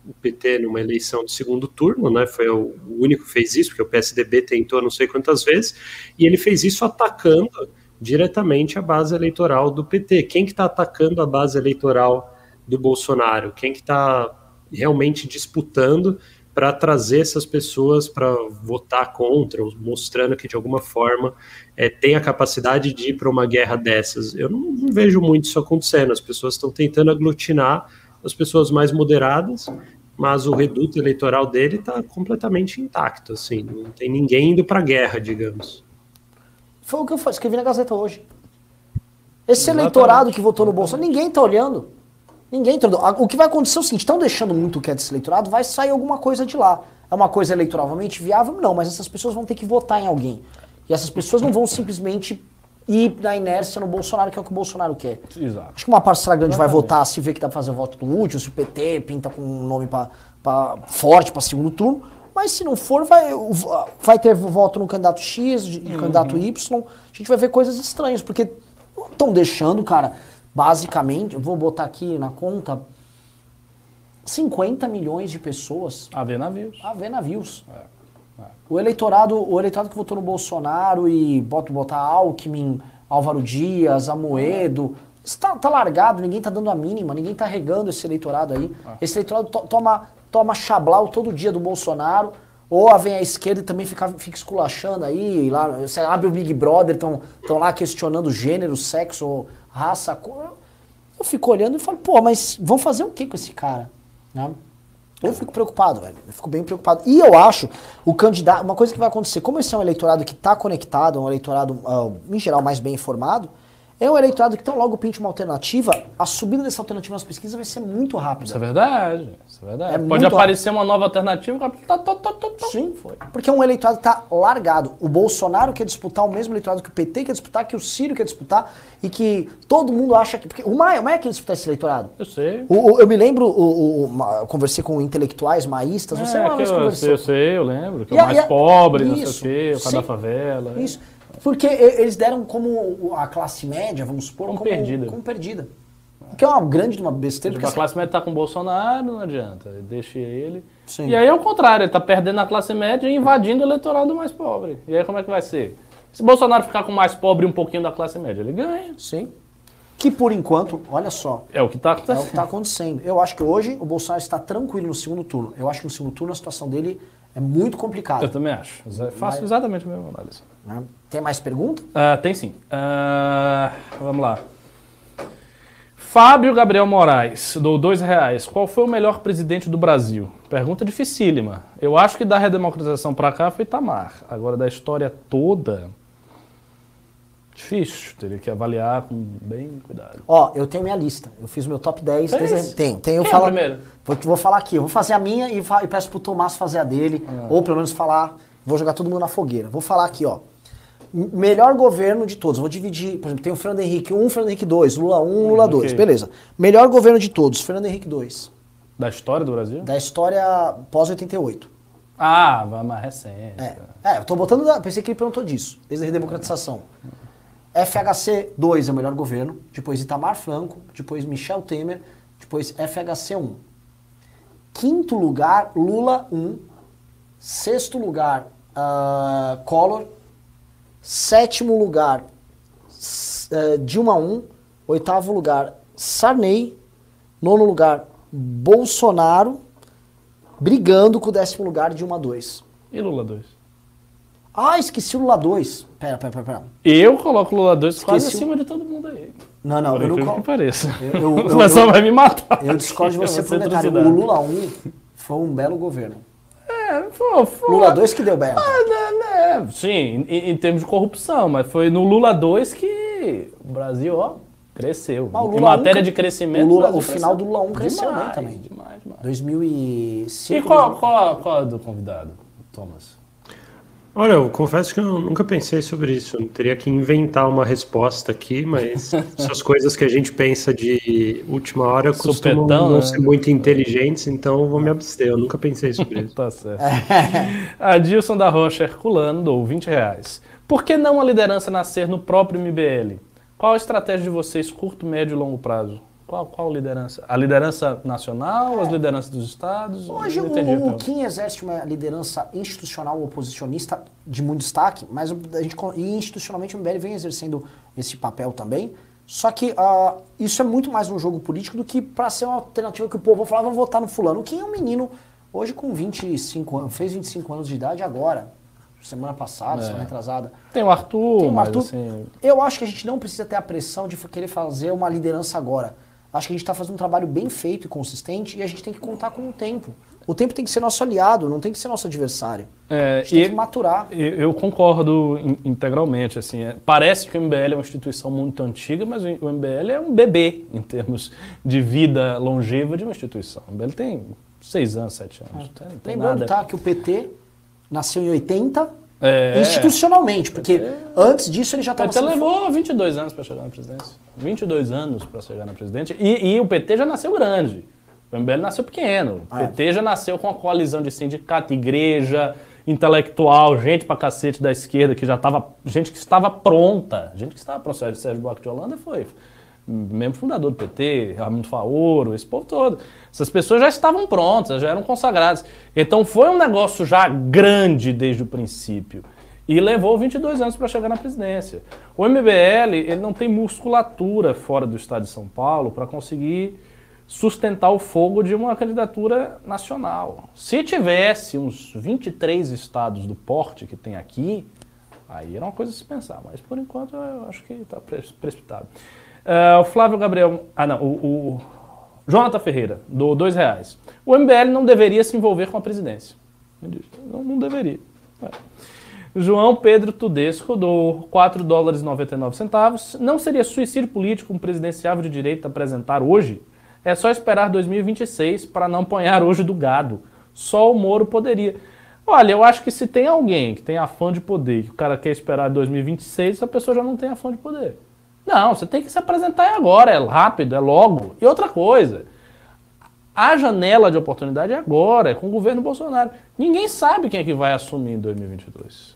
o PT numa eleição de segundo turno, né? Foi o, único que fez isso, porque o PSDB tentou não sei quantas vezes, e ele fez isso atacando diretamente a base eleitoral do PT. Quem que está atacando a base eleitoral do Bolsonaro? Quem que está realmente disputando para trazer essas pessoas para votar contra, mostrando que de alguma forma é, tem a capacidade de ir para uma guerra dessas? Eu não, não vejo muito isso acontecendo. As pessoas estão tentando aglutinar as pessoas mais moderadas, mas o reduto eleitoral dele está completamente intacto. Assim, não tem ninguém indo para a guerra, digamos. Foi o que eu escrevi na Gazeta hoje. Esse Exatamente. eleitorado que votou no Bolsonaro, ninguém está olhando. Ninguém tá olhando. O que vai acontecer é o seguinte: estão deixando muito quieto esse eleitorado, vai sair alguma coisa de lá. É uma coisa eleitoralmente viável? Não, mas essas pessoas vão ter que votar em alguém. E essas pessoas não vão simplesmente ir na inércia no Bolsonaro, que é o que o Bolsonaro quer. Exato. Acho que uma parcela grande vai votar se vê que dá pra fazer voto útil, se o PT pinta com um nome pra, pra forte para segundo turno. Mas se não for, vai, vai ter voto no candidato X, no uhum. candidato Y. A gente vai ver coisas estranhas, porque estão deixando, cara, basicamente, vou botar aqui na conta, 50 milhões de pessoas. A ver navios. A ver navios. É. O eleitorado, o eleitorado que votou no Bolsonaro e bota botar Alckmin, Álvaro Dias, Amoedo, está tá largado, ninguém tá dando a mínima, ninguém tá regando esse eleitorado aí. É. Esse eleitorado to, toma toma chablau todo dia do Bolsonaro, ou vem a esquerda e também fica, fica esculachando aí, lá, você abre o Big Brother, estão lá questionando gênero, sexo, raça, cor. Eu fico olhando e falo, pô, mas vão fazer o que com esse cara? Né? Eu fico preocupado, velho. Eu fico bem preocupado. E eu acho, o candidato, uma coisa que vai acontecer, como esse é um eleitorado que está conectado, um eleitorado, uh, em geral, mais bem informado, é um eleitorado que tão logo pinte uma alternativa, a subida dessa alternativa nas pesquisas vai ser muito rápida. Isso é verdade. Isso é verdade. É Pode aparecer uma nova alternativa. Tá, tá, tá, Sim, foi. Porque é um eleitorado que está largado. O Bolsonaro quer disputar o mesmo eleitorado que o PT quer disputar, que o Ciro quer disputar, e que todo mundo acha que. Porque o Maia, o Maia quer disputar esse eleitorado. Eu sei. O, o, eu me lembro, o, eu conversei com intelectuais maístas, você é, uma vez conversou. Eu sei, eu lembro. Que é o mais pobre, isso, não sei o quê, o cara da favela. É. Isso. Porque eles deram como a classe média, vamos supor, como, como perdida. Como perdida. Que é uma grande uma besteira. Tipo, a classe média está com o Bolsonaro, não adianta. Deixa ele. Sim. E aí é o contrário, ele está perdendo a classe média e invadindo o eleitorado mais pobre. E aí como é que vai ser? Se Bolsonaro ficar com mais pobre um pouquinho da classe média, ele ganha. Sim. Que por enquanto, olha só. É o que está acontecendo. É o que está acontecendo. Eu acho que hoje o Bolsonaro está tranquilo no segundo turno. Eu acho que no segundo turno a situação dele é muito complicada. Eu também acho. Eu faço exatamente a mesma análise. Né? Tem mais pergunta? Uh, tem sim. Uh, vamos lá. Fábio Gabriel Moraes, dou dois reais. Qual foi o melhor presidente do Brasil? Pergunta dificílima. Eu acho que da redemocratização para cá foi Itamar. Agora, da história toda, difícil. Teria que avaliar com bem cuidado. Ó, eu tenho minha lista. Eu fiz meu top 10. Tem, tem. tem eu Quem falo, é primeiro? Vou, vou falar aqui. Eu vou fazer a minha e, e peço pro Tomás fazer a dele. Ah. Ou pelo menos falar. Vou jogar todo mundo na fogueira. Vou falar aqui, ó melhor governo de todos. Vou dividir, por exemplo, tem o Fernando Henrique 1, Fernando Henrique 2, Lula 1, Lula 2. Okay. Beleza. Melhor governo de todos, Fernando Henrique 2. Da história do Brasil? Da história pós-88. Ah, mais recente. É. é, eu tô botando. Pensei que ele perguntou disso, desde a redemocratização. FHC 2 é o melhor governo, depois Itamar Franco, depois Michel Temer, depois FHC 1. Quinto lugar, Lula 1. Sexto lugar, uh, Collor. Sétimo lugar, uh, Dilma 1. Oitavo lugar, Sarney. Nono lugar, Bolsonaro. Brigando com o décimo lugar, Dilma 2. E Lula 2? Ah, esqueci o Lula 2. Pera, pera, pera. pera. Eu coloco o Lula 2 quase acima de todo mundo aí. Não, não, eu não coloco. pareça. Eu, eu, o só vai me matar. Eu discordo de você por um detalhe. O Lula 1 foi um belo governo. É, foi, foi. Lula 2 que deu bem. Ah, né, né, sim, em, em, termos de corrupção, mas foi no Lula 2 que o Brasil, ó, cresceu. Ah, em matéria 1, de crescimento. O, Lula, o final do Lula 1 cresceu demais, bem também. Demais, demais. 2005. E qual, qual, qual é do convidado, Thomas? Olha, eu confesso que eu nunca pensei sobre isso. Eu teria que inventar uma resposta aqui, mas essas coisas que a gente pensa de última hora costumam Supetão, não né? ser muito inteligentes, então eu vou me abster. Eu nunca pensei sobre isso. tá certo. a Dilson da Rocha Herculano dou 20 reais. Por que não a liderança nascer no próprio MBL? Qual a estratégia de vocês, curto, médio e longo prazo? Qual, qual liderança? A liderança nacional, é. as lideranças dos estados? Hoje o, o Kim exerce uma liderança institucional oposicionista de muito destaque, mas a gente, e institucionalmente o MBL vem exercendo esse papel também. Só que uh, isso é muito mais um jogo político do que para ser uma alternativa que o povo vai falar, vou votar no fulano. O Kim é um menino, hoje com 25 anos, fez 25 anos de idade agora, semana passada, é. semana atrasada. Tem o Arthur, Tem o Arthur. Assim... Eu acho que a gente não precisa ter a pressão de querer fazer uma liderança agora. Acho que a gente está fazendo um trabalho bem feito e consistente e a gente tem que contar com o tempo. O tempo tem que ser nosso aliado, não tem que ser nosso adversário. É, a gente tem que maturar. Eu concordo integralmente. Assim, é, parece que o MBL é uma instituição muito antiga, mas o MBL é um bebê em termos de vida longeva de uma instituição. O MBL tem seis anos, sete anos. É. Lembrando tá, que o PT nasceu em 80, é, institucionalmente, porque é. antes disso ele já estava... O PT levou 22 anos para chegar na presidência. 22 anos para chegar na presidência. E, e, o PT já nasceu grande. O MBL nasceu pequeno. O PT é. já nasceu com a coalizão de sindicato, igreja, intelectual, gente pra cacete da esquerda que já estava... Gente que estava pronta. Gente que estava pronta. Sérgio Buarque de Holanda foi membro fundador do PT, Ramiro Faoro, esse povo todo. Essas pessoas já estavam prontas, já eram consagradas. Então foi um negócio já grande desde o princípio. E levou 22 anos para chegar na presidência. O MBL ele não tem musculatura fora do estado de São Paulo para conseguir sustentar o fogo de uma candidatura nacional. Se tivesse uns 23 estados do porte que tem aqui, aí era uma coisa a se pensar. Mas por enquanto eu acho que está precipitado. Uh, o Flávio Gabriel. Ah, não. O, o Jonathan Ferreira, do dois reais. O MBL não deveria se envolver com a presidência. Não, não deveria. É. João Pedro Tudesco, do 4 dólares e 99 centavos. Não seria suicídio político um presidenciável de direito apresentar hoje? É só esperar 2026 para não apanhar hoje do gado. Só o Moro poderia. Olha, eu acho que se tem alguém que tem afã de poder, que o cara quer esperar 2026, essa pessoa já não tem afã de poder. Não, você tem que se apresentar agora, é rápido, é logo. E outra coisa, a janela de oportunidade é agora, é com o governo Bolsonaro. Ninguém sabe quem é que vai assumir em 2022.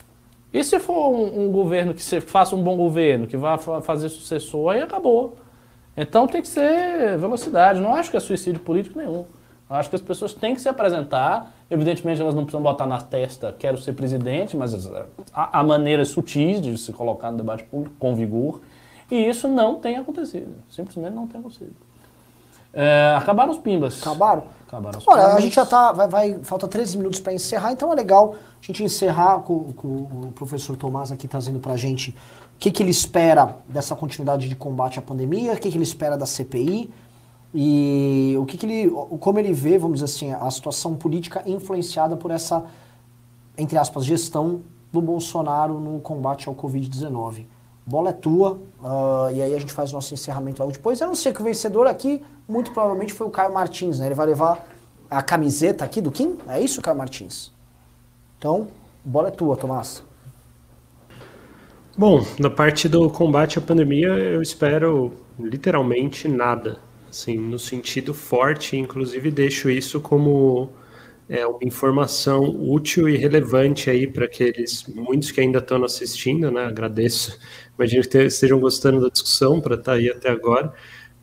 E se for um, um governo que faça um bom governo, que vá fazer sucessor, aí acabou. Então tem que ser velocidade. Não acho que é suicídio político nenhum. Eu acho que as pessoas têm que se apresentar. Evidentemente, elas não precisam botar na testa, quero ser presidente, mas há, há maneiras sutis de se colocar no debate público com vigor. E isso não tem acontecido. Simplesmente não tem acontecido. É, acabaram os pimbas. Acabaram? Acabaram os Olha, pimbas. a gente já tá. Vai, vai falta 13 minutos para encerrar, então é legal a gente encerrar com, com o professor Tomás aqui trazendo para a gente o que, que ele espera dessa continuidade de combate à pandemia, o que, que ele espera da CPI e o que, que ele. como ele vê, vamos dizer assim, a situação política influenciada por essa, entre aspas, gestão do Bolsonaro no combate ao Covid-19 bola é tua, uh, e aí a gente faz o nosso encerramento logo depois. Eu não sei que o vencedor aqui, muito provavelmente foi o Caio Martins, né? Ele vai levar a camiseta aqui do Kim? É isso, Caio Martins? Então, bola é tua, Tomás. Bom, na parte do combate à pandemia, eu espero literalmente nada. Assim, no sentido forte, inclusive deixo isso como é, uma informação útil e relevante aí para aqueles muitos que ainda estão assistindo, né? Agradeço Imagino que estejam gostando da discussão para estar tá aí até agora,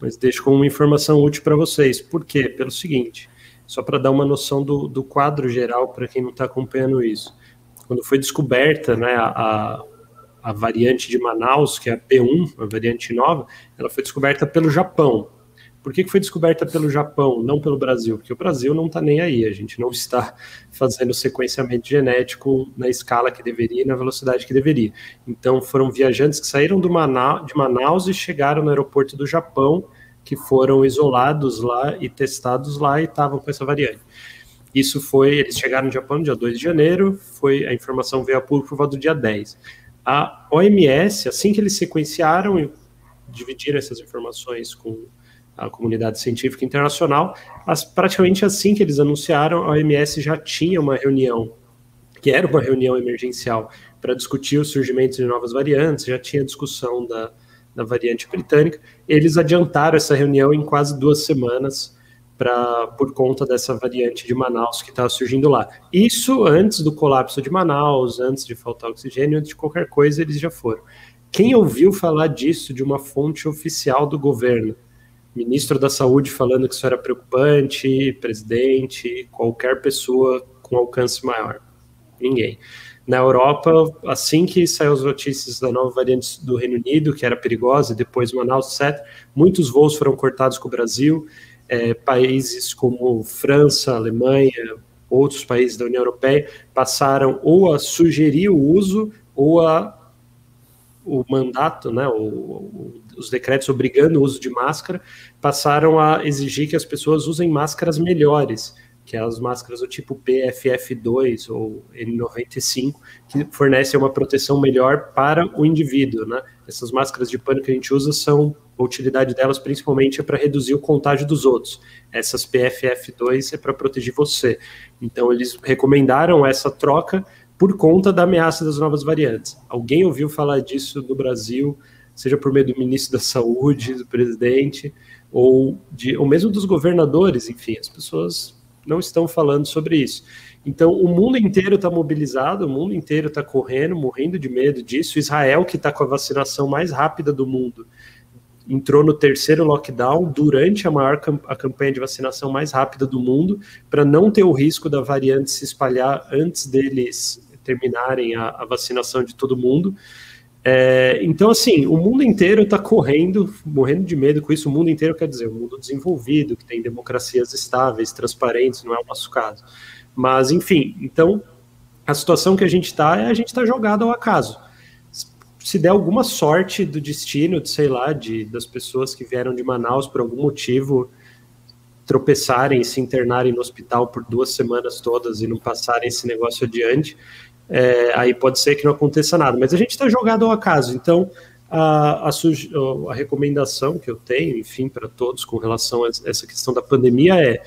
mas deixo como uma informação útil para vocês. Por quê? Pelo seguinte, só para dar uma noção do, do quadro geral para quem não está acompanhando isso. Quando foi descoberta né, a, a variante de Manaus, que é a P1, a variante nova, ela foi descoberta pelo Japão. Por que, foi descoberta pelo Japão, não pelo Brasil? Porque o Brasil não está nem aí, a gente não está fazendo sequenciamento genético na escala que deveria e na velocidade que deveria. Então, foram viajantes que saíram de Manaus e chegaram no aeroporto do Japão, que foram isolados lá e testados lá e estavam com essa variante. Isso foi, eles chegaram no Japão no dia 2 de janeiro, foi a informação veio a público por volta do dia 10. A OMS, assim que eles sequenciaram e dividiram essas informações com a comunidade científica internacional, mas praticamente assim que eles anunciaram, a OMS já tinha uma reunião que era uma reunião emergencial para discutir o surgimento de novas variantes, já tinha discussão da, da variante britânica. Eles adiantaram essa reunião em quase duas semanas pra, por conta dessa variante de Manaus que estava surgindo lá. Isso antes do colapso de Manaus, antes de faltar oxigênio, antes de qualquer coisa, eles já foram. Quem ouviu falar disso de uma fonte oficial do governo? Ministro da Saúde falando que isso era preocupante, presidente, qualquer pessoa com alcance maior. Ninguém. Na Europa, assim que saiu as notícias da nova variante do Reino Unido, que era perigosa, depois Manaus, etc., muitos voos foram cortados com o Brasil. É, países como França, Alemanha, outros países da União Europeia passaram ou a sugerir o uso ou a o mandato, né, o, o, os decretos obrigando o uso de máscara, passaram a exigir que as pessoas usem máscaras melhores, que é as máscaras do tipo PFF2 ou N95, que fornecem uma proteção melhor para o indivíduo, né? Essas máscaras de pano que a gente usa são, a utilidade delas principalmente é para reduzir o contágio dos outros. Essas PFF2 é para proteger você. Então eles recomendaram essa troca por conta da ameaça das novas variantes. Alguém ouviu falar disso no Brasil, seja por meio do ministro da Saúde, do presidente, ou, de, ou mesmo dos governadores, enfim, as pessoas não estão falando sobre isso. Então, o mundo inteiro está mobilizado, o mundo inteiro está correndo, morrendo de medo disso. Israel, que está com a vacinação mais rápida do mundo, entrou no terceiro lockdown durante a maior a campanha de vacinação mais rápida do mundo, para não ter o risco da variante se espalhar antes deles terminarem a, a vacinação de todo mundo. É, então, assim, o mundo inteiro está correndo, morrendo de medo com isso. O mundo inteiro quer dizer, o mundo desenvolvido, que tem democracias estáveis, transparentes, não é o nosso caso. Mas, enfim, então, a situação que a gente está é a gente está jogado ao acaso. Se der alguma sorte do destino, de, sei lá, de, das pessoas que vieram de Manaus por algum motivo tropeçarem e se internarem no hospital por duas semanas todas e não passarem esse negócio adiante, é, aí pode ser que não aconteça nada. Mas a gente está jogado ao acaso. Então, a, a, a, recomendação que eu tenho, enfim, para todos com relação a essa questão da pandemia é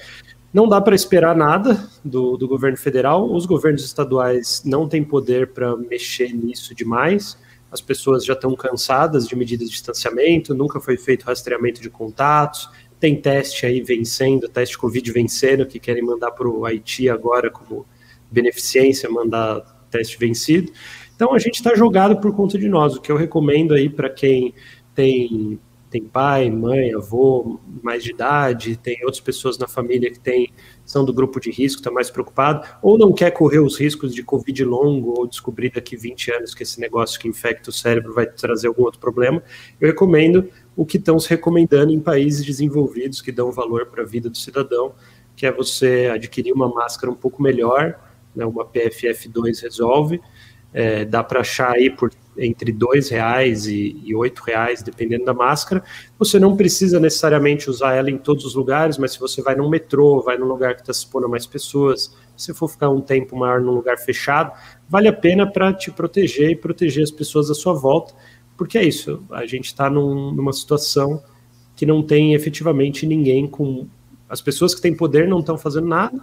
não dá para esperar nada do, do, governo federal, os governos estaduais não têm poder para mexer nisso demais, as pessoas já estão cansadas de medidas de distanciamento, nunca foi feito rastreamento de contatos, tem teste aí vencendo, teste Covid vencendo, que querem mandar para o Haiti agora como beneficência, mandar teste vencido. Então a gente está jogado por conta de nós. O que eu recomendo aí para quem tem tem pai, mãe, avô, mais de idade, tem outras pessoas na família que tem, são do grupo de risco, está mais preocupado, ou não quer correr os riscos de Covid longo, ou descobrir daqui 20 anos que esse negócio que infecta o cérebro vai trazer algum outro problema, eu recomendo o que estão se recomendando em países desenvolvidos que dão valor para a vida do cidadão, que é você adquirir uma máscara um pouco melhor, né, uma PFF2 resolve, é, dá para achar aí por entre dois reais e oito reais, dependendo da máscara. Você não precisa necessariamente usar ela em todos os lugares, mas se você vai num metrô, vai num lugar que está se expondo a mais pessoas, se for ficar um tempo maior num lugar fechado, vale a pena para te proteger e proteger as pessoas à sua volta, porque é isso, a gente está num, numa situação que não tem efetivamente ninguém com. As pessoas que têm poder não estão fazendo nada,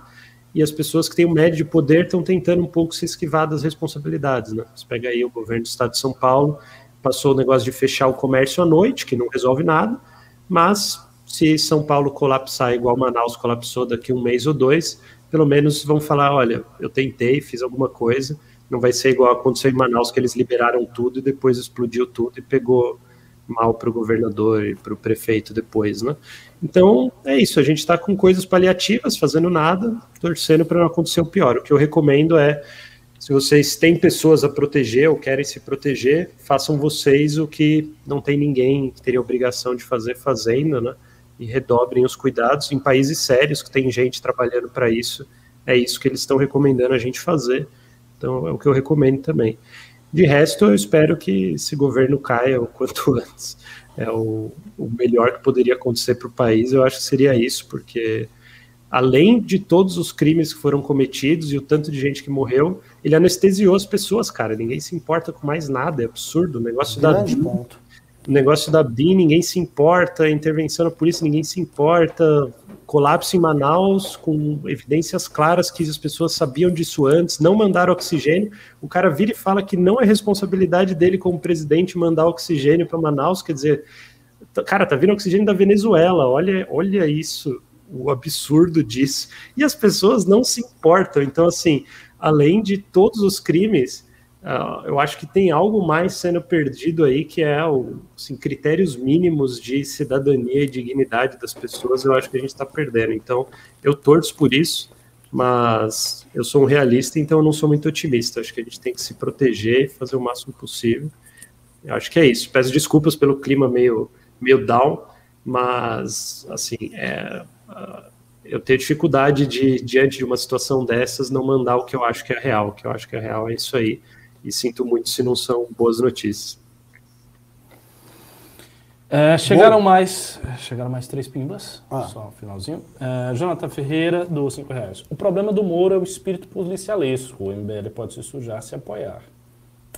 e as pessoas que têm o médio de poder estão tentando um pouco se esquivar das responsabilidades. Né? Você pega aí o governo do estado de São Paulo, passou o negócio de fechar o comércio à noite, que não resolve nada, mas se São Paulo colapsar igual Manaus colapsou daqui um mês ou dois, pelo menos vão falar, olha, eu tentei, fiz alguma coisa, não vai ser igual aconteceu em Manaus, que eles liberaram tudo e depois explodiu tudo e pegou mal para o governador e para o prefeito depois, né? Então é isso, a gente está com coisas paliativas, fazendo nada, torcendo para não acontecer o pior. O que eu recomendo é, se vocês têm pessoas a proteger ou querem se proteger, façam vocês o que não tem ninguém que teria obrigação de fazer fazendo, né? E redobrem os cuidados em países sérios que tem gente trabalhando para isso. É isso que eles estão recomendando a gente fazer. Então é o que eu recomendo também. De resto, eu espero que esse governo caia o quanto antes. É o, o melhor que poderia acontecer para o país, eu acho que seria isso, porque além de todos os crimes que foram cometidos e o tanto de gente que morreu, ele anestesiou as pessoas, cara. Ninguém se importa com mais nada, é absurdo. O negócio Grande da ponto. o negócio da BIM ninguém se importa, intervenção da polícia ninguém se importa, colapso em Manaus com evidências claras que as pessoas sabiam disso antes, não mandaram oxigênio. O cara vira e fala que não é responsabilidade dele como presidente mandar oxigênio para Manaus, quer dizer, cara, tá vindo oxigênio da Venezuela, olha, olha isso, o absurdo disso. E as pessoas não se importam. Então, assim, além de todos os crimes, Uh, eu acho que tem algo mais sendo perdido aí, que é o, assim, critérios mínimos de cidadania e dignidade das pessoas, eu acho que a gente está perdendo. Então, eu torço por isso, mas eu sou um realista, então eu não sou muito otimista. Acho que a gente tem que se proteger e fazer o máximo possível. Eu acho que é isso. Peço desculpas pelo clima meio, meio down, mas, assim, é, uh, eu tenho dificuldade de, diante de uma situação dessas, não mandar o que eu acho que é real. O que eu acho que é real é isso aí e sinto muito se não são boas notícias. É, chegaram mais chegaram mais três pimbas, ah. só no finalzinho. É, Jonathan Ferreira, do 5 reais. O problema do Moro é o espírito policialesco. O MBL pode se sujar se apoiar.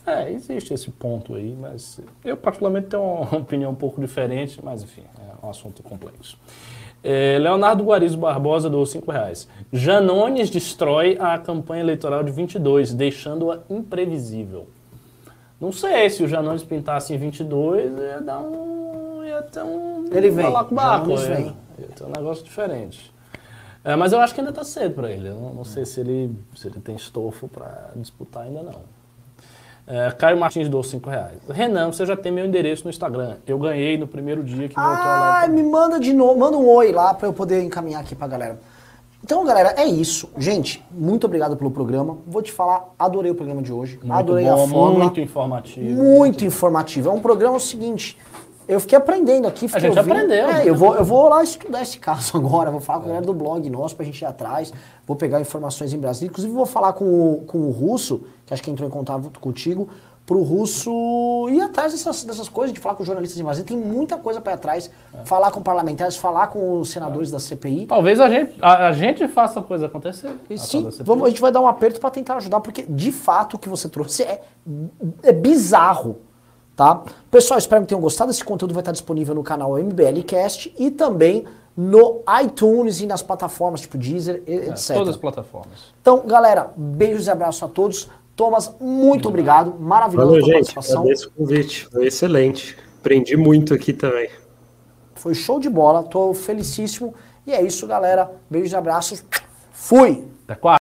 É, existe esse ponto aí, mas eu particularmente tenho uma opinião um pouco diferente, mas enfim, é um assunto complexo. É, Leonardo Guarizo Barbosa do 5 reais. Janones destrói a campanha eleitoral de 22, deixando-a imprevisível. Não sei se o Janones pintasse em 22, ia dar um. ia ter um. Ele vem. Barco, ia, vem. ia ter um negócio diferente. É, mas eu acho que ainda está cedo para ele. Eu não, não sei se ele, se ele tem estofo para disputar ainda não. É, Caio Martins dou 5 reais. Renan, você já tem meu endereço no Instagram. Eu ganhei no primeiro dia que voltou ah, a live. me manda de novo, manda um oi lá para eu poder encaminhar aqui pra galera. Então, galera, é isso. Gente, muito obrigado pelo programa. Vou te falar, adorei o programa de hoje. Muito adorei bom, a forma. Muito informativo. Muito, muito informativo. É um programa o seguinte. Eu fiquei aprendendo aqui. A gente ouvindo. aprendeu. É, eu vou, eu vou lá estudar esse caso agora. Vou falar com a galera do blog nosso pra gente ir atrás. Vou pegar informações em Brasília. Inclusive, vou falar com o, com o Russo, que acho que entrou em contato contigo, para o russo ir atrás dessas, dessas coisas, de falar com jornalistas em Brasília. Tem muita coisa para ir atrás, é. falar com parlamentares, falar com os senadores é. da CPI. Talvez a gente, a, a gente faça a coisa acontecer. E sim, vamos, a gente vai dar um aperto para tentar ajudar, porque de fato o que você trouxe é, é bizarro. Tá? Pessoal, espero que tenham gostado. Esse conteúdo vai estar disponível no canal MBLcast e também no iTunes e nas plataformas tipo Deezer, etc. É, todas as plataformas. Então, galera, beijos e abraços a todos. Thomas, muito obrigado. Maravilhoso Valeu, gente. participação. Agradeço o convite. Foi excelente. Aprendi muito aqui também. Foi show de bola. Tô felicíssimo. E é isso, galera. Beijos e abraços. Fui! Até quase.